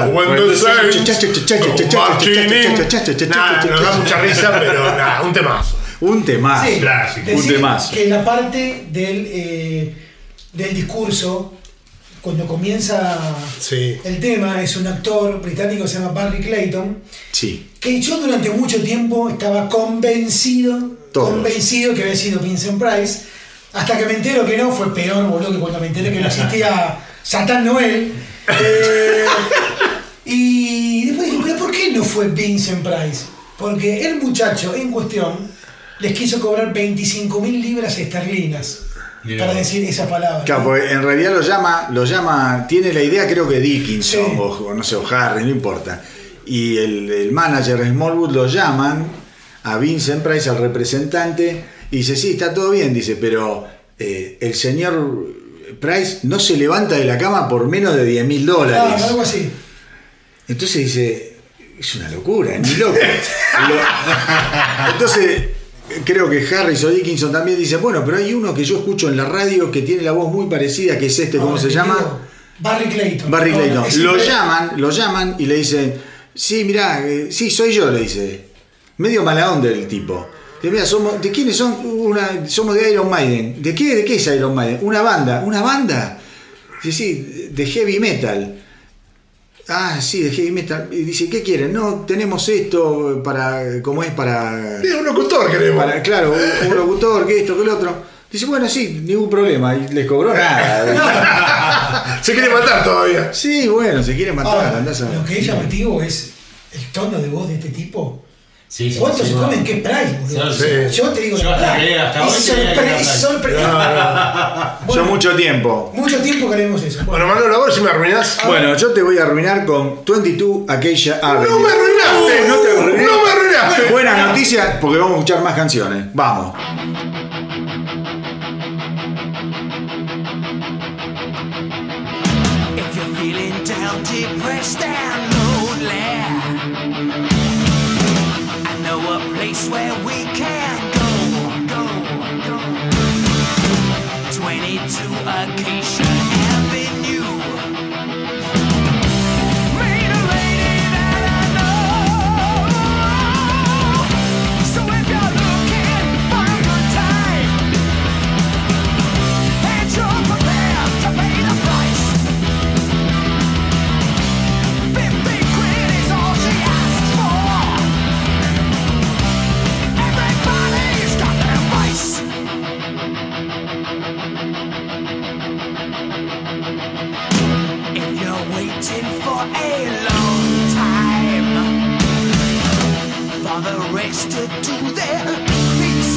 cha, nos da cha. mucha risa, pero nada, un temazo. Un temazo. Sí, clásico, un temazo. que la parte del, eh, del discurso, cuando comienza Sí. el tema, es un actor británico que se llama Barry Clayton, Sí. que yo durante mucho tiempo estaba convencido, Todos. convencido que había sido Vincent Price, hasta que me entero que no, fue peor, boludo, que cuando me enteré que no existía Satán Noel. Eh, y después dije, pero ¿por qué no fue Vincent Price? Porque el muchacho en cuestión les quiso cobrar 25 mil libras esterlinas Mirá. para decir esa palabra. Claro, porque en realidad lo llama, lo llama, tiene la idea creo que Dickinson Sí. o, o no sé, o Harry, no importa. Y el, el manager de Smallwood lo llaman a Vincent Price, al representante, y dice, sí, está todo bien, dice, pero eh, el señor Price no se levanta de la cama por menos de 10 mil dólares. Ah, algo así. Entonces dice, es una locura, ni loco. Lo- Entonces, creo que Harris o Dickinson también dicen, bueno, pero hay uno que yo escucho en la radio que tiene la voz muy parecida, que es este, ¿cómo Ahora se llama? digo, Barry Clayton. Barry Clayton. Lo llaman, lo llaman y le dicen, sí, mirá, eh, sí, soy yo, le dice. Medio mala onda el tipo. Dice, mira, somos, ¿de quiénes son? Una, somos de Iron Maiden. ¿De qué? ¿De qué es Iron Maiden? Una banda. ¿Una banda? Dice, sí, de heavy metal. Ah, sí, de heavy metal. Y dice, ¿qué quieren? No, tenemos esto para, como es para... Sí, un locutor queremos. Para, claro, un, un locutor, que esto, que lo otro. Dice, bueno, sí, ningún problema. Y les cobró nada. [LAUGHS] Se quiere matar todavía. Sí, bueno, se quiere matar. Ahora, lo que es llamativo es el tono de voz de este tipo. Sí, sí, ¿Cuánto sí, se no. comen? ¿Qué Price, boludo? Yo te digo, Yo la hasta que- hasta hoy es creía que era sorpre- es Price. sorpre- Yo mucho tiempo. Mucho tiempo que haremos eso. Bueno, Manuel, a ver si me arruinás. Bueno, yo te voy a arruinar con 22 Acacia Avenue. ¡No me arruinaste! No te arruiné. ¡No me arruinaste! Buena noticia porque vamos a escuchar más canciones. Vamos. If you're feeling down, depressed, and a wasted to their peace.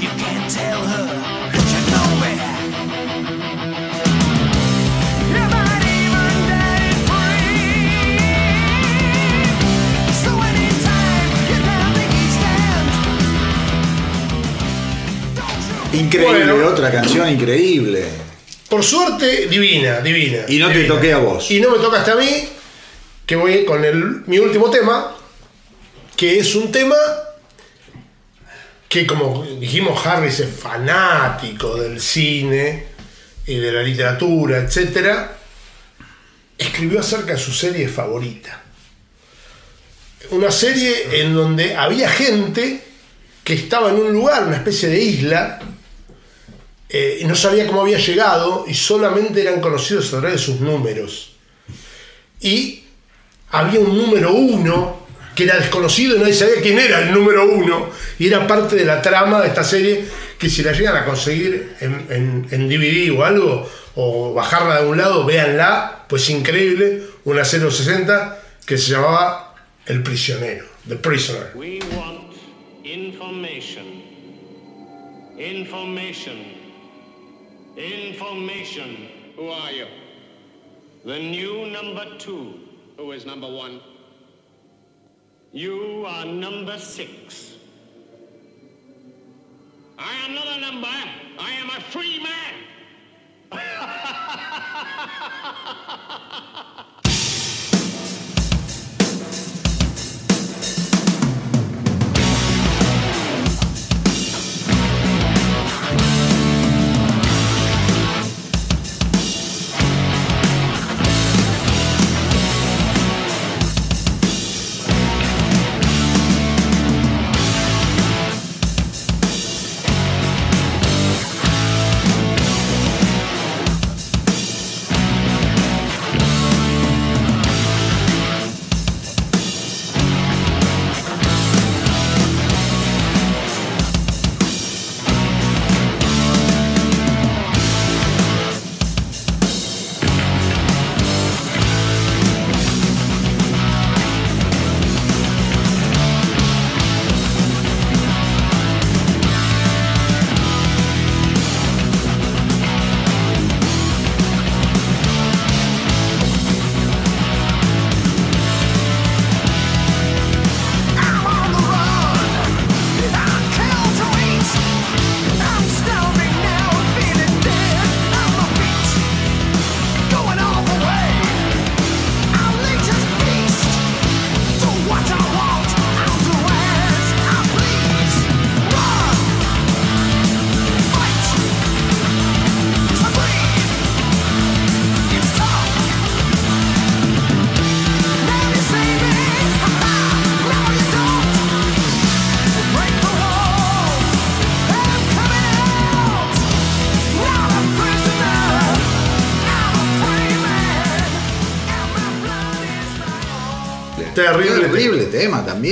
You can't tell her that nowhere. You might even die free. The east. Increíble, bueno. otra canción increíble. Por suerte, divina, divina. Y no divina. te toqué a vos. Y no me tocaste a mí, que voy con el, mi último tema, que es un tema que, como dijimos, Harris es fanático del cine y de la literatura, etc. Escribió acerca de su serie favorita. Una serie en donde había gente que estaba en un lugar, una especie de isla, eh, y no sabía cómo había llegado y solamente eran conocidos a través de sus números. Y había un número uno que era desconocido y nadie sabía quién era el número uno y era parte de la trama de esta serie que si la llegan a conseguir en, en- DVD o algo o bajarla de un lado, véanla, pues increíble, una 060 que se llamaba El prisionero, The Prisoner. We want information. Information. Information. Who are you? The new number two. Who is number one? You are number six. I am not a number. I am a free man. [LAUGHS]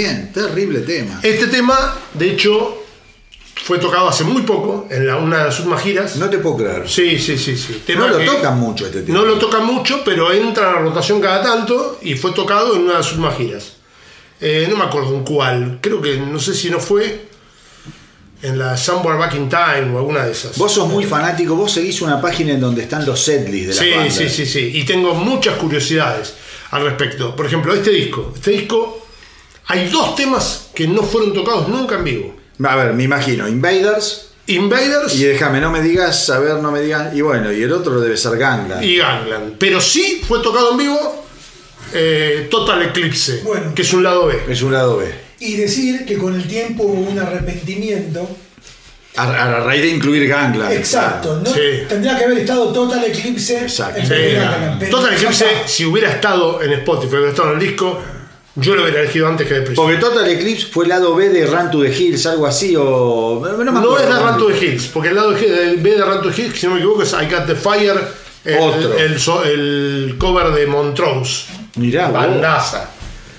también, terrible tema. Este tema, de hecho, fue tocado hace muy poco en la, una de las últimas giras. No te puedo creer. Sí, sí, sí, sí. Tema No lo tocan mucho este tema. No lo tocan mucho, pero entra a la rotación cada tanto y fue tocado en una de sus últimas giras. Eh, no me acuerdo en cuál. Creo que no sé si no fue en la Somewhere Back in Time o alguna de esas. Vos sos muy fanático, vos seguís una página en donde están los setlists de la Sí, banda. sí, sí, sí. Y tengo muchas curiosidades al respecto. Por ejemplo, este disco. Este disco. Hay dos temas que no fueron tocados nunca en vivo. A ver, me imagino, Invaders Invaders y déjame, no me digas, a ver, no me digas. Y bueno, y el otro debe ser Gangland. y Gangland. Pero sí fue tocado en vivo eh, Total Eclipse, Bueno. que es un lado B. Es un lado B. Y decir que con el tiempo hubo un arrepentimiento. A, a raíz de incluir Gangland. Exacto, ¿no? Sí. tendría que haber estado Total Eclipse. Exacto. en Sí, Gangland, Total Eclipse, si hubiera estado en Spotify, hubiera estado en el disco, yo lo hubiera elegido antes que de Prison. Porque Total Eclipse fue el lado B de Run to the Hills, algo así, o. No, me No acuerdo. es de Run to the Hills, porque el lado B de Run to the Hills, si no me equivoco, es I Got the Fire, el, Otro. el cover de Montrose. Mirá. Bandaza.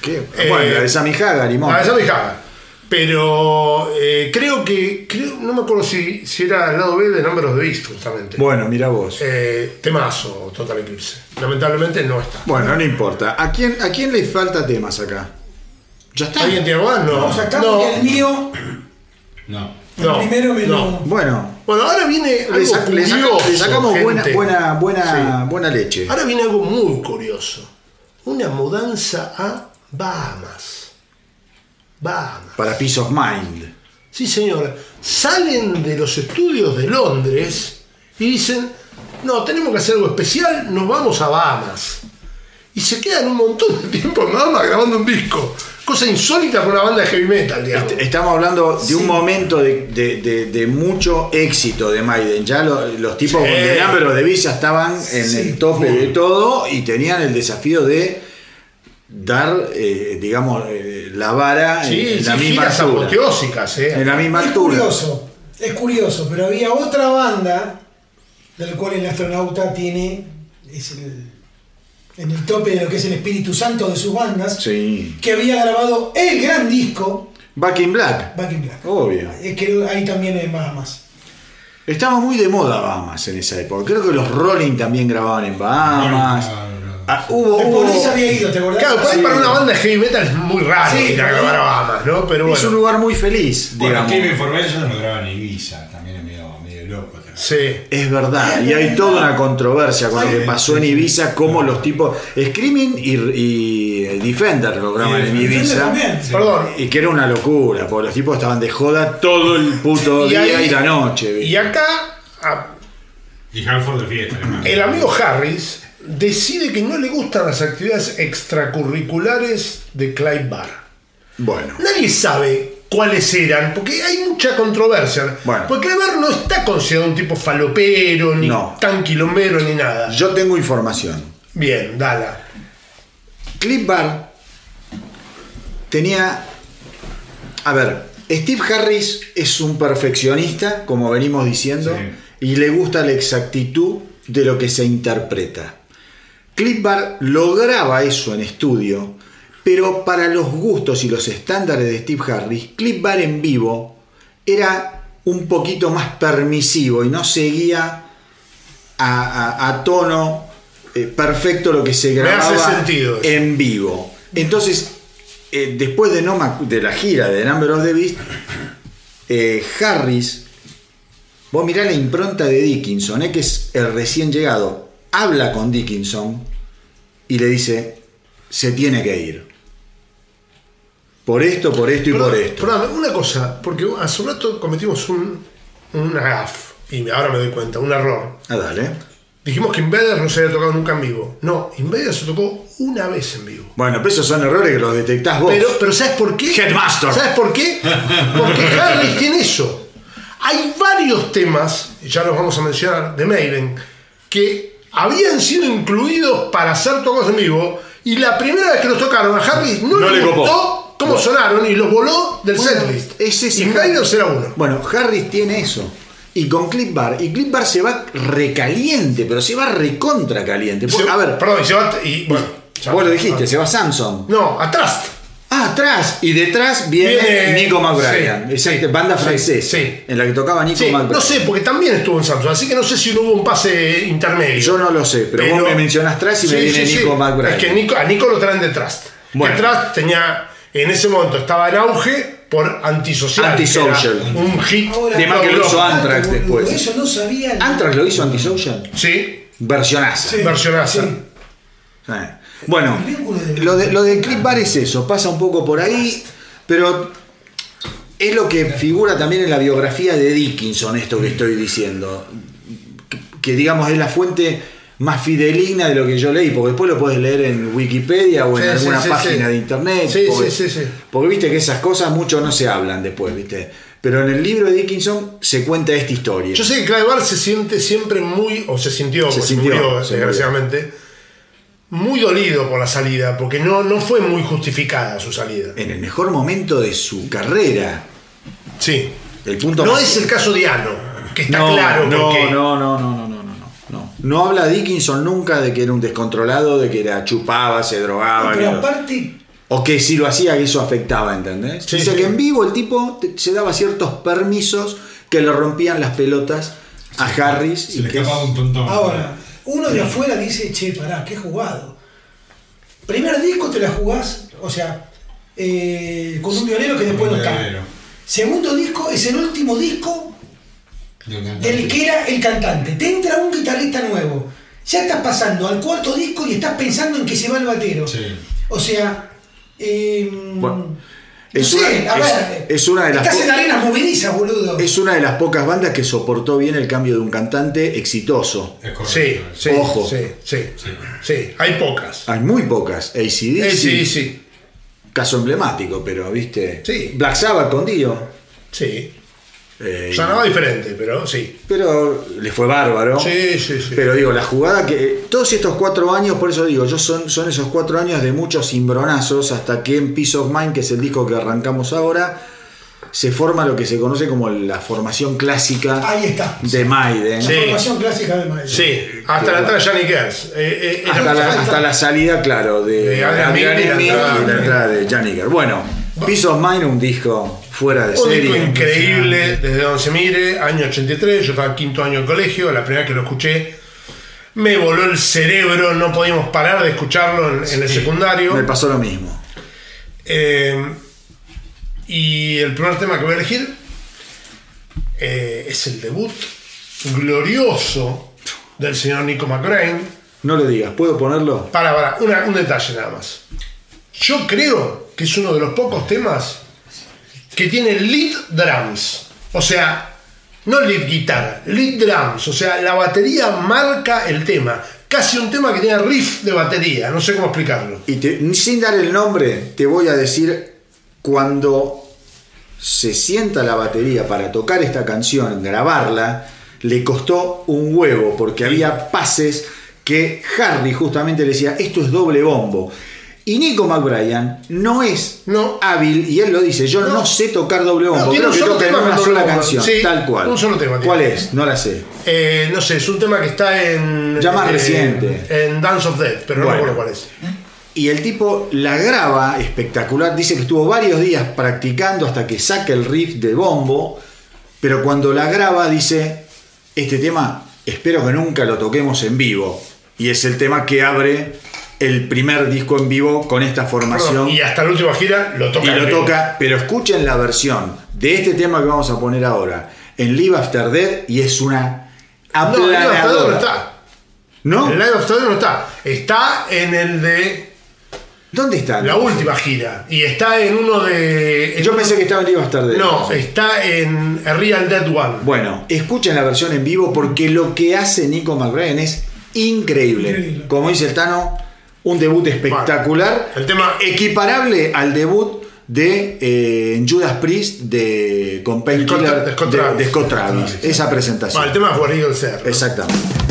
¿Qué? Eh, bueno, la de Sammy Hagar y esa me dejaba. Pero eh, creo que, creo, no me acuerdo si, si era el lado B de Number of the Beast, justamente. Bueno, mira vos. Eh, temazo, Total Eclipse. Lamentablemente no está. Bueno, no importa. ¿A quién, ¿A quién le falta temas acá? ¿Ya está? ¿Alguien tiene más? No. Acá no, el mío, No. no, el primero me no. lo. Bueno, Bueno, ahora viene le, algo le saca- curioso, le sacamos buena, gente. buena, buena, Sí. buena leche. Ahora viene algo muy curioso. Una mudanza a Bahamas. Bahamas. Para Peace of Mind. Sí, señora. Salen de los estudios de Londres y dicen, no, tenemos que hacer algo especial, nos vamos a Bahamas. Y se quedan un montón de tiempo en Bahamas grabando un disco. Cosa insólita para una banda de heavy metal, digamos. Est- Estamos hablando de un momento de, de- de- de mucho éxito de Maiden. Ya lo- los tipos Sí. de of the Beast ya estaban en Sí. el tope de todo y tenían el desafío de dar, eh, digamos, eh, la vara en- Sí, en, sí, la misma altura. ¿eh? En la misma Es altura. curioso, es curioso, pero había otra banda del cual el astronauta tiene, es el, en el tope de lo que es el Espíritu Santo de sus bandas, Sí. que había grabado el gran disco Back in Black. Back in Black. Obvio. Eh, creo ahí también en Bahamas. Estaba muy de moda Bahamas en esa época. Creo que los Rolling también grababan en Bahamas. No, no, no. Ah, hubo, El hubo- Police había ido, ¿te acordás? Claro, por ahí Sí. para una banda de heavy metal es muy raro Sí, ir a pero- grabar a Bahamas, ¿no? Pero es un lugar muy feliz, Bueno, digamos. Cave Information lo graban en Ibiza, también es medio, medio loco. también. Sí. Es verdad, y hay toda una controversia con lo que pasó en Ibiza, como los tipos Screaming y, y Defender lo graban en Ibiza. también. Perdón. Y que era una locura, porque los tipos estaban de joda todo el puto Y día ahí- y la noche. Y acá a- Y Halford de fiesta, además. el amigo Harris decide que no le gustan las actividades extracurriculares de Clive Barr. Bueno, Nadie sabe cuáles eran, porque hay mucha controversia. Bueno. Porque Clive Barr no está considerado un tipo falopero, ni No. tan quilombero, ni nada. yo tengo información. Bien, dala. Cliff Bar tenía. A ver, Steve Harris es un perfeccionista, como venimos diciendo, y le gusta la exactitud de lo que se interpreta. Cliff Bar lograba eso en estudio, pero para los gustos y los estándares de Steve Harris, Cliff Bar en vivo era un poquito más permisivo y no seguía a, a- a tono eh, perfecto lo que se grababa en vivo. Entonces, eh, después de, no, me acu- de la gira de Number of the Beast, eh, Harris, vos mirá la impronta de Dickinson, eh, que es el recién llegado, habla con Dickinson y le dice, se tiene que ir. Por esto, por esto y por esto. perdón, una cosa, porque hace un rato cometimos un, una gaf, y ahora me doy cuenta, un error. Ah, dale. Dijimos que Invaders no se había tocado nunca en vivo. No, Invaders se tocó una vez en vivo. Bueno, pero esos son errores que los detectás vos. Pero, pero ¿sabes por qué? Headmaster. ¿Sabes por qué? [LAUGHS] Porque Harris tiene eso. Hay varios temas, ya los vamos a mencionar, de Maiden, que habían sido incluidos para ser tocados en vivo, y la primera vez que los tocaron a Harris no, No le le copó. gustó cómo Bueno. sonaron y los voló del Bueno, setlist. es ese Invaders era uno. Bueno, Harris tiene eso. Y con Clip Bar. Y Clip Bar se va recaliente, pero se va recontra caliente. Se- a ver, perdón, y se va. Y, bueno, ya- vos lo dijiste, se va Samson. No, atrás. Ah, atrás. Y detrás viene Viene- Nico McBride. sí, Exacto, sí, banda francesa. sí. En la que tocaba Nico Sí, McBride. no sé, porque también estuvo en Samsung, así que no sé si no hubo un pase intermedio. Yo no lo sé, pero, vos me mencionás atrás y me viene sí, Nico sí. McBride. Es que Nico, a Nico lo traen de Trust. Bueno. Que Trust tenía, en ese momento estaba en auge por Antisocial. Antisocial. Un hit. Ahora, que lo hizo Anthrax después. Eso no sabía. Anthrax lo hizo Antisocial. Sí, Versionaza. Sí. versionaza. Bueno, lo de, lo de Clip Bar es eso, pasa un poco por ahí, pero es lo que figura también en la biografía de Dickinson, esto que estoy diciendo. Que, que, digamos es la fuente más fideligna de lo que yo leí, porque después lo puedes leer en Wikipedia o en Sí, alguna sí, página sí. de internet. Sí, porque, sí, sí, sí. porque viste que esas cosas mucho no se hablan después, viste. Pero en el libro de Dickinson se cuenta esta historia. Yo sé que Clive Barr se siente siempre muy, o se sintió, Se sintió, murió, se desgraciadamente, muy dolido por la salida, porque no, no fue muy justificada su salida. En el mejor momento de su carrera. Sí. El punto No más- es el caso de Ano, que está no, claro no, porque no, no, no, no, no, no, no, no. No habla Dickinson nunca de que era un descontrolado, de que era chupaba, se drogaba, Pero que- aparte, o que si lo hacía eso afectaba, ¿entendés? Sí, Dice sí. que en vivo el tipo se daba ciertos permisos que le rompían las pelotas a Harris Se y le que escapaba un tontón. ahora, uno de afuera dice, che, pará, qué jugado. Primer disco te la jugás, o sea, eh, con un violero que después no está. Segundo disco es el último disco del que era el cantante. Te entra un guitarrista nuevo. Ya estás pasando al cuarto disco y estás pensando en que se va el batero. Sí. O sea, eh, Bueno. Es sé, una- a es- ver. es una de las Estás en arenas movilizas, boludo. Es una de las pocas bandas que soportó bien el cambio de un cantante exitoso. Es correcto. Sí, sí, Ojo. sí, sí, sí, hay pocas. Hay muy pocas. ACDC, Eh, sí, sí, caso emblemático, pero viste. Sí. Black Sabbath con Dio. sí. Eh, Sonaba diferente, pero sí. pero le fue bárbaro. Sí, sí, sí. Pero digo, la jugada que. Todos estos cuatro años, por eso digo, yo son, son esos cuatro años de muchos cimbronazos hasta que en Peace of Mind, que es el disco que arrancamos ahora, se forma lo que se conoce como la formación clásica Ahí está. de Maiden. La formación clásica de Maiden. Sí, hasta la entrada de Johnny Gers. Eh, eh, Hasta la, hasta la salida, claro, de, De Adrian Adrian Milne y la entrada y la de- entrada de Janiger. Bueno, Peace of Mind, un disco fuera de Un serie. disco increíble desde donde se mire, año 83, yo estaba en quinto año de colegio, la primera vez que lo escuché me voló el cerebro, no podíamos parar de escucharlo en, en el secundario. Me pasó lo mismo. Eh, y el primer tema que voy a elegir eh, es el debut glorioso del señor Nico McBrain. No lo digas, ¿puedo ponerlo? Para, para, una- un detalle nada más. Yo creo que es uno de los pocos temas que tiene lead drums. O sea, no lead guitarra, lead drums. O sea, la batería marca el tema. Casi un tema que tiene riff de batería. No sé cómo explicarlo. Y sin dar el nombre, te voy a decir cuando se sienta la batería para tocar esta canción, grabarla, le costó un huevo porque había pases que Harry justamente le decía, esto es doble bombo. Y Nico McBrien no es No. hábil, y él lo dice, yo no, No. sé tocar doble bombo, No, creo que solo toca en una sola canción, Sí, tal cual. un solo tema tiene. ¿Cuál es? No la sé. Eh, no sé, es un tema que está en. Ya más eh, reciente. En Dance of Death, pero no Bueno. recuerdo cuál es. Y el tipo la graba espectacular. Dice que estuvo varios días practicando hasta que saca el riff de bombo. Pero cuando la graba dice, este tema espero que nunca lo toquemos en vivo. Y es el tema que abre el primer disco en vivo con esta formación. Y hasta la última gira lo toca. Y lo toca, pero escuchen la versión de este tema que vamos a poner ahora en Live After Dead y es una No, Live After Death no está. ¿No? El Live After Death no está. Está en el de ¿Dónde está? la última gira. Y está en uno de. en Yo uno- pensé que estaba en Live After Dead. No, está en Real Dead One. Bueno, escuchen la versión en vivo porque lo que hace Nico McBrien es increíble. Increíble. Como dice el Tano, un debut espectacular. el tema- equiparable al debut de eh, Judas Priest de con Scott- Painkiller de de, Scott Travis. Esa presentación. Bueno, el tema War Eagle Ser. ¿no? Exactamente.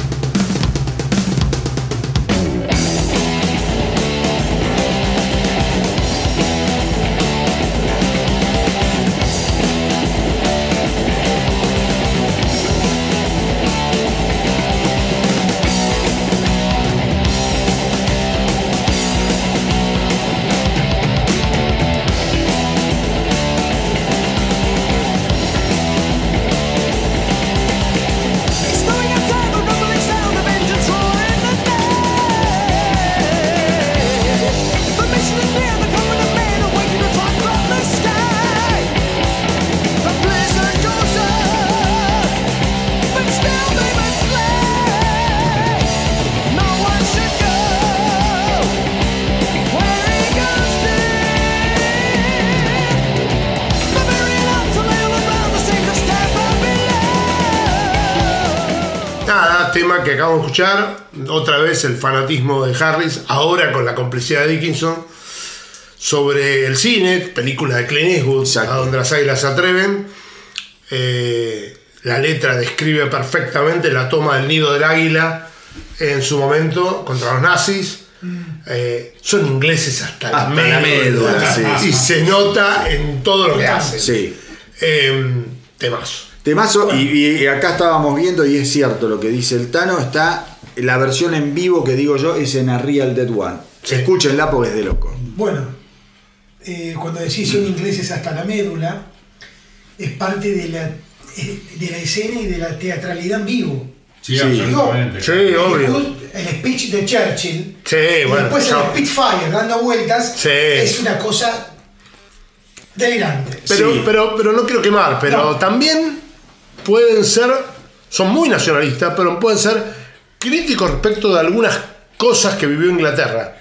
Tema que acabamos de escuchar. Otra vez el fanatismo de Harris, ahora con la complicidad de Dickinson, sobre el cine, película de Clint Eastwood, Exacto. a donde las águilas se atreven. Eh, la letra describe perfectamente la toma del nido del águila en su momento contra los nazis. Eh, son ingleses hasta, la Hasta la médula, médula, sí, y sí. se nota en todo lo que hacen. Sí. Eh, temazo. Temazo, y, y acá estábamos viendo, y es cierto lo que dice el Tano, está la versión en vivo que digo yo, es en A Real Dead One. Sí. Escúchenla porque es de loco. Bueno, eh, cuando decís son ingleses hasta la médula, es parte de la, eh, de la escena y de la teatralidad en vivo. Sí, Sí. absolutamente. Sí, obvio. El speech de Churchill Sí, y bueno. después el. Spitfire dando vueltas Sí. es una cosa delirante. Pero, Sí. pero, pero no quiero quemar, pero No. también pueden ser, son muy nacionalistas, pero pueden ser críticos respecto de algunas cosas que vivió Inglaterra.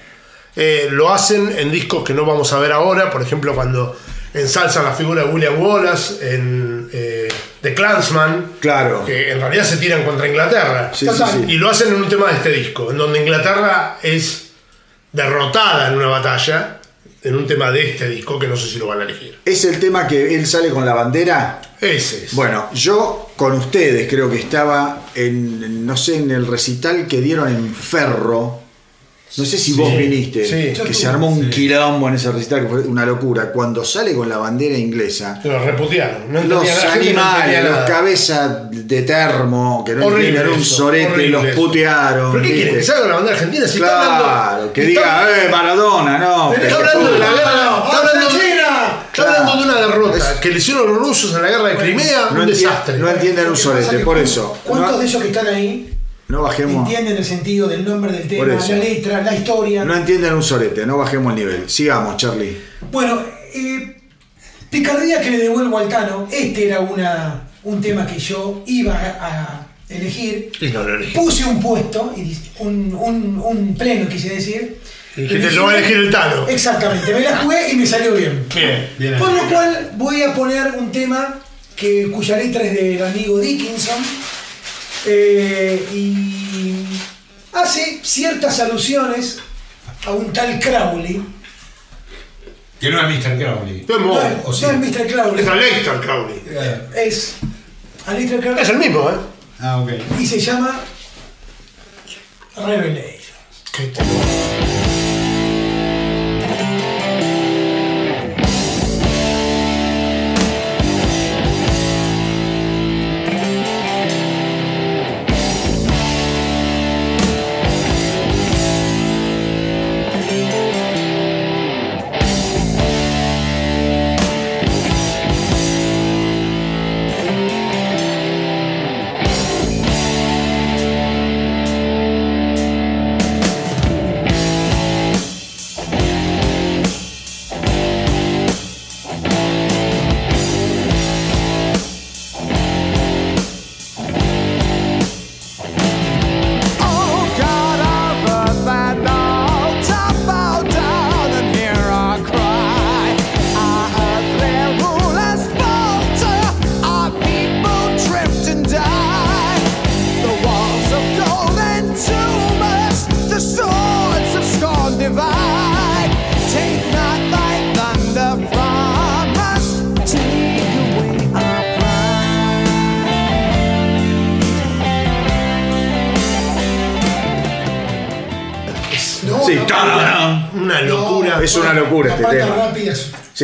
Eh, lo hacen en discos que no vamos a ver ahora, por ejemplo, cuando ensalzan la figura de William Wallace en eh, The Clansman, Claro. que en realidad se tiran contra Inglaterra. Sí, sí, sí. Y lo hacen en un tema de este disco, en donde Inglaterra es derrotada en una batalla, en un tema de este disco, que no sé si lo van a elegir. Es el tema que él sale con la bandera. Ese es. Bueno, yo con ustedes creo que estaba en, no sé, en el recital que dieron en Ferro. No sé si vos viniste, sí. que se armó un quilombo en ese recital que fue una locura. Cuando sale con la bandera inglesa, Los reputearon. No los no animales, entendía los cabezas de termo, que no entienden un sorete, horrible los putearon. ¿Pero qué quieren? ¿Que salga con la bandera argentina? Si está hablando- Claro, que está- diga, eh, Maradona, no. Está hablando de la guerra. Está hablando, ¡Argentina! está hablando de una derrota que le hicieron los rusos en la guerra de Crimea. No, un desastre. no entienden un que sorete, que por eso. ¿Cuántos No, de ellos que están ahí no bajemos. entienden el sentido del nombre del tema, la letra, la historia? No entienden un sorete, no bajemos el nivel. Sigamos, Charlie. Bueno, eh, picardía que le devuelvo al Tano. Este era una, un tema que yo iba a, elegir. Y no lo elegí. Puse un puesto, un, un, un pleno quise decir. Y dijiste, lo va a elegir el Tano. Exactamente, me la jugué y me salió bien. Bien. Bien Por lo cual voy a poner un tema que, cuya letra es del amigo Dickinson eh, y hace ciertas alusiones a un tal Crowley. Que no es Mr. Crowley. No es No, es- o sí. no es Mr. Crowley, Es Aleister Crowley. es Alistair Crowley Es el mismo, ¿eh? Ah, ok. y se llama Revelation. Qué tema.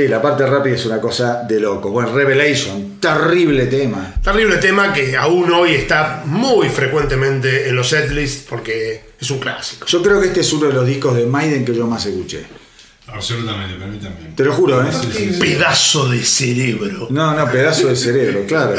La parte rápida es una cosa de loco. Bueno, Revelation, terrible tema. Terrible tema que aún hoy está muy frecuentemente en los setlists porque es un clásico. Yo creo que este es uno de los discos de Maiden que yo más escuché. Absolutamente, para mí también. Te lo juro, ¿eh? Pedazo de cerebro. No, no, pedazo de cerebro, claro.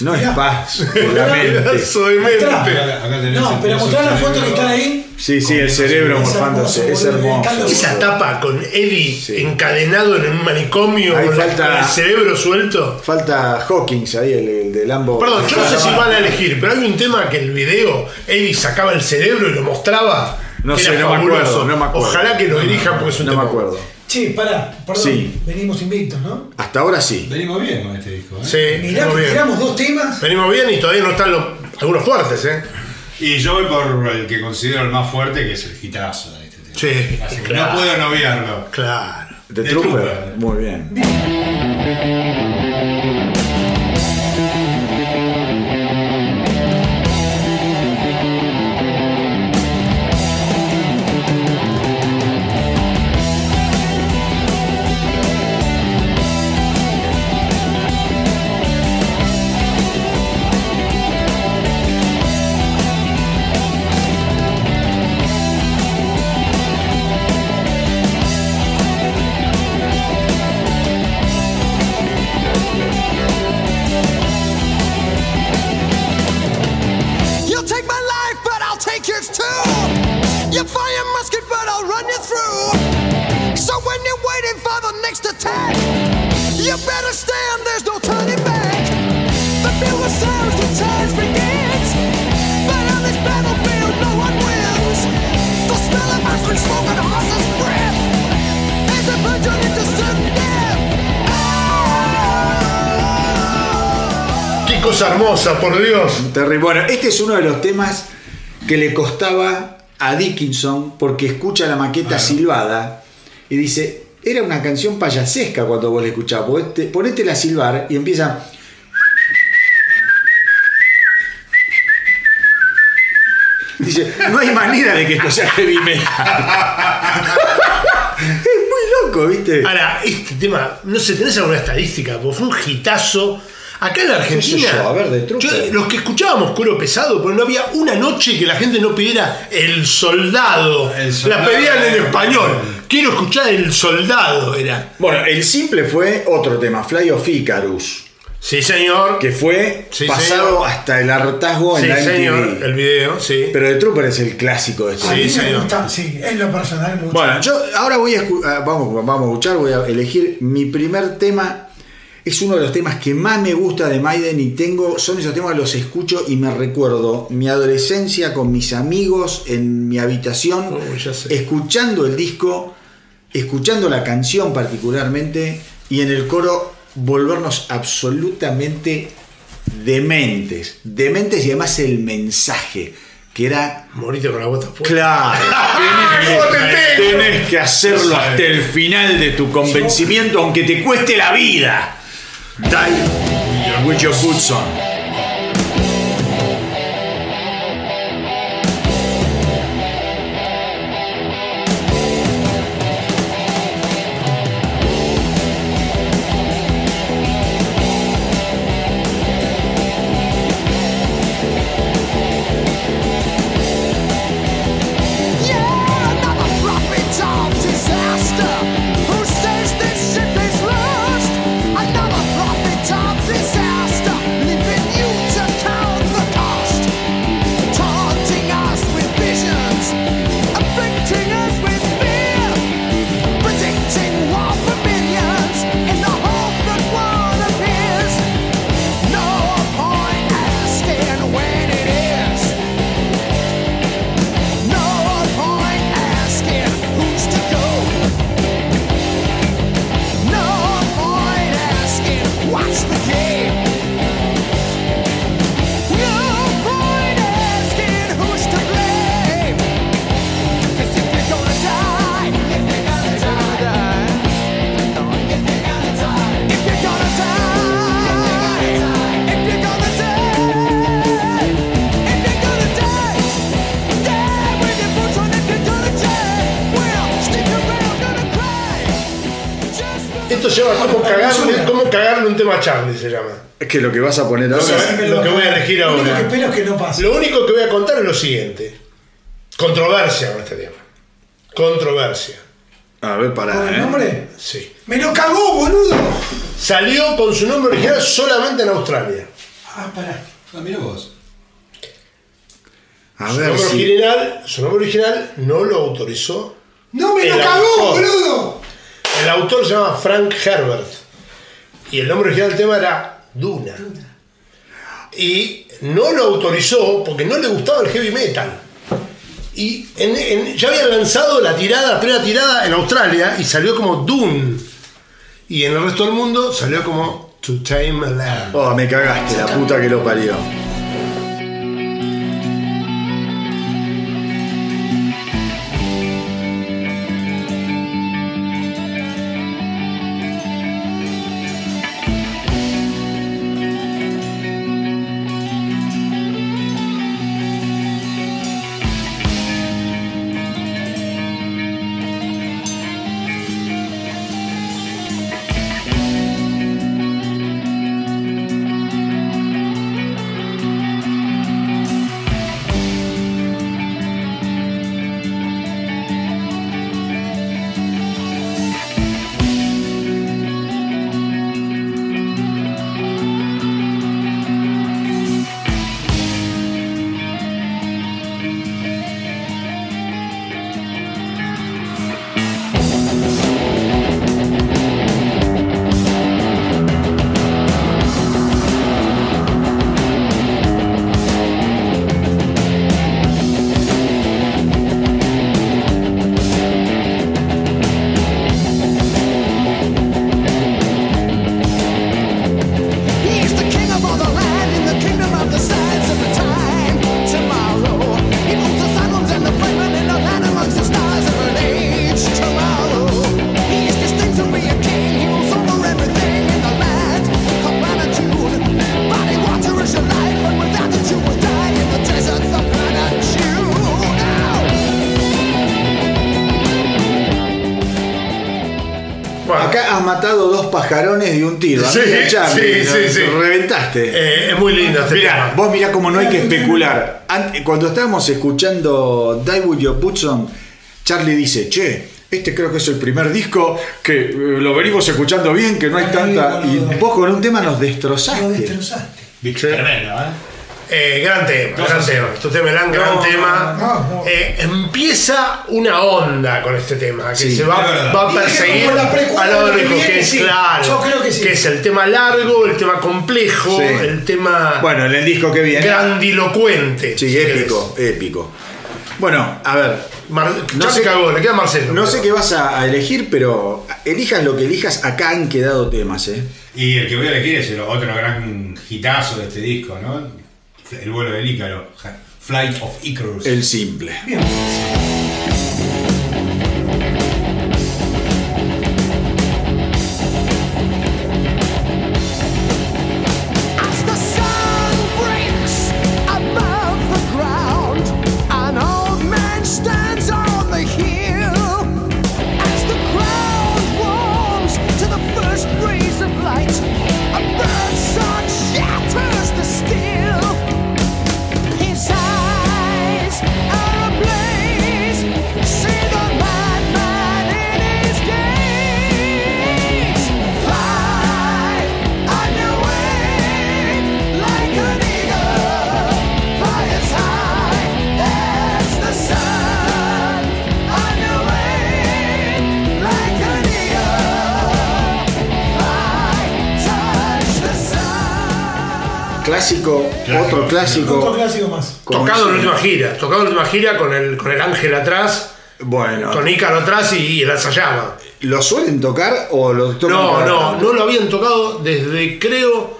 No es paz. [LAUGHS] Pedazo de mente. Acá, acá tenés No, pero mostrar la foto que está ahí. Sí, sí, el cerebro Es morfándose, es hermoso. Esa tapa con Eddie Sí. encadenado en un manicomio Ahí con, la- falta- con el cerebro suelto. Falta Hawkins ahí, el, el de Lambo. Perdón, yo no sé si van a elegir, pero hay un tema que el video Eddie sacaba el cerebro y lo mostraba. No que sé, era no me fabuloso. acuerdo, no me acuerdo. Ojalá que lo elija porque es un No me tema. acuerdo. Che, pará, perdón. Sí. Venimos invictos, ¿no? Hasta ahora sí. Venimos bien con este disco, ¿eh? Sí, Mirá venimos que bien. tiramos dos temas. Venimos bien y todavía no están los, algunos fuertes, ¿eh? Y yo voy por el que considero el más fuerte, que es el hitazo de este tema. Sí, Así que claro. no puedo noviarlo. Claro. The The Trooper. Trooper. Muy bien. Cosa por Dios. Terrible. Bueno, este es uno de los temas que le costaba a Dickinson porque escucha la maqueta silbada y dice, era una canción payasesca cuando vos la escuchabas. Ponete, ponétela a silbar y empieza... Dice, no hay manera de que esto sea heavy metal. [LAUGHS] es muy loco, ¿viste? Ahora, este tema, no sé, ¿tenés alguna estadística? Porque fue un hitazo. Acá en la Argentina, yo? A ver, de yo- los que escuchábamos cuero pesado, porque no había una noche que la gente no pidiera el soldado. El soldado. La pedían en español. Quiero escuchar el soldado, era. Bueno, el simple fue otro tema, Fly of Icarus, Sí, señor. que fue Sí, pasado señor. hasta el hartazgo en Sí, la MTV. señor. El video, sí. Pero The Trooper es el clásico de este A mí Sí, me señor. gusta, sí, en lo personal mucho. Bueno, yo ahora voy a escu- ah, vamos, vamos a escuchar, voy a elegir mi primer tema. Es uno de los temas que más me gusta de Maiden y tengo, son esos temas que los escucho y me recuerdo mi adolescencia con mis amigos en mi habitación, Oh, escuchando el disco, escuchando la canción particularmente y en el coro volvernos absolutamente dementes, dementes y además el mensaje que era Morite con la bota puesta. Claro, ¿Cómo te tenés, tenés que hacerlo hasta el final de tu convencimiento, aunque te cueste la vida. Die with your boots on. Charlie, se llama. Es que lo que vas a poner ahora. Sí. lo que voy a elegir Lo único ahora. que espero es que no pase. Lo único que voy a contar es lo siguiente. Controversia con este tema. Controversia. A ver, ¿Con el para. ¿eh? nombre? Sí. ¡Me lo cagó, boludo! Salió con su nombre original solamente en Australia. Ah, pará. Ah, mira vos. A Su ver nombre, si. original, su nombre original no lo autorizó. ¡No me lo cagó, autor. boludo! El autor se llama Frank Herbert. Y el nombre original del tema era Duna. Y no lo autorizó porque no le gustaba el heavy metal. Y ya habían lanzado la tirada, la primera tirada en Australia y salió como Dune. Y en el resto del mundo salió como To Tame a Lamb. Oh, me cagaste, la puta que lo parió. Tiro. Sí, Charlie, sí, sí, Reventaste. Eh, es muy lindo este Mirá, tema. vos mirá cómo no hay que [LAUGHS] especular. Ant- Cuando estábamos escuchando Die With Your Boots On, Charlie dice, che, este creo que es el primer disco que eh, lo venimos escuchando bien, que no hay Ay, tanta... Y vos con un tema nos destrozaste. destrozaste. Tremendo, ¿eh? Eh, gran tema, gran tema. Este Melán, gran No, tema. no, no. Eh, empieza una onda con este tema que Sí, se va, a perseguir a lo lo que es sí. claro. Yo creo que sí. es el tema largo, el tema complejo, Sí. el tema Bueno, en el disco que viene... grandilocuente. Sí, si épico, épico. Bueno, a ver. Mar- No sé- se cagó, le queda Marcelo. no sé qué vas a a elegir, pero elijas lo que elijas, acá han quedado temas, ¿eh? Y el que voy a elegir es el otro gran hitazo de este disco, ¿no? El vuelo del Ícaro, Flight of Icarus. El simple. Bien. Clásico, Clásico. otro clásico. Otro clásico más. Tocado en la última gira, tocado en la última gira con el, con el ángel atrás, Bueno, con Ícaro atrás y, y el lanzallamas. ¿lo suelen tocar o lo tocan No, no, no lo habían tocado desde, creo,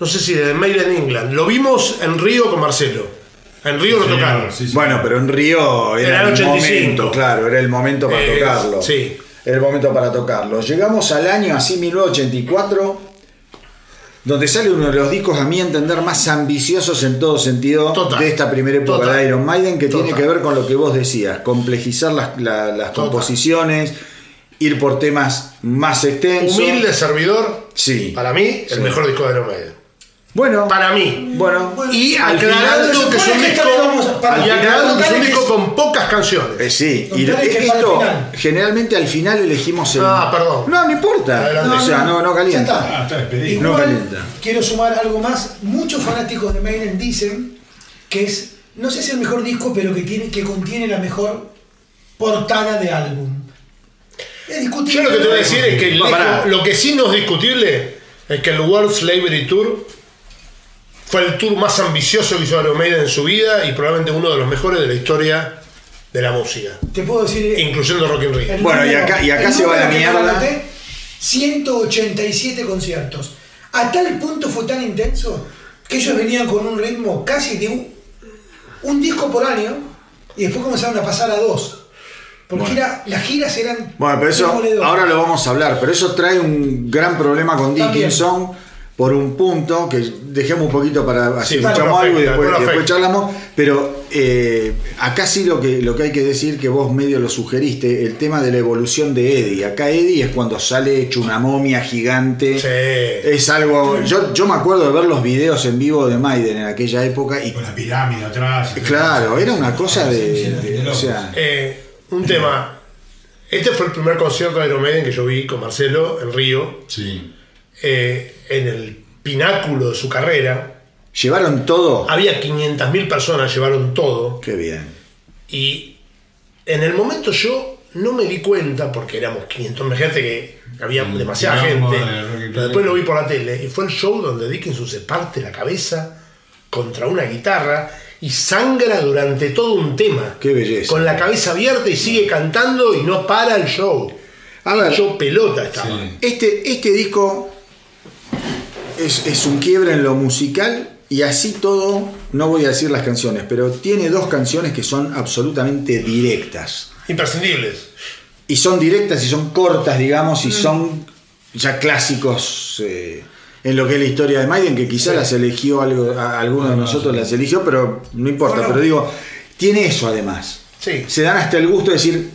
no sé si desde Made in England. Lo vimos en Río con Marcelo. En Río lo tocaron. sí, sí. Bueno, pero en Río era, el 85. momento, claro, era el momento para Eh, tocarlo. sí. Era el momento para tocarlo. Llegamos al año así 1984, donde sale uno de los discos, a mi entender, más ambiciosos en todo sentido Total. de esta primera época Total. de Iron Maiden, que tiene que ver con lo que vos decías, complejizar las, la- las Total. composiciones, ir por temas más extensos. Humilde servidor, Sí. para mí, el mejor disco de Iron Maiden. Bueno, Para mí. bueno, Y aclarando que es un disco, y aclarando que es un disco es- con pocas canciones. Eh, sí, y esto generalmente al final elegimos el. Ah, perdón. No, no importa. Adelante. o sea, no, no Ya calienta. está. Ah, está despedido. No calienta. quiero sumar algo más. Muchos fanáticos de Maiden dicen que es, no sé si el mejor disco, pero que, tiene, que contiene la mejor portada de álbum. Es discutible. Yo lo que te voy a decir es que No, lo que sí no es discutible es que el World Slavery Tour fue el tour más ambicioso que hizo Iron Maiden en su vida y probablemente uno de los mejores de la historia de la música, Te puedo decir. incluyendo Rock in Rio. Bueno, y acá- y acá se va la mierda. anoté, 187 conciertos. A tal punto fue tan intenso que ellos venían con un ritmo casi de un, un disco por año y después comenzaron a pasar a dos. Porque Bueno. era, las giras eran. Bueno, pero eso ahora lo vamos a hablar, pero eso trae un gran problema con También. Por un punto que dejemos un poquito para así Sí, escuchamos algo y después, charlamos, pero eh, acá sí lo que, lo que hay que decir que vos medio lo sugeriste, el tema de la evolución de Eddie. Acá Eddie es cuando sale hecho una momia gigante. Sí. Es algo. Yo, yo me acuerdo de ver los videos en vivo de Maiden en aquella época y Con la pirámide atrás. claro, era una cosa de. de- o sea, Eh, un tema. Este fue el primer concierto de Iron Maiden que yo vi con Marcelo en Río, Sí. Eh, en el pináculo de su carrera. llevaron todo. Había 500.000 personas, llevaron todo. Qué bien. Y en el momento yo no me di cuenta, porque éramos 500, imagínate que había demasiada gente, de pero después lo vi por la tele, y fue el show donde Dickinson se parte la cabeza contra una guitarra y sangra durante todo un tema. Qué belleza. Con la cabeza abierta y sigue cantando y no para el show. A ver, Yo pelota estaba. Sí. Este, este disco es, es un quiebre en lo musical y así todo, no voy a decir las canciones, pero tiene dos canciones que son absolutamente directas. Imprescindibles. Y son directas y son cortas, digamos, y Mm. son ya clásicos eh, en lo que es la historia de Maiden, que quizá Sí. las eligió algo, a- alguno de nosotros las eligió, pero no importa. Bueno. Pero digo, tiene eso además. Sí. Se dan hasta el gusto de decir,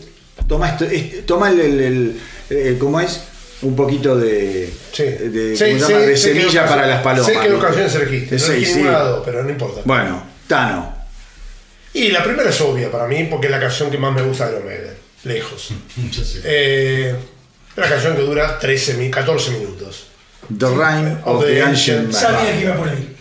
toma, esto, toma el, el- el- eh, ¿cómo es? Un poquito de, Sí. de, Sí, de semilla para las palomas. Sé qué ¿viste? ocasiones elegiste. No elegí dos, pero no importa. Bueno, Tano. Y la primera es obvia para mí porque es la canción que más me gusta de Iron Maiden. Lejos. [LAUGHS] Eh, una canción que dura 13, mi- 14 minutos. The Rhyme of Of the the Ancient Ancient Man. Sabía que iba por ahí.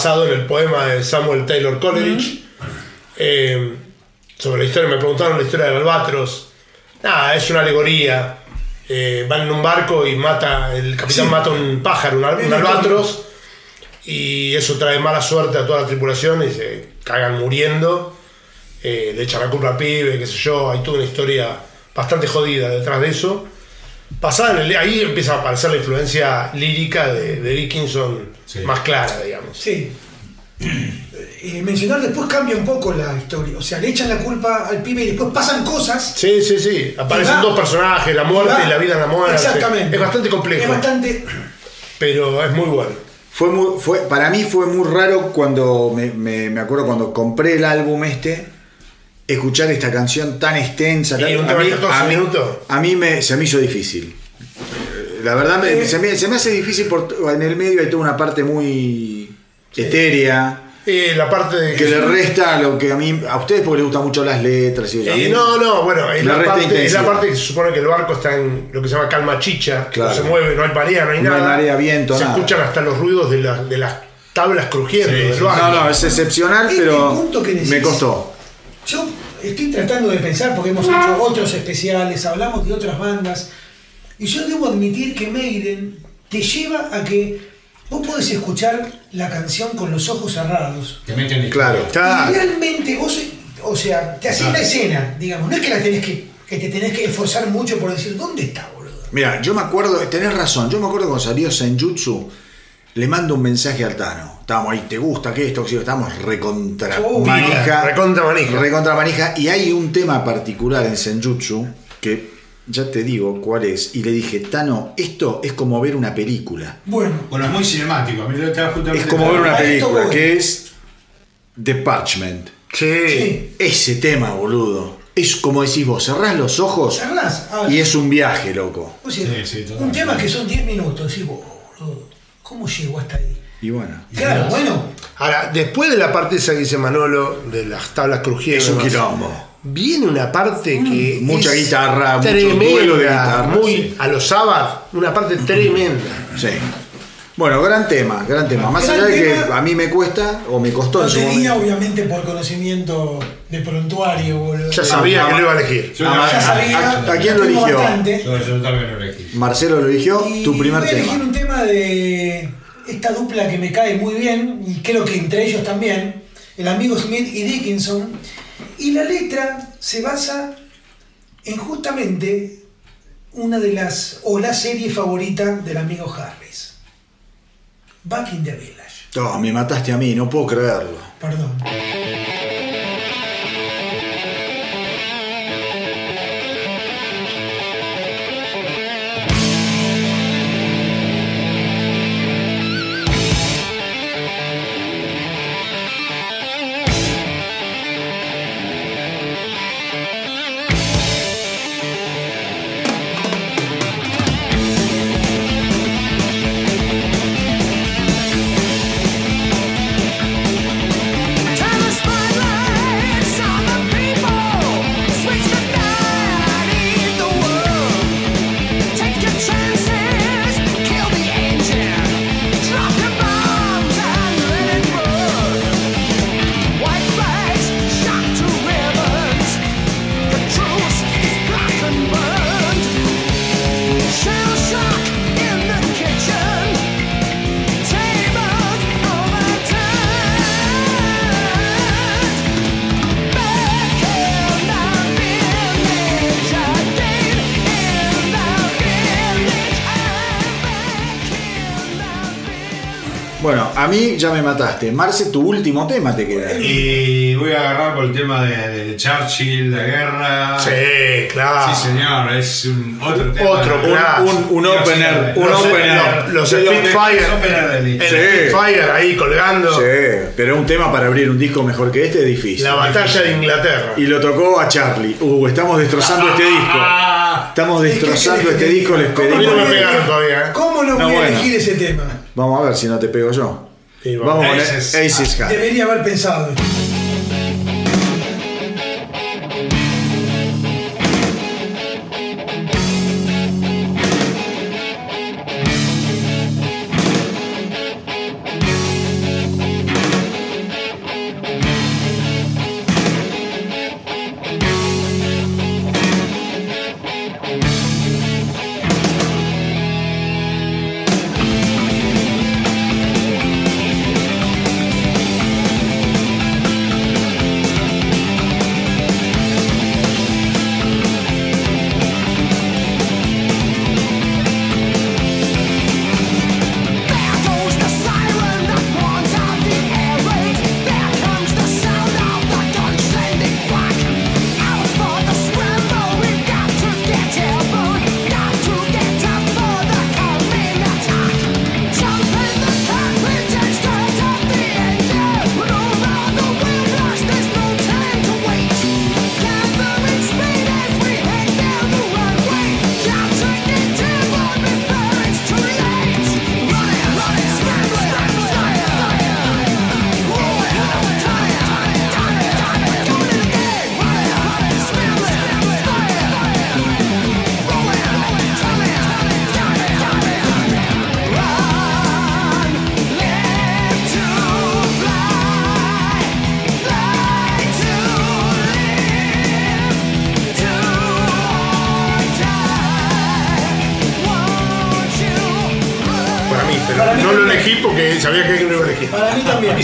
Basado en el poema de Samuel Taylor Coleridge. Eh, sobre la historia, me preguntaron la historia del albatros. Nada, es una alegoría. Eh, van en un barco y mata, el capitán Sí. mata un pájaro, un, albatros, y eso trae mala suerte a toda la tripulación y se cagan muriendo. Eh, le echan la culpa al pibe, qué sé yo. Hay toda una historia bastante jodida detrás de eso. Pasada en el- ahí empieza a aparecer la influencia lírica de, de Dickinson Sí. más clara, digamos. Sí. [CLEARS THROAT] Eh, mencionar después cambia un poco la historia. O sea, le echan la culpa al pibe y después pasan cosas. Sí, sí, sí. Aparecen va- dos personajes, la muerte va- y la vida en la muerte. Exactamente. Es bastante complejo, Es bastante. pero es muy bueno. Fue muy, fue, para mí fue muy raro cuando me, me- me acuerdo cuando compré el álbum este escuchar esta canción tan extensa. Tan- un a, mí, 14 a mí- minutos. a mí me, se me hizo difícil. Eh, La verdad me- se, me, se me hace difícil porque en el medio hay toda una parte muy etérea Y la parte de que le resta lo que a mí a ustedes porque les gustan mucho las letras y Eh, no, no, bueno, es la, resta parte, es la parte que se supone que el barco está en lo que se llama calma chicha, que no se mueve, no hay marea, no hay No hay nada. marea, viento, se nada. escuchan hasta los ruidos de, la- de las tablas crujiendo Sí, del sí, barco. no, no, es excepcional, Este pero punto que decís- me costó. Yo estoy tratando de pensar porque hemos hecho otros especiales, hablamos de otras bandas. Y yo debo admitir que Maiden te lleva a que vos podés escuchar la canción con los ojos cerrados. Te meten en Claro. Y realmente vos, o sea, te haces Ah. la escena, digamos. No es que la tenés que, que te tenés que esforzar mucho por decir, ¿dónde está, boludo? Mira, yo me acuerdo, tenés razón, yo me acuerdo cuando salió Senjutsu, le mando un mensaje al Tano. Estábamos ahí, ¿te gusta qué esto? Sí, Estamos recontra Oh, manija. recontra manija. Recontra manija. Y hay un tema particular en Senjutsu que ya te digo cuál es. Y le dije, Tano, esto es como ver una película. Bueno, Bueno, es muy cinemático. Es como ver una esto película, que es The Parchment. Sí. sí. Ese tema, boludo. Es como decís vos, cerrás los ojos Cerrás, ah, y es un viaje, loco. o sea, Sí, sí, un tema que son 10 minutos, decís, vos, boludo, ¿cómo llegó hasta ahí? Y bueno. Claro, bueno, Ahora, después de la parte esa que dice Manolo, de las tablas crujiendo. Es un quilombo. Viene una parte que. Mucha es guitarra, mucho tremenda, duelo de guitarra, Muy sí. a los Sabbath, una parte tremenda. Sí. Bueno, gran tema, gran tema. Más Gran allá de que a mí me cuesta o me costó no en su tenía momento. obviamente por conocimiento de prontuario, boludo. Ya sabía que lo iba a elegir. Yo- Ah, Ya sabía, ¿a- a quién lo eligió? yo también lo elegí. Marcelo lo eligió, Y tu primer voy a elegir tema. un tema de esta dupla que me cae muy bien, y creo que entre ellos también, el amigo Smith y Dickinson. Y la letra se basa en justamente una de las, o la serie favorita del amigo Harris. Back in the Village. Oh, me mataste a mí, no puedo creerlo. Perdón. Mí ya me mataste. Marce, tu último tema te queda. Y voy a agarrar por el tema de, de Churchill, la guerra. Sí, claro. Sí, señor, es un otro tema. Otro, Un, claro. un- un opener, un Los, opener. los, Spitfire. ahí colgando. Sí, pero un tema para abrir un disco mejor que este es difícil. La batalla de Inglaterra. Y lo tocó a Charlie. Uh, estamos destrozando este disco. Estamos destrozando este disco, les pedimos. no me pegaron todavía. ¿eh? ¿Cómo no, No, voy a bueno. elegir ese tema? Vamos a ver si no te pego yo. Sí, vamos. Vamos con Aces. Aces High. Debería haber pensado.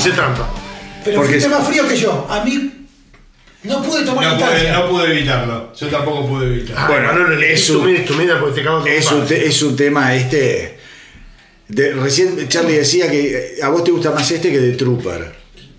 Hice trampa. Pero Porque fuiste es- más frío que yo. A mí no pude tomar No pude, no pude evitarlo. Yo tampoco pude evitarlo. Ah, Bueno, no lo elegí. es un- mira, tú mira, porque te cago de Es trompada. un, te- es un tema este. de- recién Charlie decía que eh, a vos te gusta más este que de Trooper.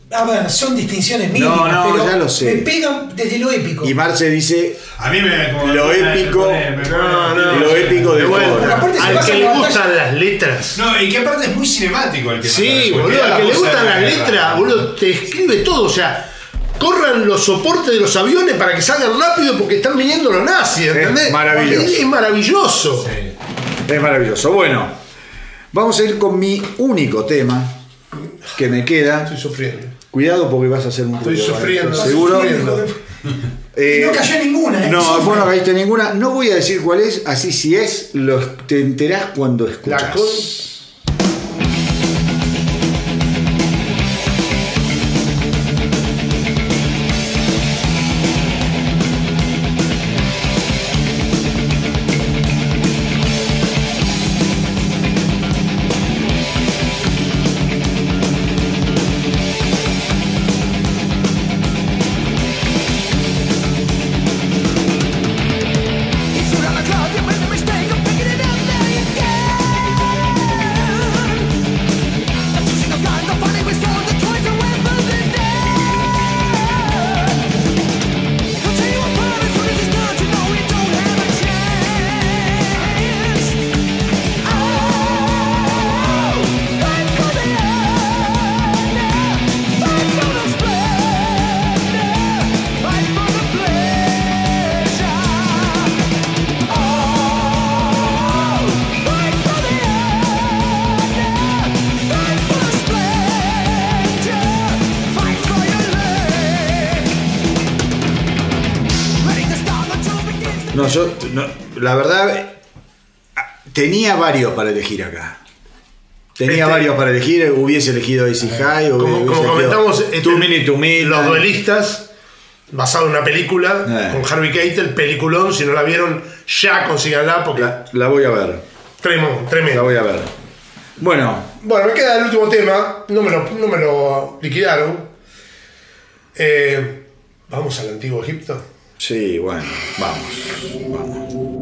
A ver, son distinciones mínimas, No, no, pero ya lo sé. me pegan desde lo épico. Y Marce dice A mí me como Lo épico- me pone- me pone- No, no, lo épico de se Al que le gustan las letras. No, y que aparte es muy cinemático el tema. Sí, boludo, al que le gustan las letras, boludo, te escribe todo, o sea, corran los soportes de los aviones para que salgan rápido porque están viniendo los nazis, ¿entendés? maravilloso. Es, es maravilloso. Es maravilloso. Bueno, vamos a ir con mi único tema que me queda. Estoy sufriendo. Cuidado porque vas a hacer un Estoy ruido, sufriendo, ¿vale? estoy ¿Seguro? sufriendo. Eh, no cayó ninguna, ¿eh? No, vos no caíste ninguna. No voy a decir cuál es, así si es, lo, te enterás cuando escuchas. No, yo, no, la verdad, tenía varios para elegir acá. Tenía Este- varios para elegir, hubiese elegido Easy High, Como, hubiese como elegido comentamos, este, Two Minute los duelistas, basado en una película Eh. con Harvey Keitel, peliculón. Si no la vieron, ya consíganla porque La, la voy a ver, tremendo. la tremendo. voy a ver. Bueno, Bueno, me queda el último tema. No me lo, no me lo liquidaron. Eh, Vamos al antiguo Egipto. Sí, bueno, vamos, vamos.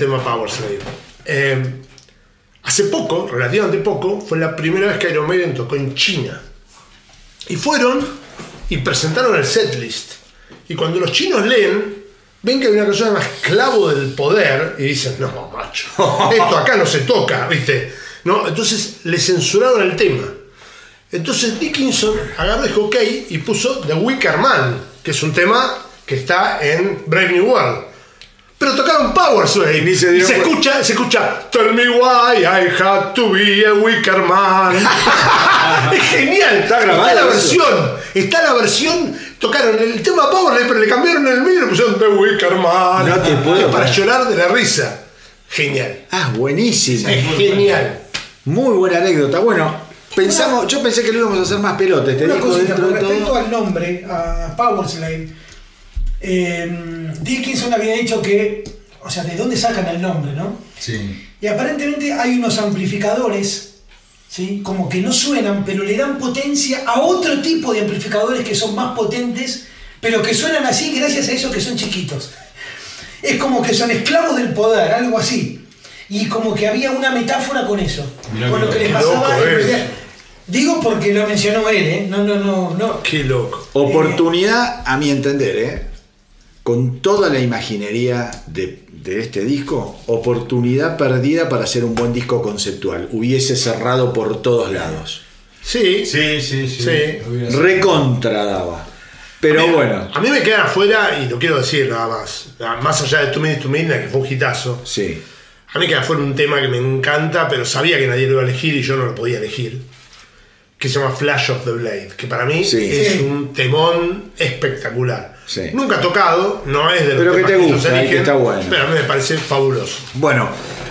Tema Power Slave. Eh, hace poco, relativamente poco, fue la primera vez que Iron Maiden tocó en China. Y fueron y presentaron el setlist. Y cuando los chinos leen, ven que hay una persona más esclavo del poder y dicen, no, macho, [LAUGHS] esto acá no se toca, ¿viste? ¿No? Entonces le censuraron el tema. Entonces Dickinson agarró y dijo ok y puso The Wicker Man, que es un tema que está en Brave New World. Pero tocaron Power Ni se y dieron se escucha, se escucha Tell me why I had to be a Wicker Man. [LAUGHS] es genial. Está grabado la eso. versión. Está la versión. Tocaron el tema Power pero le cambiaron el medio y le pusieron The Wicker Man. No te puedo Para llorar de la risa. Genial. Ah, buenísimo. Es genial. Muy buena anécdota. Bueno, pensamos, yo pensé que lo íbamos a hacer más pelote. Te Una digo cosita, dentro con de respecto todo. al nombre, a Power Slave, eh, Dickinson había dicho que, o sea, ¿de dónde sacan el nombre, no? Sí. Y aparentemente hay unos amplificadores, ¿sí? Como que no suenan, pero le dan potencia a otro tipo de amplificadores que son más potentes, pero que suenan así gracias a eso que son chiquitos. Es como que son esclavos del poder, algo así. Y como que había una metáfora con eso. Mirá con lo que les pasaba. Digo porque lo mencionó él, ¿eh? No, no, no, no. Qué loco. Oportunidad, a mi entender, ¿eh? Con toda la imaginería de, de este disco, oportunidad perdida para hacer un buen disco conceptual. Hubiese cerrado por todos lados. Sí. Sí, sí, sí. Sí. Recontra daba. Pero A mí- bueno, A mí me queda afuera, y lo quiero decir nada más, más allá de Two Minutes to Midnight, que fue un hitazo, sí. a mí me queda afuera un tema que me encanta, pero sabía que nadie lo iba a elegir y yo no lo podía elegir, que se llama Flash of the Blade, que para mí Sí. es Sí. un temón espectacular. Sí. Nunca tocado, no es de los Pero que te gusta y que está bueno. Pero a mí me parece fabuloso. Bueno,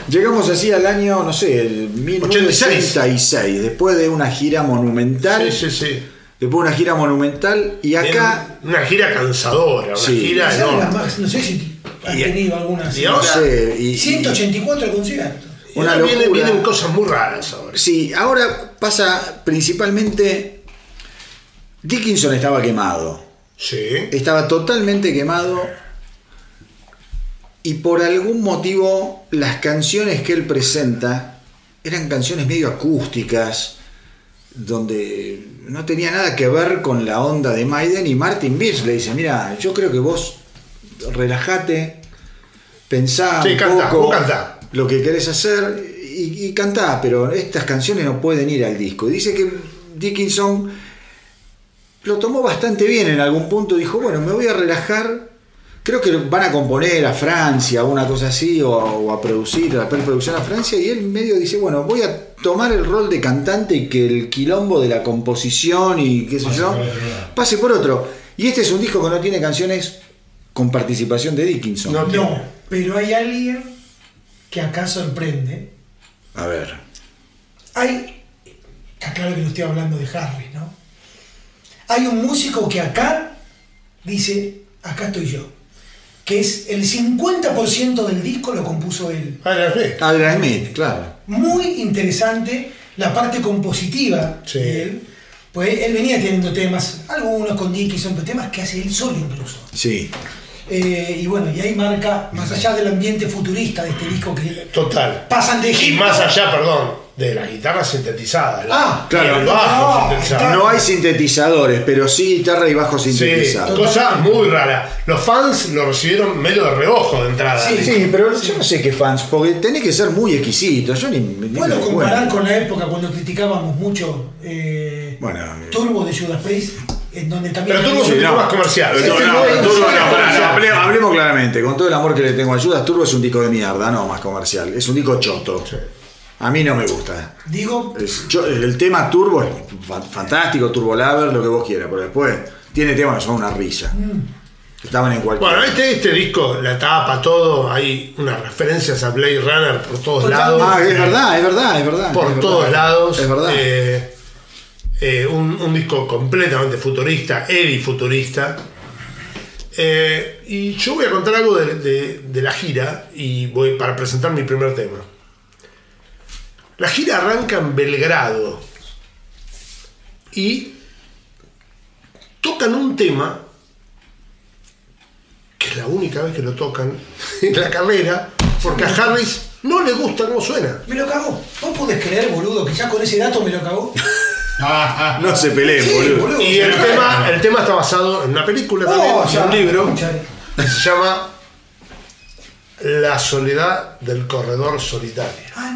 llegamos así al año, no sé, el 1986, después de una gira monumental. Sí, sí, sí. Después de una gira monumental y acá, Una gira cansadora, una Sí. gira enorme. más- no sé si han Y- tenido alguna. así. y ahora- no sé, y- y- 184 conciertos. Una ahora viene- locura. vienen cosas muy raras ahora. Sí, ahora pasa principalmente. Dickinson estaba quemado. Sí. Estaba totalmente quemado. Y por algún motivo, las canciones que él presenta eran canciones medio acústicas, donde no tenía nada que ver con la onda de Maiden. Y Martin Birch le dice: Mira, yo creo que vos relajate, pensá Sí, un cantá, poco vos cantá. lo que querés hacer y, y cantá, pero estas canciones no pueden ir al disco. Y dice que Dickinson lo tomó bastante bien en algún punto, dijo, bueno, me voy a relajar, creo que van a componer a Francia, una cosa así, o, o a producir, a hacer producción a Francia, y él medio dice, bueno, voy a tomar el rol de cantante y que el quilombo de la composición y qué sé Pase yo, por otro lado. pase por otro. Y este es un disco que no tiene canciones con participación de Dickinson. No. No, pero hay alguien que acá sorprende. A ver. Hay. Está claro que no estoy hablando de Harry, ¿no? Hay un músico que acá dice: Acá estoy yo. Que es el 50% del disco lo compuso él. Ah, la fe. Adrian Smith, claro. Muy interesante la parte compositiva Sí. de él. Pues él venía teniendo temas, algunos con Dickinson, pero temas que hace él solo incluso. Sí. Eh, y bueno, y ahí marca, más allá del ambiente futurista de este disco que Total. pasan de Y hip más allá, perdón, de las guitarras sintetizadas. Ah, claro. bajo No, sintetizado. está- No hay sintetizadores, pero sí guitarra y bajo Sí, sintetizado. cosa muy rara. Los fans lo recibieron medio de reojo de entrada. Sí, Sí, pero yo no sé qué fans, porque tenés que ser muy exquisito. Yo ni, ni Puedo me comparar con la época cuando criticábamos mucho eh, Bueno. Turbo de Judas Priest, en donde también. Pero Turbo es un Sí, no. más comercial. No, no no, no, hablemos claramente. Con todo el amor que le tengo a Judas, Turbo es un disco de mierda, no más comercial. Es un disco choto. A mí no me gusta. Digo, Es- yo- el tema Turbo es fa- fantástico, Turbo Lover, lo que vos quieras, pero después tiene temas que son una risa. Estaban en cualquier. Bueno, este, este disco, la tapa, todo, hay unas referencias a Blade Runner por todos lados. Ah, es verdad, es verdad, es verdad. por es verdad. todos lados. Es verdad. Eh, eh, un, un disco completamente futurista, Eddie futurista. Eh, y yo voy a contar algo de, de- de la gira y voy para presentar mi primer tema. La gira arranca en Belgrado y tocan un tema que es la única vez que lo tocan [LAUGHS] en la carrera porque a Harris no le gusta cómo suena. Me lo cagó. ¿Vos podés creer, boludo, que ya con ese dato me lo cagó? [LAUGHS] No se peleen, Sí, boludo. boludo. Y el tema, el tema está basado en una película también, Oh, en ya, un libro, que se llama La soledad del corredor solitario. Ah,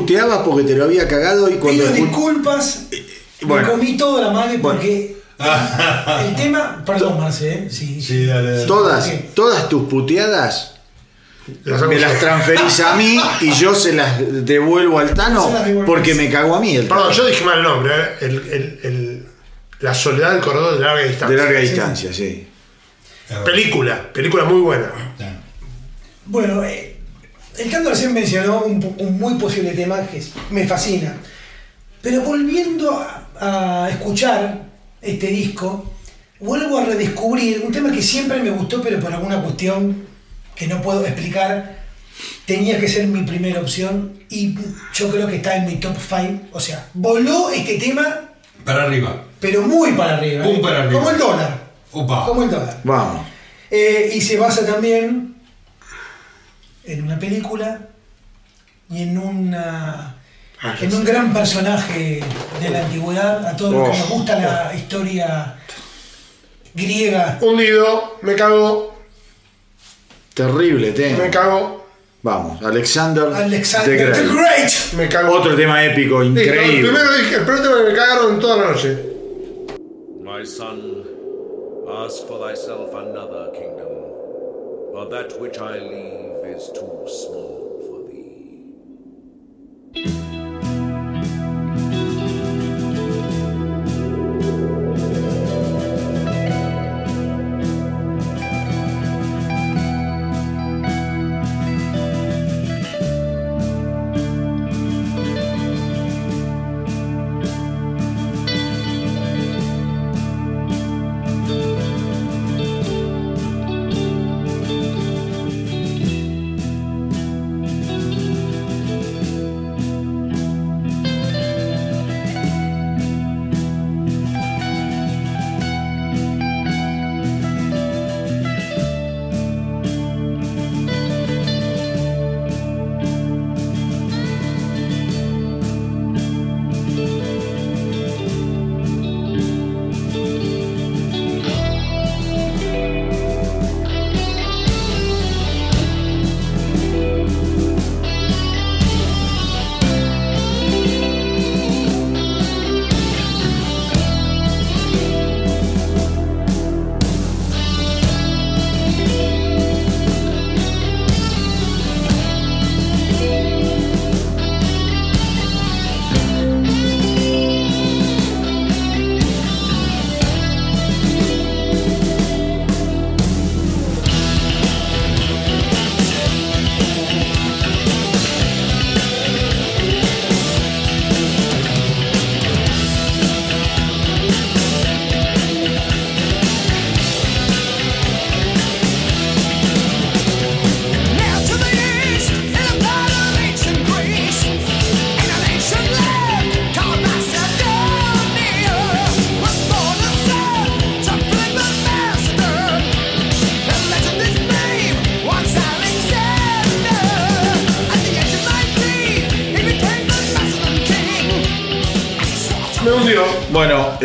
puteabas porque te lo había cagado y cuando. Pido disculpas. bueno. Me comí toda la madre Bueno. porque [LAUGHS] el tema. Perdón, Marce, ¿eh? Sí, Sí, dale, dale. Todas, todas tus puteadas me las transferís a mí y yo se las devuelvo al Tano porque me cago a mí el. Perdón, yo dije mal el nombre. ¿eh? El- el- el- la soledad del corredor de larga De distancia. larga distancia, sí. Película, película muy buena. Bueno, Cando recién mencionó un, un muy posible tema que es- me fascina. Pero volviendo a, a escuchar este disco, vuelvo a redescubrir un tema que siempre me gustó, pero por alguna cuestión que no puedo explicar, tenía que ser mi primera opción y yo creo que está en mi top 5. O sea, voló este tema, Para arriba. pero muy para arriba. Pum ¿eh? para arriba. Como el dólar. Opa. Como el dólar. Vamos. Eh, y se basa también en una película y en una en un gran personaje de la antigüedad, a todos los que nos gusta la historia griega. Hundido, me cago, Terrible tema. Me cago, Vamos, Alexander, Alexander the the Great. Me cago. Otro tema épico, Listo, el increíble. primero dije, el primer tema que me cagaron toda la noche. My son, ask for thyself another kingdom, for that which I leave is too small for thee.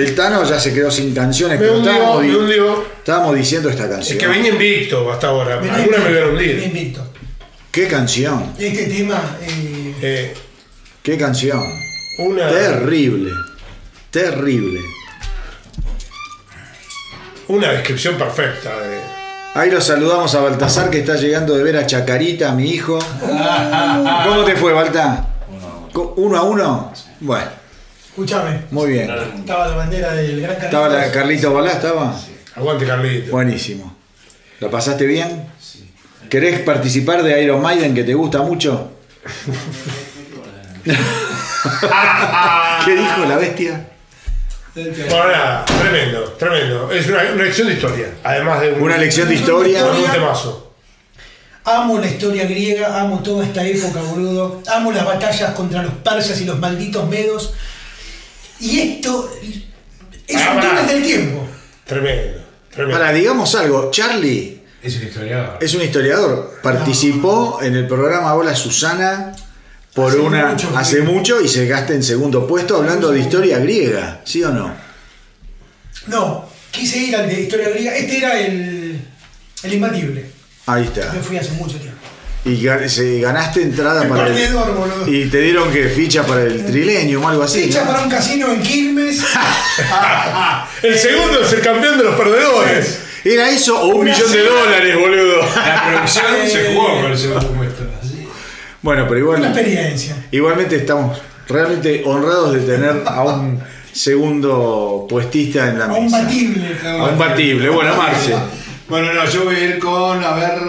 El Tano ya se quedó sin canciones, Me pero hundió, estábamos, me di- hundió. estábamos diciendo esta Es canción. que venía invicto hasta ahora. Venía Alguna me voy a hundir. venía invicto. ¿Qué canción? Este tema, eh, Eh, ¿Qué canción? una, Terrible. Terrible. una descripción perfecta de. Ahí lo saludamos a Baltasar que está llegando de ver a Chacarita, mi hijo. ¿Cómo te fue, Balta? ¿Uno a uno? Bueno, escúchame, muy bien. estaba la bandera del Gran Carlitos. ¿Estaba la Carlito Balá? ¿Estaba? Aguante Carlito. Buenísimo. ¿La pasaste bien? ¿Querés participar de Iron Maiden que te gusta mucho? [LAUGHS] ¿Qué dijo la bestia? Bueno, nada, tremendo, tremendo. Es una, una lección de historia. Además de un, Una lección de historia. con un temazo. Amo la historia griega, amo toda esta época, boludo. Amo las batallas contra los persas y los malditos medos. Y esto es un túnel del tiempo. Tremendo, tremendo. Para, digamos algo, Charlie Es un historiador. es un historiador. Participó en el programa Hola Susana por Hace una mucho, hace mucho y se gasta en segundo puesto hablando de historia griega, ¿sí o no? No, quise ir al de historia griega. Este era el, el imbatible. Ahí está. Me fui hace mucho tiempo. Y ganaste entrada El para el, perdedor, boludo. y te dieron que ficha para el Trilenium o algo así. Ficha ¿no? para un casino en Quilmes. [LAUGHS] El segundo es el campeón de los perdedores. ¿Era eso o un Una millón de dólares, boludo? La producción se jugó con el segundo puesto. Bueno, pero Una igual, experiencia. igualmente estamos realmente honrados de tener a un segundo puestista en la A un mesa. batible. A un batible. Bueno, Marce. Bueno, no, yo voy a ir con, a ver.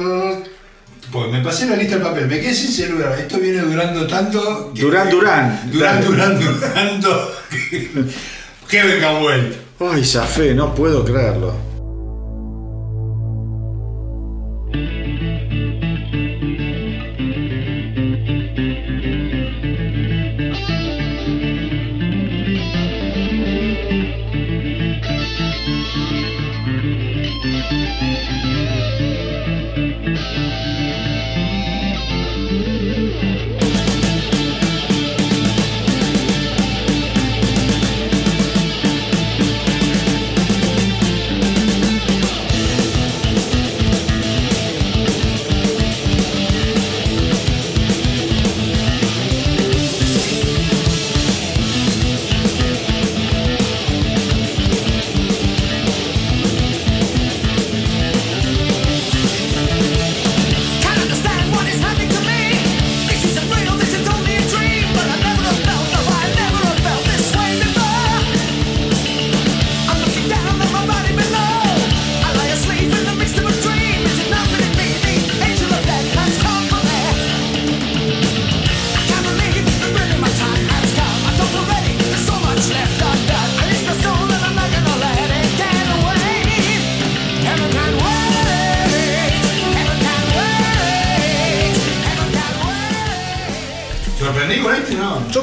Pues me pasé la lista del papel, me quedé sin celular. Esto viene durando tanto. que- Durán, Durán. Durán, Dale. Durán, durando. [LAUGHS] que venga vuelta. Ay, Zafé, no puedo creerlo.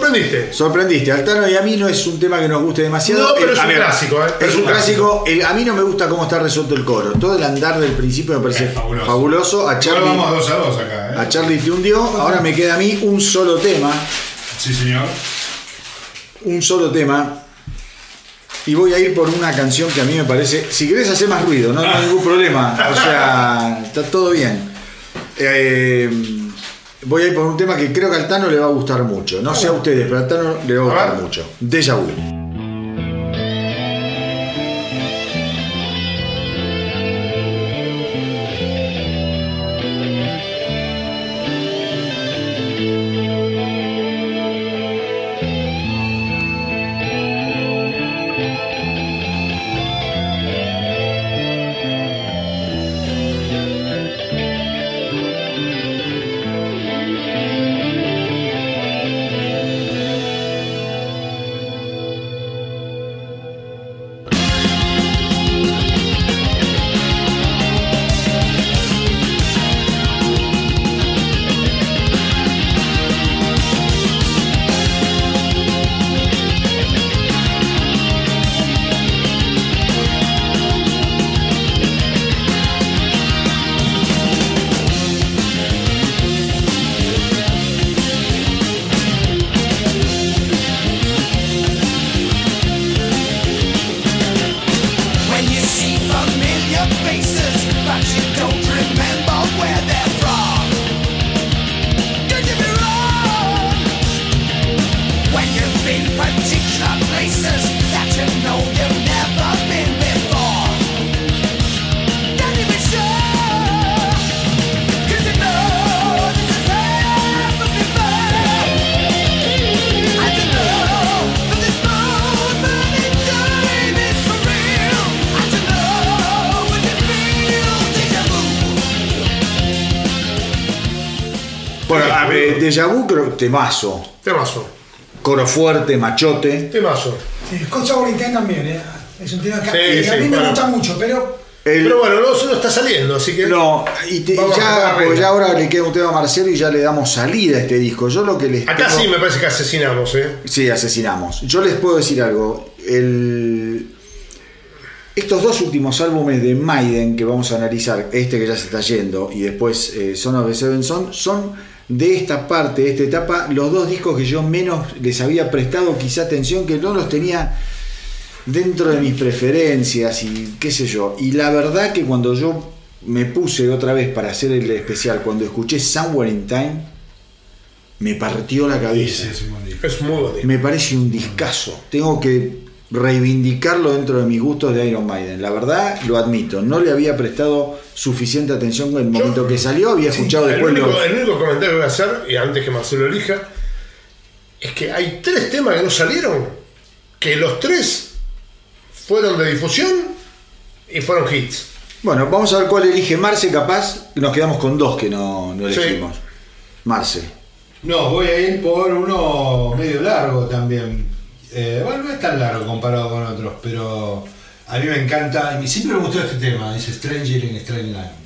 ¿Sorprendiste? Sorprendiste, Altano y a mí no es un tema que nos guste demasiado. No, pero El- es a un clásico, ¿eh? Es un clásico. El- a mí no me gusta cómo está resuelto el coro. Todo el andar del principio me parece Es fabuloso. fabuloso. A Charlie, vamos dos a dos acá, ¿eh? a Charlie te hundió. Ahora me queda a mí un solo tema. Sí, señor. Un solo tema. Y voy a ir por una canción que a mí me parece. Si querés hacer más ruido, no, no hay ningún problema. O sea, [LAUGHS] está todo bien. Eh, voy a ir por un tema que creo que al Tano le va a gustar mucho. No sé a ustedes, pero al Tano le va a gustar mucho. Deja vu. Temazo. Temazo. Coro fuerte, machote. Temazo. Sí, Scott Sovereign también, ¿eh? Es un tema que, Sí, que a sí, mí me bueno. gusta mucho, pero El- Pero bueno, no, no está saliendo, así que. no, y te- ya, ahora le queda un tema a Marcelo y ya le damos salida a este disco. Yo lo que les Acá tengo- sí me parece que asesinamos, ¿eh? Sí, asesinamos. Yo les puedo decir algo. El... Estos dos últimos álbumes de Maiden que vamos a analizar, este que ya se está yendo y después eh, Son of the Seven Son, son de esta parte, de esta etapa, los dos discos que yo menos les había prestado quizá atención, que no los tenía dentro de mis preferencias y qué sé yo. Y la verdad que cuando yo me puse otra vez para hacer el especial, cuando escuché Somewhere in Time, me partió la cabeza. Es muy bonito. Me parece un discazo. Tengo que reivindicarlo dentro de mis gustos de Iron Maiden. La verdad, lo admito. No le había prestado suficiente atención en el momento que salió. Había escuchado El después único, los- el único comentario que voy a hacer, y antes que Marcelo elija, es que hay tres temas que no salieron, que los tres fueron de difusión y fueron hits. Bueno, vamos a ver cuál elige Marce, capaz. Nos quedamos con dos que no, no Sí. elegimos. Marce. No, voy a ir por uno medio largo también. Eh, bueno, no es tan largo comparado con otros, pero a mí me encanta. Y siempre me gustó este tema, dice Stranger in Strange Land.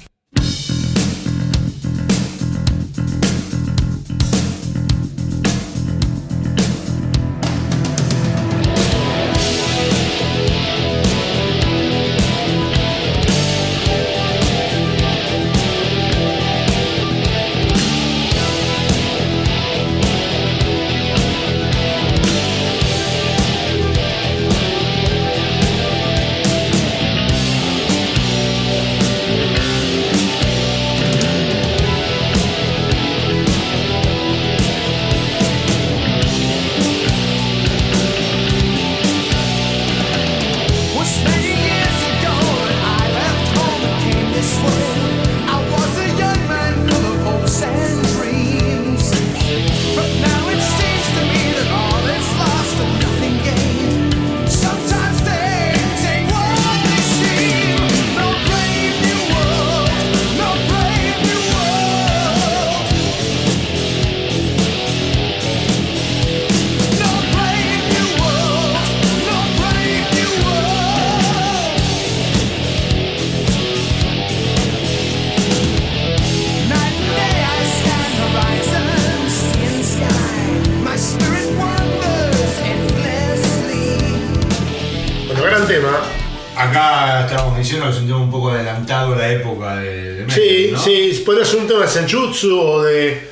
Senjutsu o de.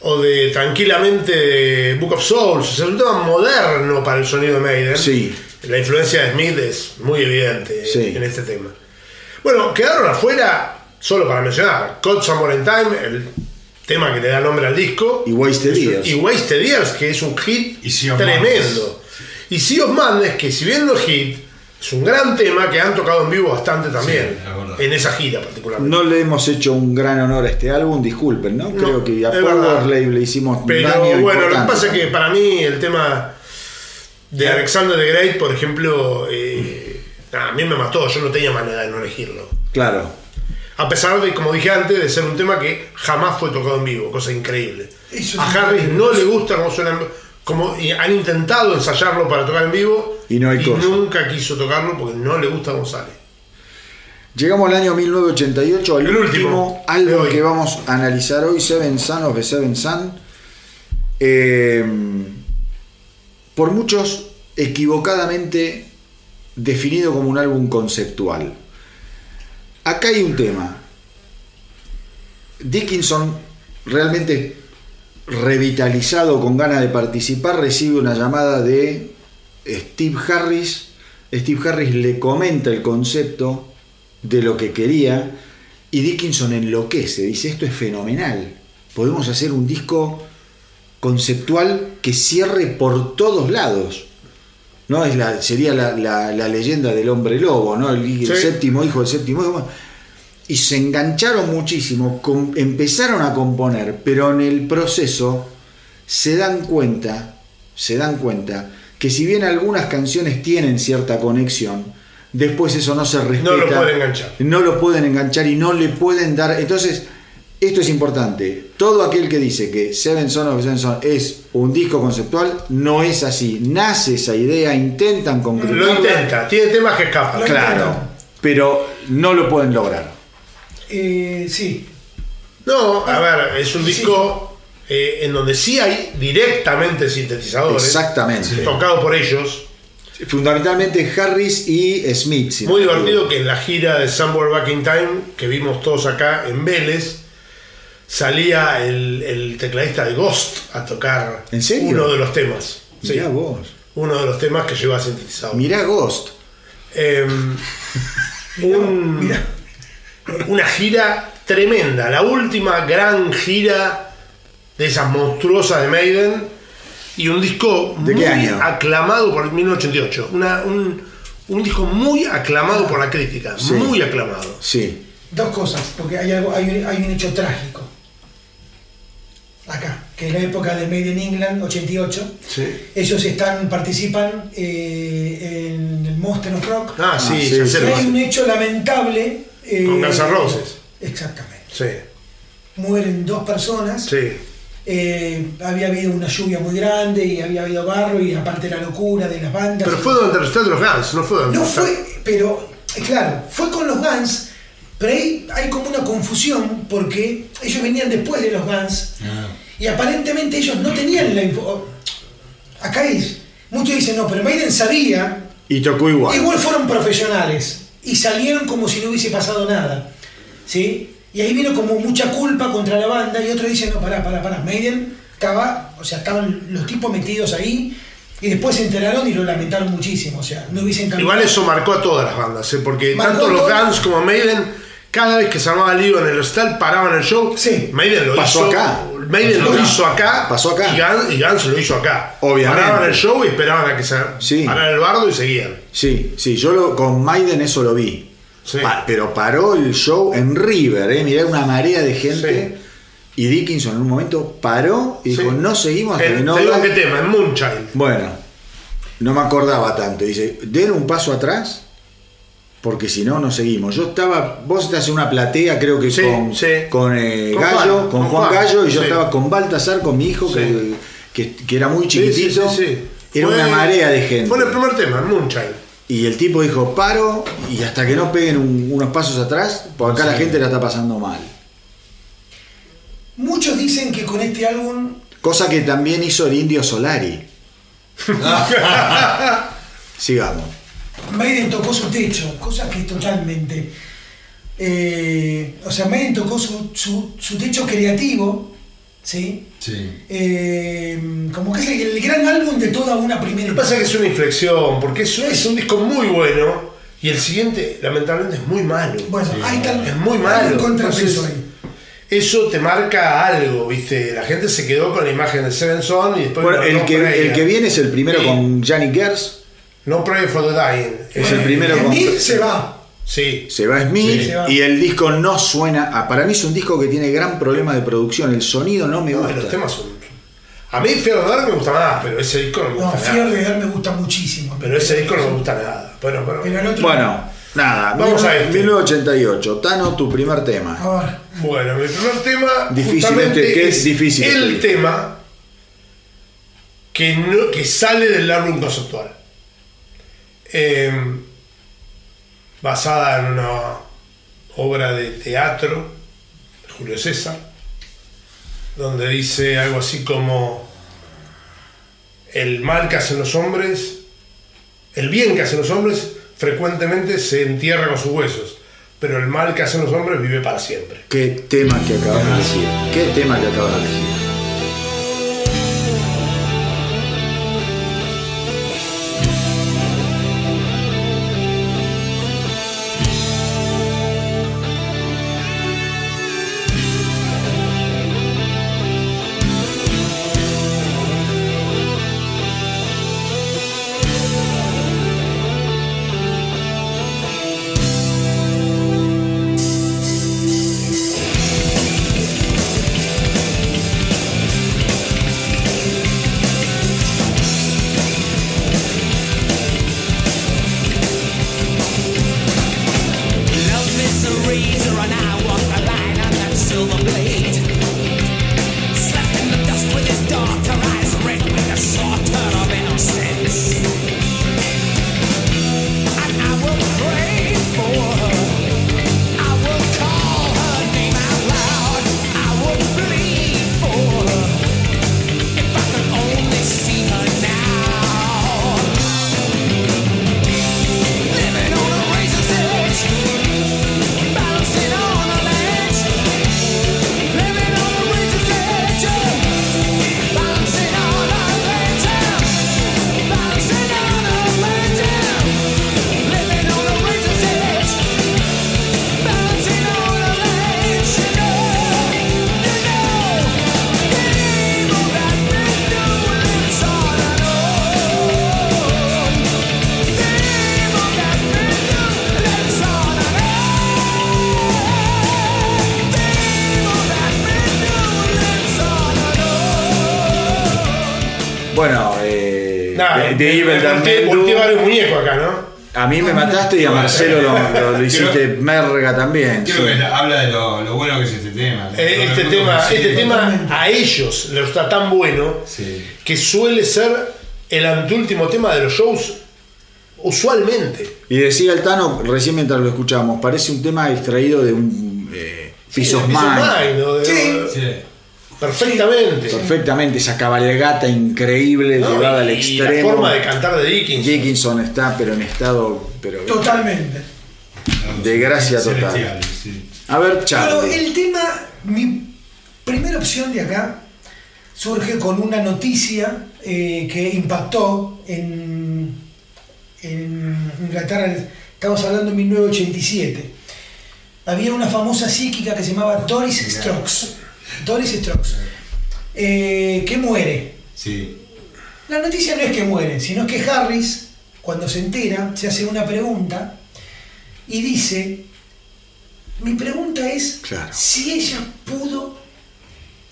o de tranquilamente de Book of Souls. O sea, es un tema moderno para el sonido de Maiden. Sí. La influencia de Smith es muy evidente Sí. en este tema. Bueno, quedaron afuera, solo para mencionar, Code Somewhere in Time, el tema que le da nombre al disco. Y Wasted Years. Y Wasted Years, que es un hit Y tremendo. Y Sea of Madness, que si bien no es hit, es un gran tema que han tocado en vivo bastante también. en esa gira particularmente. No le hemos hecho un gran honor a este álbum, disculpen, ¿no? Creo que a Power le hicimos Pero daño bueno, lo que pasa es que para mí el tema de Alexander the Great, por ejemplo, eh, a mí me mató, yo no tenía manera de no elegirlo. Claro. A pesar de, como dije antes, de ser un tema que jamás fue tocado en vivo, cosa increíble. Eso a Harris no le gusta cómo suena en- como y han intentado ensayarlo para tocar en vivo Y no hay cosa. nunca quiso tocarlo porque no le gusta sale. Llegamos al año 1988, al El último, álbum que vamos a analizar hoy, Seven Son of the Seven Son. Eh, por muchos equivocadamente definido como un álbum conceptual. Acá hay un tema. Dickinson, realmente revitalizado, con ganas de participar, recibe una llamada de Steve Harris. Steve Harris le comenta el concepto de lo que quería y Dickinson enloquece, dice esto es fenomenal, podemos hacer un disco conceptual que cierre por todos lados. ¿no? Es la, sería la, la- la leyenda del hombre lobo, ¿no? el, el Sí. séptimo hijo, el séptimo hijo. Y se engancharon muchísimo, com- empezaron a componer, pero en el proceso se dan cuenta, se dan cuenta que si bien algunas canciones tienen cierta conexión, después eso no se respeta. No lo pueden enganchar. No lo pueden enganchar y no le pueden dar. Entonces, esto es importante. Todo aquel que dice que Seven Son of Seven Son es un disco conceptual, no es así. Nace esa idea, intentan concretarla. Lo intenta, tiene temas que escapan. Claro, pero no lo pueden lograr. Eh, sí, No, a ver, es un disco eh, en donde sí hay directamente sintetizadores. Exactamente. Tocado por ellos. Fundamentalmente Harris y Smith. si Muy divertido que en la gira de Somewhere Back in Time, que vimos todos acá en Vélez, salía el, el tecladista de Ghost a tocar ¿En serio? uno de los temas. Sí, Mirá vos. uno de los temas que lleva sintetizador. Mirá Ghost. Em, un- [LAUGHS] una gira tremenda, la última gran gira de esas monstruosas de Maiden y un disco ¿De muy qué año? aclamado por 1988. Una- un, un disco muy aclamado por la crítica, Sí. muy aclamado. Sí. dos cosas, porque hay, algo, hay, un, hay un hecho trágico. Acá, que es la época de Made in England, 88. Sí. Ellos están, participan eh, en el Monster of Rock. Ah, sí, sí, ya sí. hay un hecho lamentable. Eh, Con Guns N' Roses. Exactamente. Sí, Mueren dos personas. sí. Eh, había habido una lluvia muy grande y había habido barro y aparte la locura de las bandas. Pero fue durante el recital de los Guns, no fue durante No fue, pero claro, fue con los Guns, pero ahí hay como una confusión porque ellos venían después de los Guns y aparentemente ellos no tenían la info. Acá es, muchos dicen no, pero Maiden sabía, Y tocó igual. igual fueron profesionales y salieron como si no hubiese pasado nada, ¿sí? Y ahí vino como mucha culpa contra la banda y otros dicen no, pará, pará, pará, Maiden estaba, o sea, estaban los tipos metidos ahí. Y después se enteraron y lo lamentaron muchísimo, o sea, no hubiesen cambiado. Igual eso marcó a todas las bandas, ¿eh? porque Marcó tanto los. Guns como Maiden, cada vez que se armaba lío en el recital, paraban el show. Sí. Maiden lo Pasó hizo acá. Maiden lo hizo acá. Pasó acá. Y Guns, y Guns lo hizo acá. Obviamente. Paraban el show y esperaban a que se Sí. el bardo y seguían. Sí, sí, yo lo, con Maiden eso lo vi. Sí. Pa- pero paró el show en River, ¿eh? mirá una marea de gente. Y Dickinson en un momento paró y dijo, no seguimos hasta En- que no... te digo haga-". qué tema, en Moonchild. Bueno, no me acordaba tanto. Dice, den un paso atrás, porque si no, no seguimos. Yo estaba, vos estás en una platea, creo que Sí, con, sí. con, eh, Con Gallo, Juan, con, Juan, Juan, Gallo, y yo sí. estaba con Baltasar, con mi hijo, que, que, que era muy Sí, sí, chiquitito. sí, sí. Era Fue- una marea de gente. Fue en el primer tema, Moonchild. Y el tipo dijo, paro, y hasta que no peguen un- unos pasos atrás, porque acá la gente la está pasando mal. Muchos dicen que con este álbum Cosa que también hizo el Indio Solari. [LAUGHS] Sigamos. Maiden tocó su techo, cosa que totalmente. eh, o sea, Maiden tocó su, su- su techo creativo, ¿sí? Sí. Eh, como que es el, el gran álbum de toda una primera Lo que pasa es que es una inflexión, porque es, es un disco muy bueno y el siguiente, lamentablemente, es muy malo. Bueno, ahí está. Es muy malo. un contrapeso Entonces, ahí. Eso te marca algo, ¿viste? La gente se quedó con la imagen de Seven Son y después. Bueno, no- el que, el que viene es el primero Sí. con Johnny Gers. No Pray for the Dying. Es el primero con- Smith se va. Sí. Se va Smith Sí, y el disco no suena. ah, para mí es un disco que tiene gran problema de producción. El sonido no me No, gusta. los temas son. A mí Fear of the Dark me gusta más, pero ese disco no me No, gusta Fear nada. de Dar me gusta muchísimo. Pero ese disco no me gusta nada. Bueno, pero. Pero el otro. Bueno, nada. Vamos a este. 1988. Tano, tu primer tema. A ver. Bueno, mi primer tema. Difícil este, ¿qué es difícil El este? tema que, no, que sale del álbum conceptual. Eh, basada en una obra de teatro de Julio César, donde dice algo así como: El mal que hacen los hombres, el bien que hacen los hombres, frecuentemente se entierra con sus huesos. Pero el mal que hacen los hombres vive para siempre. Qué tema que de decir. Qué tema que acabas de decir. Y a Marcelo lo, lo- lo hiciste merga también. Creo sí. que habla de lo, lo bueno que es este tema. Eh, este tema, este tema a ellos les está tan bueno Sí. que suele ser el anteúltimo tema de los shows usualmente. Y decía el Tano, recién mientras lo escuchamos, parece un tema extraído de un eh, of Sí, ¿no? De- Sí. Sí. Perfectamente. Perfectamente, esa cabalgata increíble ¿no? llevada al extremo. la forma de cantar de Dickinson. Dickinson está, pero en estado pero Totalmente. de gracia total. Sí. A ver, Pero Charlie. el tema, mi primera opción de acá surge con una noticia eh, que impactó en, en Inglaterra, estamos hablando de 1987. Había una famosa psíquica que se llamaba Doris Strokes. Doris Strokes. eh, que muere. Sí. La noticia no es que muere, sino que Harris, cuando se entera, se hace una pregunta y dice, mi pregunta es Claro. si ella pudo,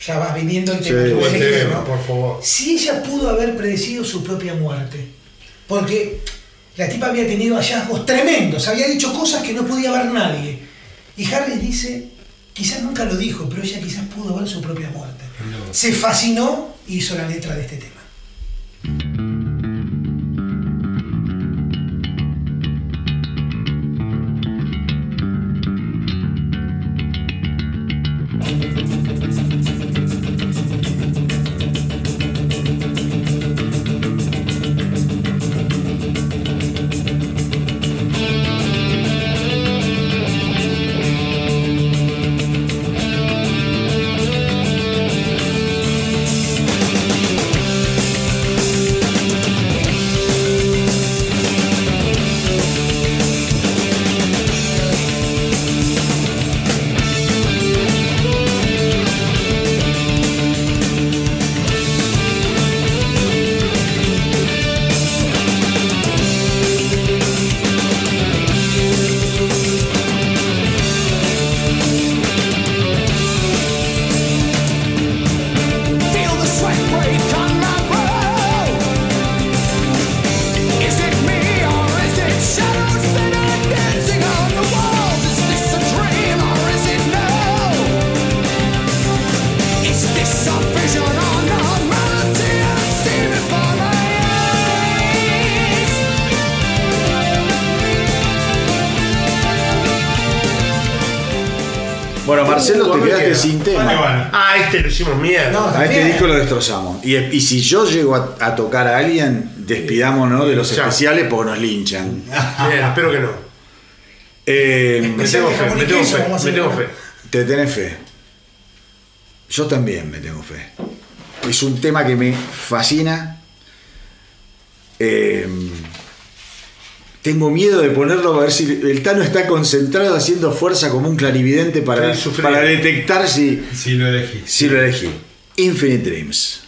ya va viniendo el Sí, tema, ¿no? por favor. si ella pudo haber predecido su propia muerte. Porque la tipa había tenido hallazgos tremendos, había dicho cosas que no podía ver nadie. Y Harris dice, quizás nunca lo dijo, pero ella quizás pudo ver su propia muerte. No. Se fascinó y hizo la letra de este tema. Lo destrozamos. Y, y si yo llego a, a tocar a alguien, despidámonos de los especiales porque nos linchan. Bien, espero que no. Eh, Me tengo fe, me tengo fe, Vamos a me hacer tengo una- fe. te tenés fe. Yo también me tengo fe. Es un tema que me fascina. Eh, tengo miedo de ponerlo a ver si el Tano está concentrado haciendo fuerza como un clarividente para, para detectar si, Sí, lo elegí. si lo elegí. Infinite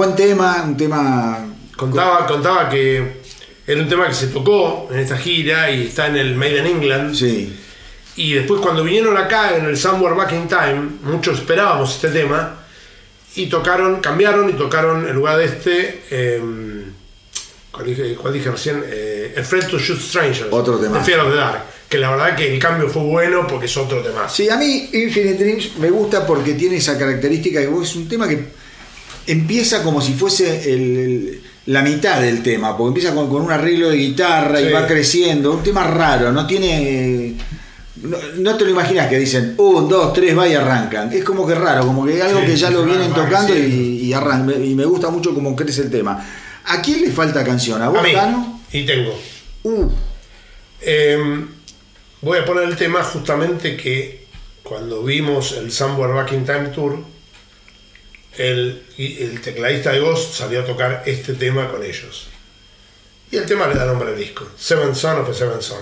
buen tema un tema Contaba, contaba que era un tema que se tocó en esta gira y está en el Made in England. Sí. Y después cuando vinieron acá en el Somewhere Back in Time, muchos esperábamos este tema y tocaron, cambiaron y tocaron en lugar de este, eh, ¿cuál, dije, cuál dije recién? Eh, El Friend to Shoot Strangers. Otro tema. The Fear of the Dark. Que la verdad que el cambio fue bueno porque es otro tema. Sí, a mí Infinite Dreams me gusta porque tiene esa característica que es un tema que empieza como si fuese el- el- la mitad del tema, porque empieza con, con un arreglo de guitarra y va creciendo, un tema raro, no tiene... No, no te lo imaginas que dicen un, dos, tres, va y arrancan. Es como que raro, como que algo Sí, que ya lo vienen tocando y, arrancan. Y me gusta mucho cómo crece el tema. ¿A quién le falta canción? ¿A vos. Tano? Y tengo. Uh, Eh, voy a poner el tema justamente que cuando vimos el Somewhere Back in Time Tour, el, tecladista de Ghost salió a tocar este tema con ellos. Y el tema le da nombre al disco, Seven Son of a Seven Son.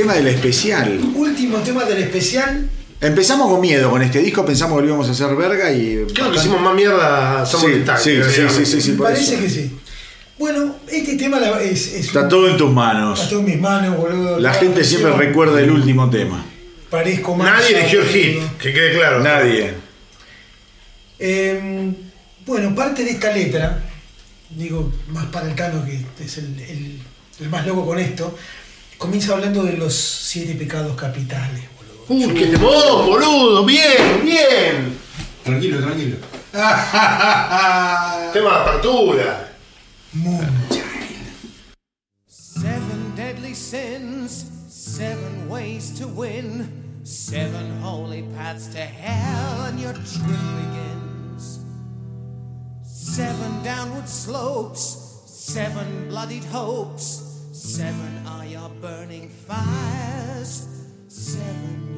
Tema del especial. Último tema del especial. Empezamos con miedo con este disco, pensamos que lo íbamos a hacer verga y. Creo que hicimos más mierda Sí, Time, sí, sí, sí, sí, sí, por parece eso. que sí. Bueno, este tema es, es Está un- todo en tus está manos. todo en mis manos, boludo. La gente siempre recuerda el último tema. Parezco más. Nadie eligió el hit, que quede claro. Nadie. Eh, bueno, parte de esta letra, digo más para el Tano, que es el, el- el más loco con esto, comienza hablando de los siete pecados capitales, boludo. Uy, qué temón, boludo. Bien, bien. Tranquilo, tranquilo. [LAUGHS] Tema de apertura. Mucha. Seven deadly sins, seven ways to win, seven holy paths to hell, and your trip begins. Seven downward slopes, seven bloodied hopes, seven are your burning fires, seven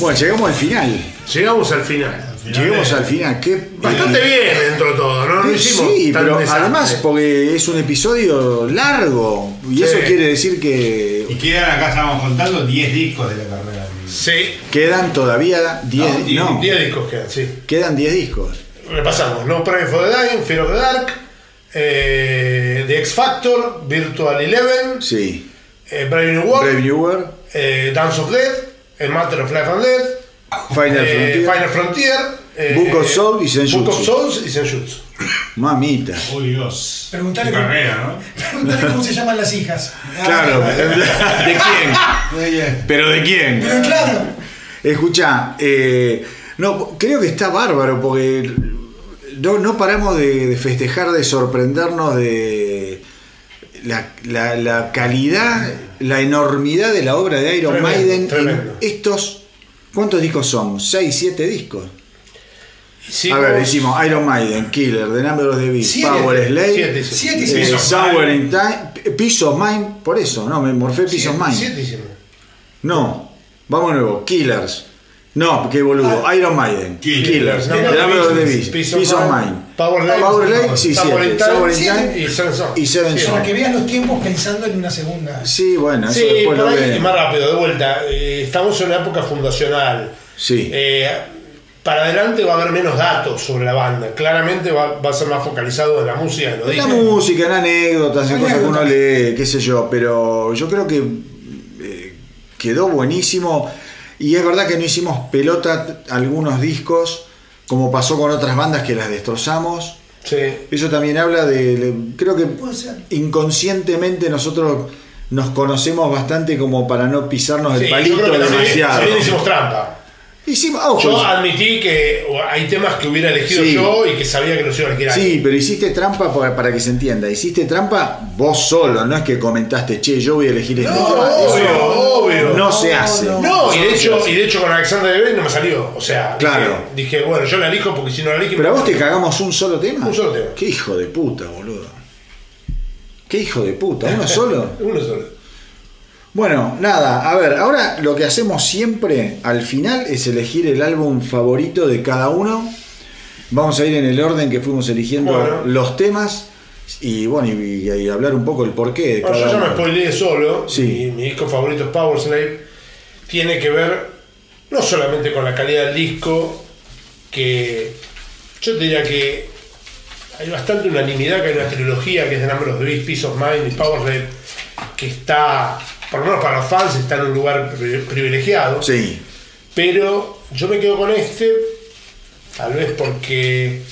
Bueno, llegamos al final. Llegamos al final. Llegamos al final. Qué, Bastante eh, bien dentro de todo, ¿no? No eh, hicimos sí, tan pero desastre. además porque es un episodio largo y Sí. eso quiere decir que Y quedan acá, estábamos contando 10 discos de la carrera. Sí, quedan todavía 10 diez- no, 10 discos quedan, sí. quedan 10 discos. Repasamos, No Prime for the Dying, Fear of the Dark, eh, The X Factor, Virtual Eleven, Sí. eh, Brave New World, Brave New World, eh, Dance of Death, El Matter of Life and Death, Final eh, Frontier, Final Frontier, eh, Book of Souls y Senjutsu. Book of Souls y Senjutsu. mamita. Oh Dios. Preguntale cómo- carrera, ¿no? Preguntale cómo se llaman las hijas. Claro, Ah, ¿de quién? Pero de quién? Pero claro, Escucha, eh, no, creo que está bárbaro porque no, no paramos de, de festejar, de sorprendernos de la, la- la calidad, la enormidad de la obra de Iron Tremendo, Maiden. en estos, ¿cuántos discos son? ¿6, 7 discos? Hicimos- A ver, decimos Iron Maiden, Killer, The Number of the Beast, Siete. Power Slave, Siete, siete eh, Sour in Time, Peace of Mind, por eso, no, me morfé Peace of Mind. Siete. No, vamos de nuevo. Killers. No, qué boludo. Iron Maiden. Killers. Killers. No, no, of the Peace- Beast. Peace of of Mind. Power Slave. Power sí, Time y Seven y Seven Sí, para que vean los tiempos pensando en una segunda. Sí, bueno, eso Sí, después lo ven. más rápido, de vuelta. Eh, estamos en una época fundacional. Sí. Eh, para adelante va a haber menos datos sobre la banda. Claramente va, va a ser más focalizado en la música, en lo En la música, en anécdotas, en cosas que uno lee, qué sé yo, pero yo creo que eh, quedó buenísimo. Y es verdad que no hicimos pelota algunos discos, como pasó con otras bandas que las destrozamos. Sí. Eso también habla de, de- creo que Puede ser. inconscientemente nosotros nos conocemos bastante como para no pisarnos el Sí, yo palito creo que demasiado. también hicimos trampa. Hicimos, ojo, Yo admití que hay temas que hubiera elegido Sí. yo y que sabía que los iba a elegir sí, pero hiciste trampa para, para que se entienda. Hiciste trampa vos solo, no es que comentaste, che, yo voy a elegir este No, tema. obvio, Eso obvio. no se hace. no. No, y de, hecho, y de hecho con Alexander de Grey no me salió. O sea, Claro. dije, dije, bueno, yo la elijo porque si no la elijo. Pero a vos te cagamos un solo tema. Un solo tema. Qué hijo de puta, boludo. Qué hijo de puta, uno solo. [LAUGHS] Uno solo. Bueno, nada, a ver, ahora lo que hacemos siempre al final es elegir el álbum favorito de cada uno. Vamos a ir en el orden que fuimos eligiendo Bueno. los temas y bueno, y, y hablar un poco el porqué de Bueno, cada yo ya me spoileé solo. Sí. Mi, mi disco favorito es Power Slave. Tiene que ver no solamente con la calidad del disco, que yo te diría que hay bastante unanimidad que hay una trilogía que es de Number of the Beast, Peace of Mind y Power Slave, que está, por lo menos para los fans, está en un lugar pri- privilegiado. Sí, Pero yo me quedo con este, tal vez porque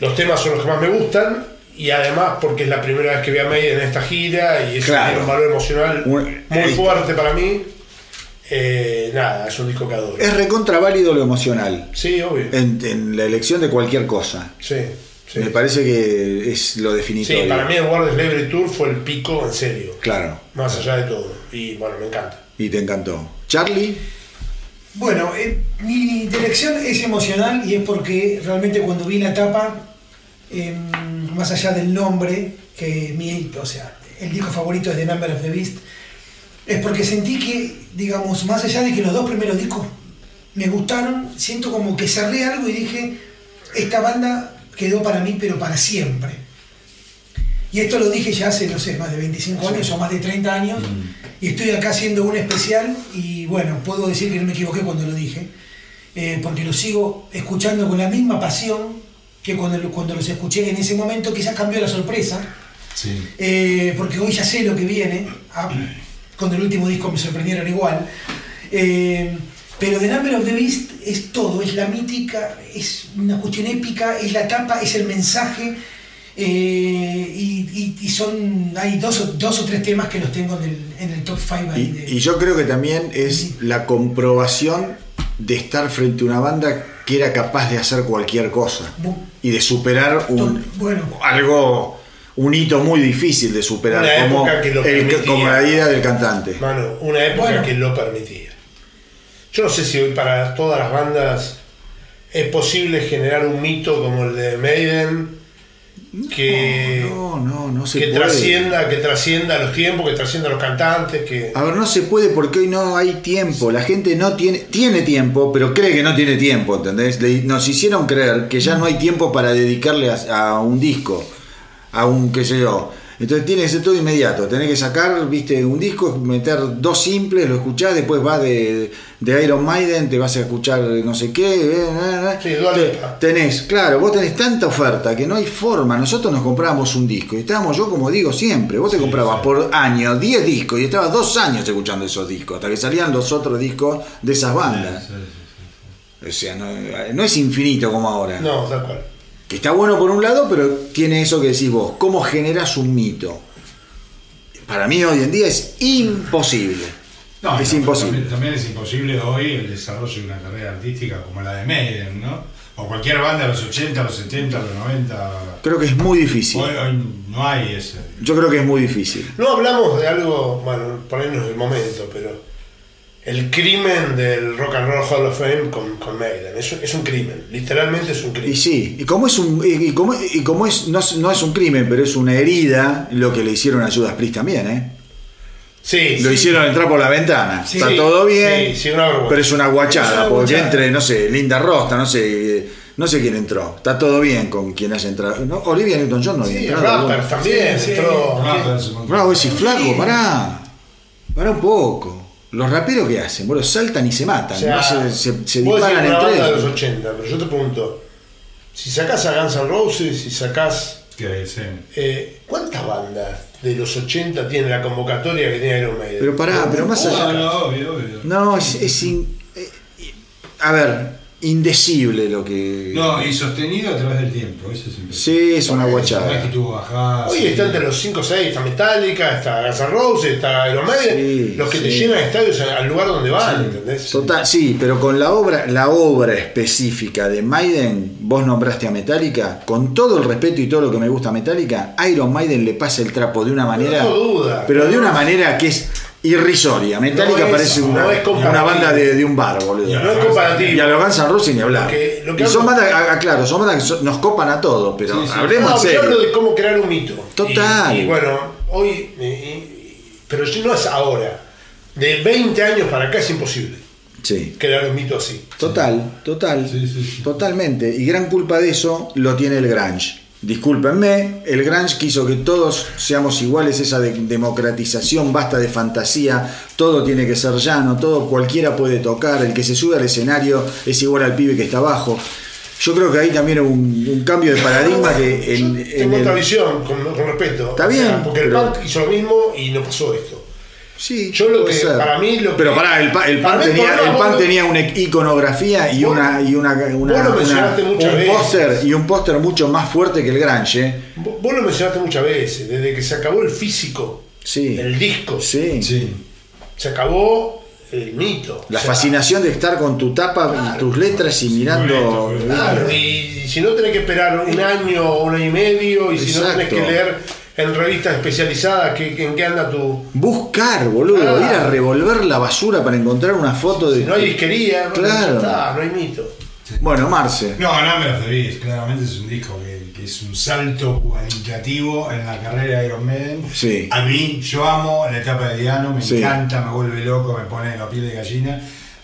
los temas son los que más me gustan y además porque es la primera vez que vi a Maiden en esta gira y eso Claro. tiene un valor emocional Un- muy fuerte para mí. Eh, nada, es un disco que adoro. es recontra válido lo emocional Sí, obvio. en, en la elección de cualquier cosa. Sí, sí. Me parece que es lo Sí, definitorio. para mí el World Slavery Tour fue el pico en serio, Claro, más allá de todo. Y bueno, me encanta. y te encantó. Charlie, Bueno, eh, mi elección es emocional y es porque realmente cuando vi la tapa, eh, más allá del nombre, que mi, o sea, el disco favorito es The Number of the Beast, es porque sentí que, digamos, más allá de que los dos primeros discos me gustaron, siento como que cerré algo y dije, esta banda quedó para mí, pero para siempre. Y esto lo dije ya hace, no sé, más de 25 años o más de 30 años. Y estoy acá haciendo un especial y bueno, puedo decir que no me equivoqué cuando lo dije. eh, porque lo sigo escuchando con la misma pasión que cuando, cuando los escuché en ese momento. Quizás cambió la sorpresa. eh, porque hoy ya sé lo que viene. Ah, con el último disco me sorprendieron igual. Eh, pero The Number of the Beast es todo, es la mítica, es una cuestión épica, es la tapa, es el mensaje. eh, y, y- y son hay dos o, dos o tres temas que los tengo en el, en el top 5 ahí y, de- y yo creo que también es la comprobación de estar frente a una banda que era capaz de hacer cualquier cosa Bu- y de superar un, bueno algo, un hito muy difícil de superar, como, que el- la ida del cantante. Mano, una época Bueno. que lo permitía. Yo no sé si hoy para todas las bandas es posible generar un mito como el de Maiden que, No, no, no se que puede. trascienda, que trascienda los tiempos, que trascienda los cantantes, que A ver, no se puede porque hoy no hay tiempo. La gente no tiene, tiene tiempo, pero cree que no tiene tiempo, ¿entendés? Le- nos hicieron creer que ya no hay tiempo para dedicarle a, a un disco, a un, qué sé yo. Entonces tiene que ser todo inmediato. Tenés que sacar, viste, un disco, meter dos simples, lo escuchás, después vas de, de Iron Maiden, te vas a escuchar no sé qué. eh, eh, eh. Sí, Te-. Tenés, claro, vos tenés tanta oferta que no hay forma. Nosotros nos comprábamos un disco y estábamos, yo como digo siempre, vos te comprabas por año 10 discos y estabas dos años escuchando esos discos, hasta que salían los otros discos de esas bandas. O sea, no, no es infinito como ahora. no, tal cual. Que está bueno por un lado, pero tiene eso que decís vos, ¿cómo generas un mito? Para mí hoy en día es imposible. No, es no, imposible. También, también es imposible hoy el desarrollo de una carrera artística como la de Maiden, ¿no? O cualquier banda de los 80, los 70, los 90. Creo que es muy difícil. Hoy, hoy no hay ese. Yo creo que es muy difícil. No hablamos de algo, bueno, por ahí no es el momento, pero el crimen del Rock and Roll Hall of Fame con, con Maiden. Es, un- es un crimen, literalmente es un crimen. Y sí, y como es un y y como, y como es no, es no es un crimen, pero es una herida lo que le hicieron a Judas Priest también, ¿eh? Sí, Lo sí. hicieron entrar por la ventana. Sí, Está todo bien, sí, sí, una vergüenza. pero es una guachada, Es una porque entre, no sé, Linda Rosta, no sé, no sé quién entró. Está todo bien con quien haya entrado. ¿No? Olivia Newton-John no había Sí, entrado. rappers ¿no? también, entró-. Bravo, ese flaco, pará. Pará un poco. Los raperos que hacen, boludo, saltan y se matan, O sea, ¿no? se, se, se disparan una banda de los entre 80, pero yo te pregunto, si sacás a Guns N' Roses, si sacás... Que, sí. eh, ¿Cuántas bandas de los 80 tienen la convocatoria que tiene Iron Maiden? Pero pará, pero más allá- No, no, obvio, obvio. No, es, es in- eh, a ver, indecible lo que. No, y sostenido a través del tiempo, eso. Sí, es una No es que guachada. Hoy sí. está entre los 5 o 6, está Metallica, está Guns N' Roses, está Iron Maiden, Sí, los que te llenan estadios al lugar donde van, ¿entendés? Total, sí, pero con la obra, la obra específica de Maiden, vos nombraste a Metallica, con todo el respeto y todo lo que me gusta a Metallica, Iron Maiden le pasa el trapo de una manera, No duda. pero de una manera que es irrisoria. Metallica No parece no una, una banda de, de un bar, boludo. No es comparativo. Y a los Guns N' Roses ni hablar. Lo que- lo que y son bandas, claro, son bandas que nos copan a todos, pero Sí, sí. hablemos No, en serio. de cómo crear un mito. Total. Y, y bueno, hoy, eh, eh, pero no es ahora. De 20 años para acá es imposible Sí. crear un mito así. Total, total, Sí, sí, sí. totalmente. Y gran culpa de eso lo tiene el Grange. Discúlpenme, el Grange quiso que todos seamos iguales, esa de- democratización, basta de fantasía, todo tiene que ser llano, todo cualquiera puede tocar, el que se sube al escenario es igual al pibe que está abajo. Yo creo que ahí también hubo un, un cambio de paradigma que en, tengo el- otra visión, con, con respeto. Está O sea, bien, porque el pero- hizo lo mismo y no pasó esto. Sí, Yo lo que- ser. para mí lo Pero que- pará, el, pa- el pan, tenía, el una- pan tenía una iconografía y Vos- una, y una, una- vos lo una- mencionaste muchas un veces. póster y un póster mucho más fuerte que el Grange. Vos vos lo mencionaste muchas veces, desde que se acabó el físico, Sí. el disco, Sí. Sí. se acabó el mito. La O sea, fascinación de estar con tu tapa y tus letras y mirando. Bonito, Claro, y si no tenés que esperar un año o un año y medio, y si no tenés que leer en revistas especializadas que, que- en qué anda tu. Buscar, boludo, Claro. ir a revolver la basura para encontrar una foto de. Si no hay disquería, ya Claro. está, no hay mito. Bueno, Marce. No, Number of the Beast, claramente es un disco que, que es un salto cualitativo en la carrera de Iron Maiden. Sí. A mí, yo amo la etapa de Diano, me Sí. encanta, me vuelve loco, me pone la piel de gallina,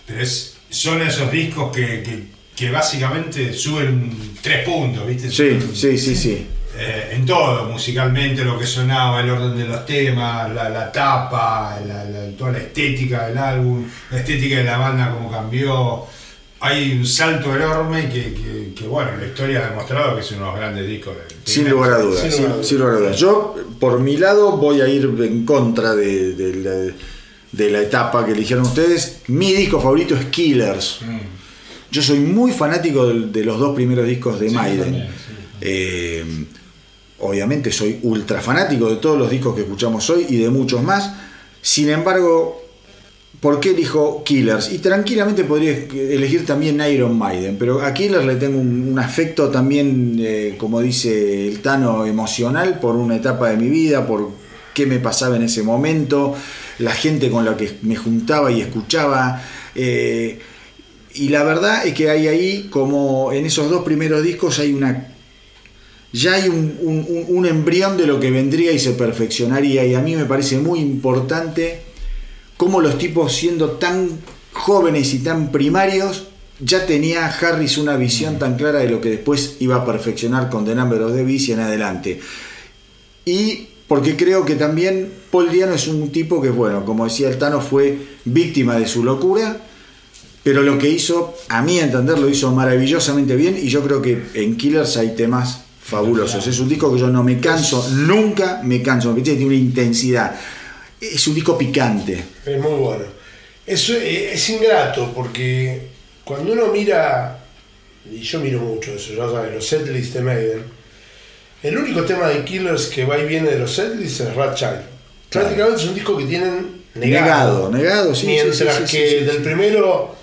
pero es, son esos discos que, que, que básicamente suben tres puntos, ¿viste? Sí, sí, sí, sí. Eh, en todo, musicalmente, lo que sonaba, el orden de los temas, la, la tapa, la- la- toda la estética del álbum, la estética de la banda, cómo cambió. Hay un salto enorme que, que- que, bueno, la historia ha demostrado que es uno de los grandes discos de Sin lugar a dudas, Sin sin, lugar a dudas. sin lugar a dudas. Yo, por mi lado, voy a ir en contra de, de la, de la etapa que eligieron ustedes. Mi disco favorito es Killers. Yo soy muy fanático de, los dos primeros discos de Sí, Maiden. también, sí. Eh, obviamente soy ultra fanático de todos los discos que escuchamos hoy y de muchos más. Sin embargo, ¿por qué elijo Killers? Y tranquilamente podría elegir también Iron Maiden, pero a Killers le tengo un, afecto también, eh, como dice el Tano, emocional por una etapa de mi vida, por qué me pasaba en ese momento, la gente con la que me juntaba y escuchaba. eh, y la verdad es que hay ahí, como en esos dos primeros discos, hay una ya hay un, un- embrión de lo que vendría y se perfeccionaría. Y a mí me parece muy importante cómo los tipos siendo tan jóvenes y tan primarios, ya tenía Harris una visión tan clara de lo que después iba a perfeccionar con The Number of the Beast y en adelante. Y porque creo que también Paul Diano es un tipo que, bueno, como decía el Tano, fue víctima de su locura, pero lo que hizo, a mi entender, lo hizo maravillosamente bien y yo creo que en Killers hay temas fabulosos. Es un disco que yo no me canso, nunca me canso, porque tiene una intensidad. Es un disco picante. Es muy bueno. Eso eh, es ingrato porque cuando uno mira, y yo miro mucho eso, ya sabes, los setlists de Maiden, el único tema de Killers que va y viene de los setlists es Rat Child. Claro. Prácticamente es un disco que tienen Negado, negado. negado, sí, Mientras sí, sí, que sí, del primero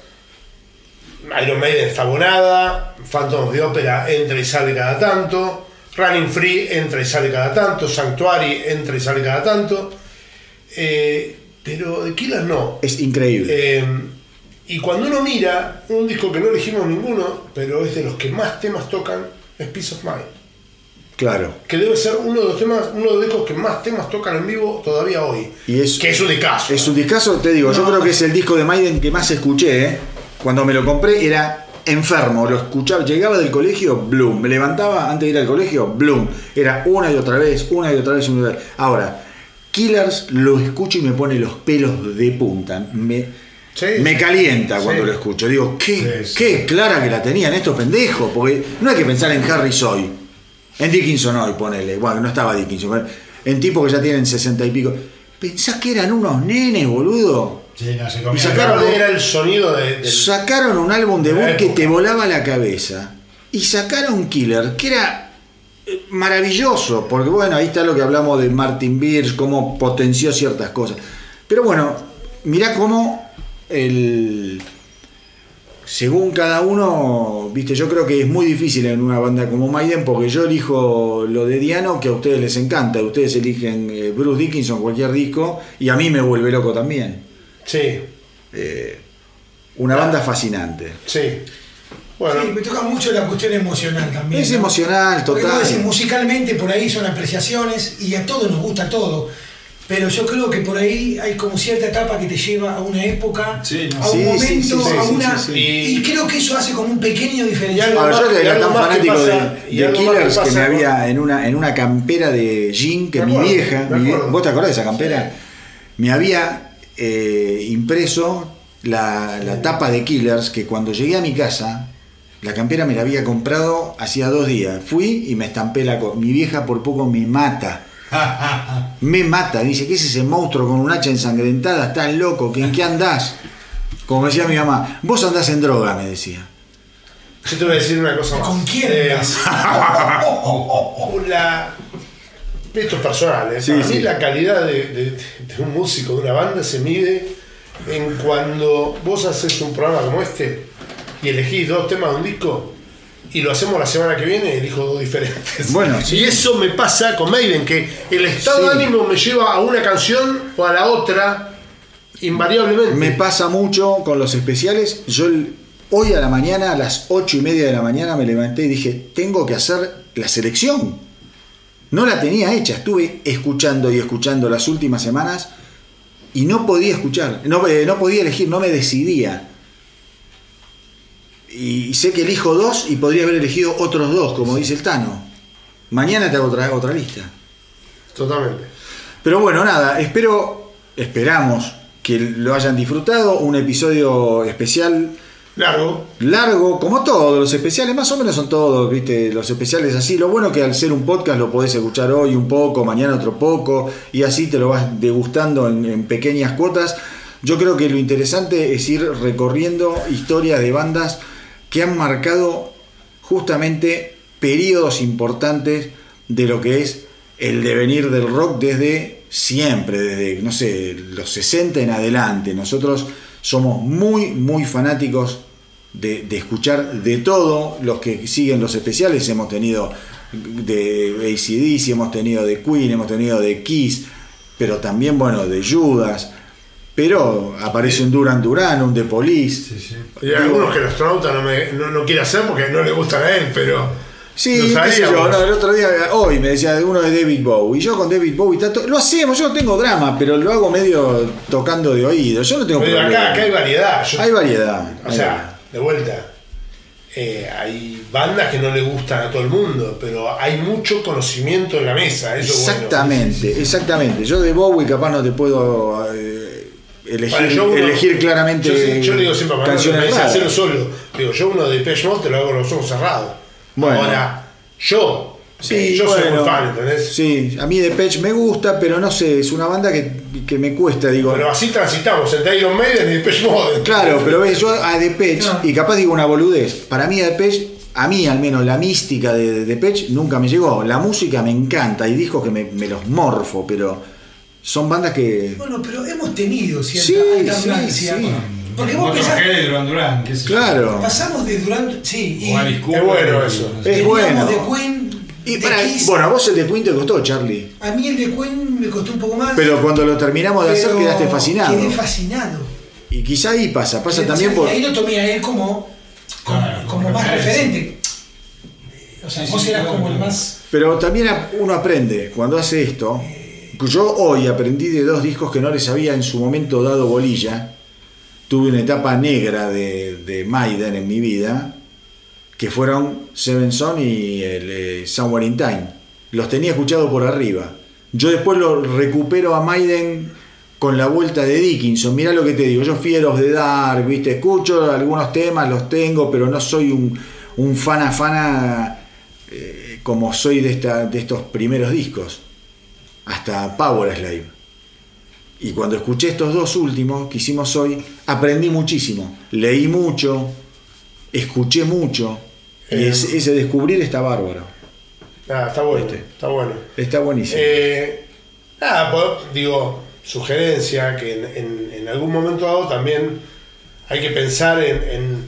Iron Maiden está abonada, Phantom of the Opera entra y sale cada tanto, Running Free entra y sale cada tanto, Sanctuary entra y sale cada tanto, eh, pero de Killers no. Es increíble. Eh, y cuando uno mira un disco que no elegimos ninguno, pero es de los que más temas tocan, es Peace of Mind. Claro. Que debe ser uno de los temas, uno de los discos que más temas tocan en vivo todavía hoy. Y es, Que es un discazo. Es un discazo, te digo, yo creo que es el disco de Maiden que más escuché, ¿eh? Cuando me lo compré era enfermo, lo escuchaba, llegaba del colegio, Bloom, me levantaba antes de ir al colegio, Bloom, era una y otra vez, una y otra vez, una y otra vez. Ahora, Killers lo escucho y me pone los pelos de punta, me, Sí, me sí. calienta cuando lo escucho, digo, qué, Sí, qué clara que la tenían estos pendejos, porque no hay que pensar en Harris hoy, en Dickinson hoy, ponele, bueno, no estaba Dickinson, en tipos que ya tienen sesenta y pico. Pensás que eran unos nenes, boludo. Sí, no, se Y comía sacaron- el Era el sonido de, del- Sacaron un álbum de De que te volaba la cabeza. Y sacaron Killer, que era eh, maravilloso. Porque bueno, ahí está lo que hablamos de Martin Birch, cómo potenció ciertas cosas. Pero bueno, mirá cómo el. Según cada uno, viste, yo creo que es muy difícil en una banda como Maiden porque yo elijo lo de Diano que a ustedes les encanta, ustedes eligen eh, Bruce Dickinson, cualquier disco, y a mí me vuelve loco también. Sí, Una banda fascinante. sí. Bueno, Sí, me toca mucho la cuestión emocional también. Es ¿no? emocional, total. decís, musicalmente por ahí son apreciaciones y a todos nos gusta todo. Pero yo creo que por ahí hay como cierta etapa que te lleva a una época, Sí, no. a un Sí, momento, sí, sí, a una. sí, sí. Y creo que eso hace como un pequeño diferencial. algo A ver, yo que era tan que fanático pasa- de, de que Killers que, me había en una, en una campera de jean que Me mi acuerdo, vieja, mi. ¿vos te acordás de esa campera? Me había eh, impreso la, la tapa de Killers que cuando llegué a mi casa, la campera me la había comprado hacía dos días. Fui y me estampé la Mi vieja por poco me mata. [LAUGHS] Me mata, dice, ¿qué es ese monstruo con un hacha ensangrentada? Estás loco, ¿en qué andás? Como decía mi mamá, vos andás en droga, me decía. yo te voy a decir una cosa más. ¿Con quién Eh, [LAUGHS] la, esto es personal, ¿eh? Sí, la calidad de, de- de un músico, de una banda, se mide en cuando vos haces un programa como este y elegís dos temas de un disco y lo hacemos la semana que viene elijo dos diferentes. Bueno, [LAUGHS] sí. Y eso me pasa con Maiden, que el estado de ánimo me lleva a una canción o a la otra invariablemente. Me pasa mucho con los especiales. Yo el- hoy a la mañana, a las ocho y media de la mañana, me levanté y dije, tengo que hacer la selección. No la tenía hecha, estuve escuchando y escuchando las últimas semanas y no podía escuchar, no, eh, no podía elegir, no me decidía. Y sé que elijo dos y podría haber elegido otros dos, como dice el Tano. Mañana te hago otra, otra lista. Totalmente. Pero bueno, nada, espero, esperamos que lo hayan disfrutado. Un episodio especial Largo. largo, como todos los especiales, más o menos son todos, viste, los especiales así. Lo bueno que al ser un podcast lo podés escuchar hoy un poco, mañana otro poco, y así te lo vas degustando en, pequeñas cuotas. Yo creo que lo interesante es ir recorriendo historias de bandas que han marcado justamente periodos importantes de lo que es el devenir del rock desde siempre, desde, no sé, los 60 en adelante. Nosotros somos muy, muy fanáticos de, de escuchar de todo. Los que siguen los especiales hemos tenido de ACDC, hemos tenido de Queen, hemos tenido de Kiss, pero también, bueno, de Judas. Pero aparece un Duran Duran, un The Police. Y hay algunos que el astronauta no, me, no, no quiere hacer porque no le gustan a él, pero Sí, qué sé yo, no, el otro día, hoy me decía uno de David Bowie. Y yo con David Bowie, tanto- lo hacemos, yo no tengo drama, pero lo hago medio tocando de oído. Yo no tengo Pero problema. acá, acá hay variedad. Yo- Hay variedad. O hay sea, de vuelta, eh, hay bandas que no le gustan a todo el mundo, pero hay mucho conocimiento en la mesa. Eso es bueno. Exactamente, exactamente. Yo de Bowie capaz no te puedo eh, elegir, Bueno, yo uno- elegir claramente Yo, yo le digo siempre a me hacerlo solo. Digo, yo uno de Depeche Mode te lo hago con los ojos cerrados. Bueno. Ahora, yo, Sí, eh, yo soy muy fan, ¿entendés? Sí, a mí Depeche me gusta, pero no sé, es una banda que, que me cuesta, digo. Pero así transitamos entre Iron Maiden y Depeche Mode. Claro, pero ves, yo a Depeche, No. y capaz digo una boludez, para mí a Depeche, a mí al menos la mística de Depeche nunca me llegó. La música me encanta, hay discos que me, me los morfo, pero son bandas que... Bueno, pero hemos tenido cierta Sí, alternancia. sí, sí. Porque vos pensás, sé yo. Claro. pasamos de Durant, sí, y O. Es bueno y- eso. Es bueno. de Queen, Y de para- Kiss. bueno, a vos el de Queen te costó, Charlie. A mí el de Queen me costó un poco más. Pero cuando lo terminamos de hacer quedaste fascinado. Quedé fascinado. Y quizá ahí pasa, pasa Quedé también por... Y ahí lo tomé a él como, como, Claro, como como más referente. O sea, Sí, vos sí, eras claro, como el más. Pero también uno aprende cuando hace esto. Yo hoy aprendí de dos discos que no les había en su momento dado bolilla. Tuve una etapa negra de, de Maiden en mi vida, que fueron Seven Son y el eh, Somewhere in Time. Los tenía escuchado por arriba. Yo después lo recupero a Maiden con la vuelta de Dickinson. Mirá lo que te digo, yo of the Dark, ¿viste? Escucho algunos temas, los tengo, pero no soy un, un fana fana eh, como soy de, esta, de estos primeros discos. Hasta Power Slave. Y cuando escuché estos dos últimos que hicimos hoy, aprendí muchísimo. Leí mucho, escuché mucho. Y Eh, ese, ese descubrir está bárbaro. Nada, está bueno. Este. Está bueno. Está buenísimo. Eh, nada, pues, digo, sugerencia que en, en- en algún momento dado también hay que pensar en, en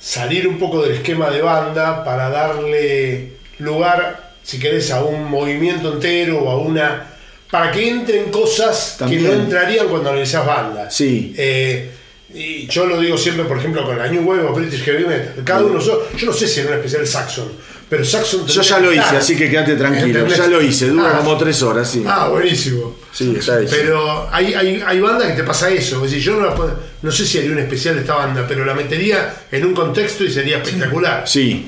salir un poco del esquema de banda para darle lugar, si querés, a un movimiento entero o a una. para que entren cosas También. que no entrarían cuando analizás bandas. Sí. Eh, y yo lo digo siempre, por ejemplo, con la New Wave o British Heavy Metal. Cada uno, yo, yo no sé si era un especial Saxon, pero Saxon. Yo ya lo hice, estar. así que quédate tranquilo. ¿Entendés? Ya lo hice, dura Ah. como tres horas, sí. Ah, buenísimo. Sí, está. Pero hay, hay, hay bandas que te pasa eso. Es decir, yo no, la puedo- no sé si haría un especial de esta banda, pero la metería en un contexto y sería espectacular. Sí,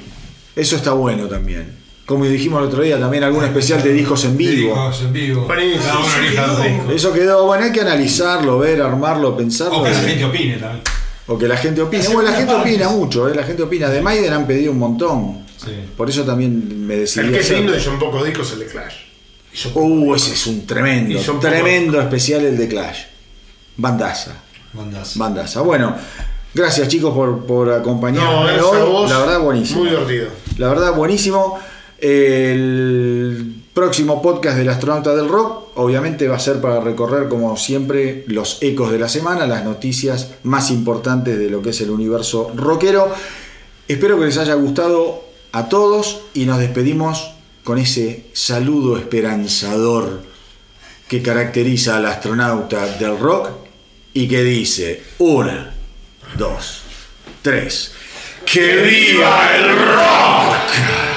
eso está bueno también. Como dijimos el otro día, también algún especial de discos en vivo. Discos en vivo. Dos discos. Eso quedó, bueno, hay que analizarlo, ver, armarlo, pensarlo. O que la gente opine también. O que la gente opine. La Bueno, la gente opina mucho, ¿eh? la gente opina. De Maiden han pedido un montón. Sí. Por eso también me decidí. El que es lindo y son pocos discos el de Clash. Uh, ese es un tremendo, son tremendo especial el de Clash. Bandaza, Bandas. bandaza. Bueno, gracias chicos por, por acompañarme No, hoy. a vos. La verdad, buenísimo. Muy divertido. La verdad, buenísimo. El próximo podcast del astronauta del rock, obviamente, va a ser para recorrer, como siempre, los ecos de la semana, las noticias más importantes de lo que es el universo rockero. Espero que les haya gustado a todos y nos despedimos con ese saludo esperanzador que caracteriza al astronauta del rock y que dice: una, dos, tres. ¡Que viva el rock!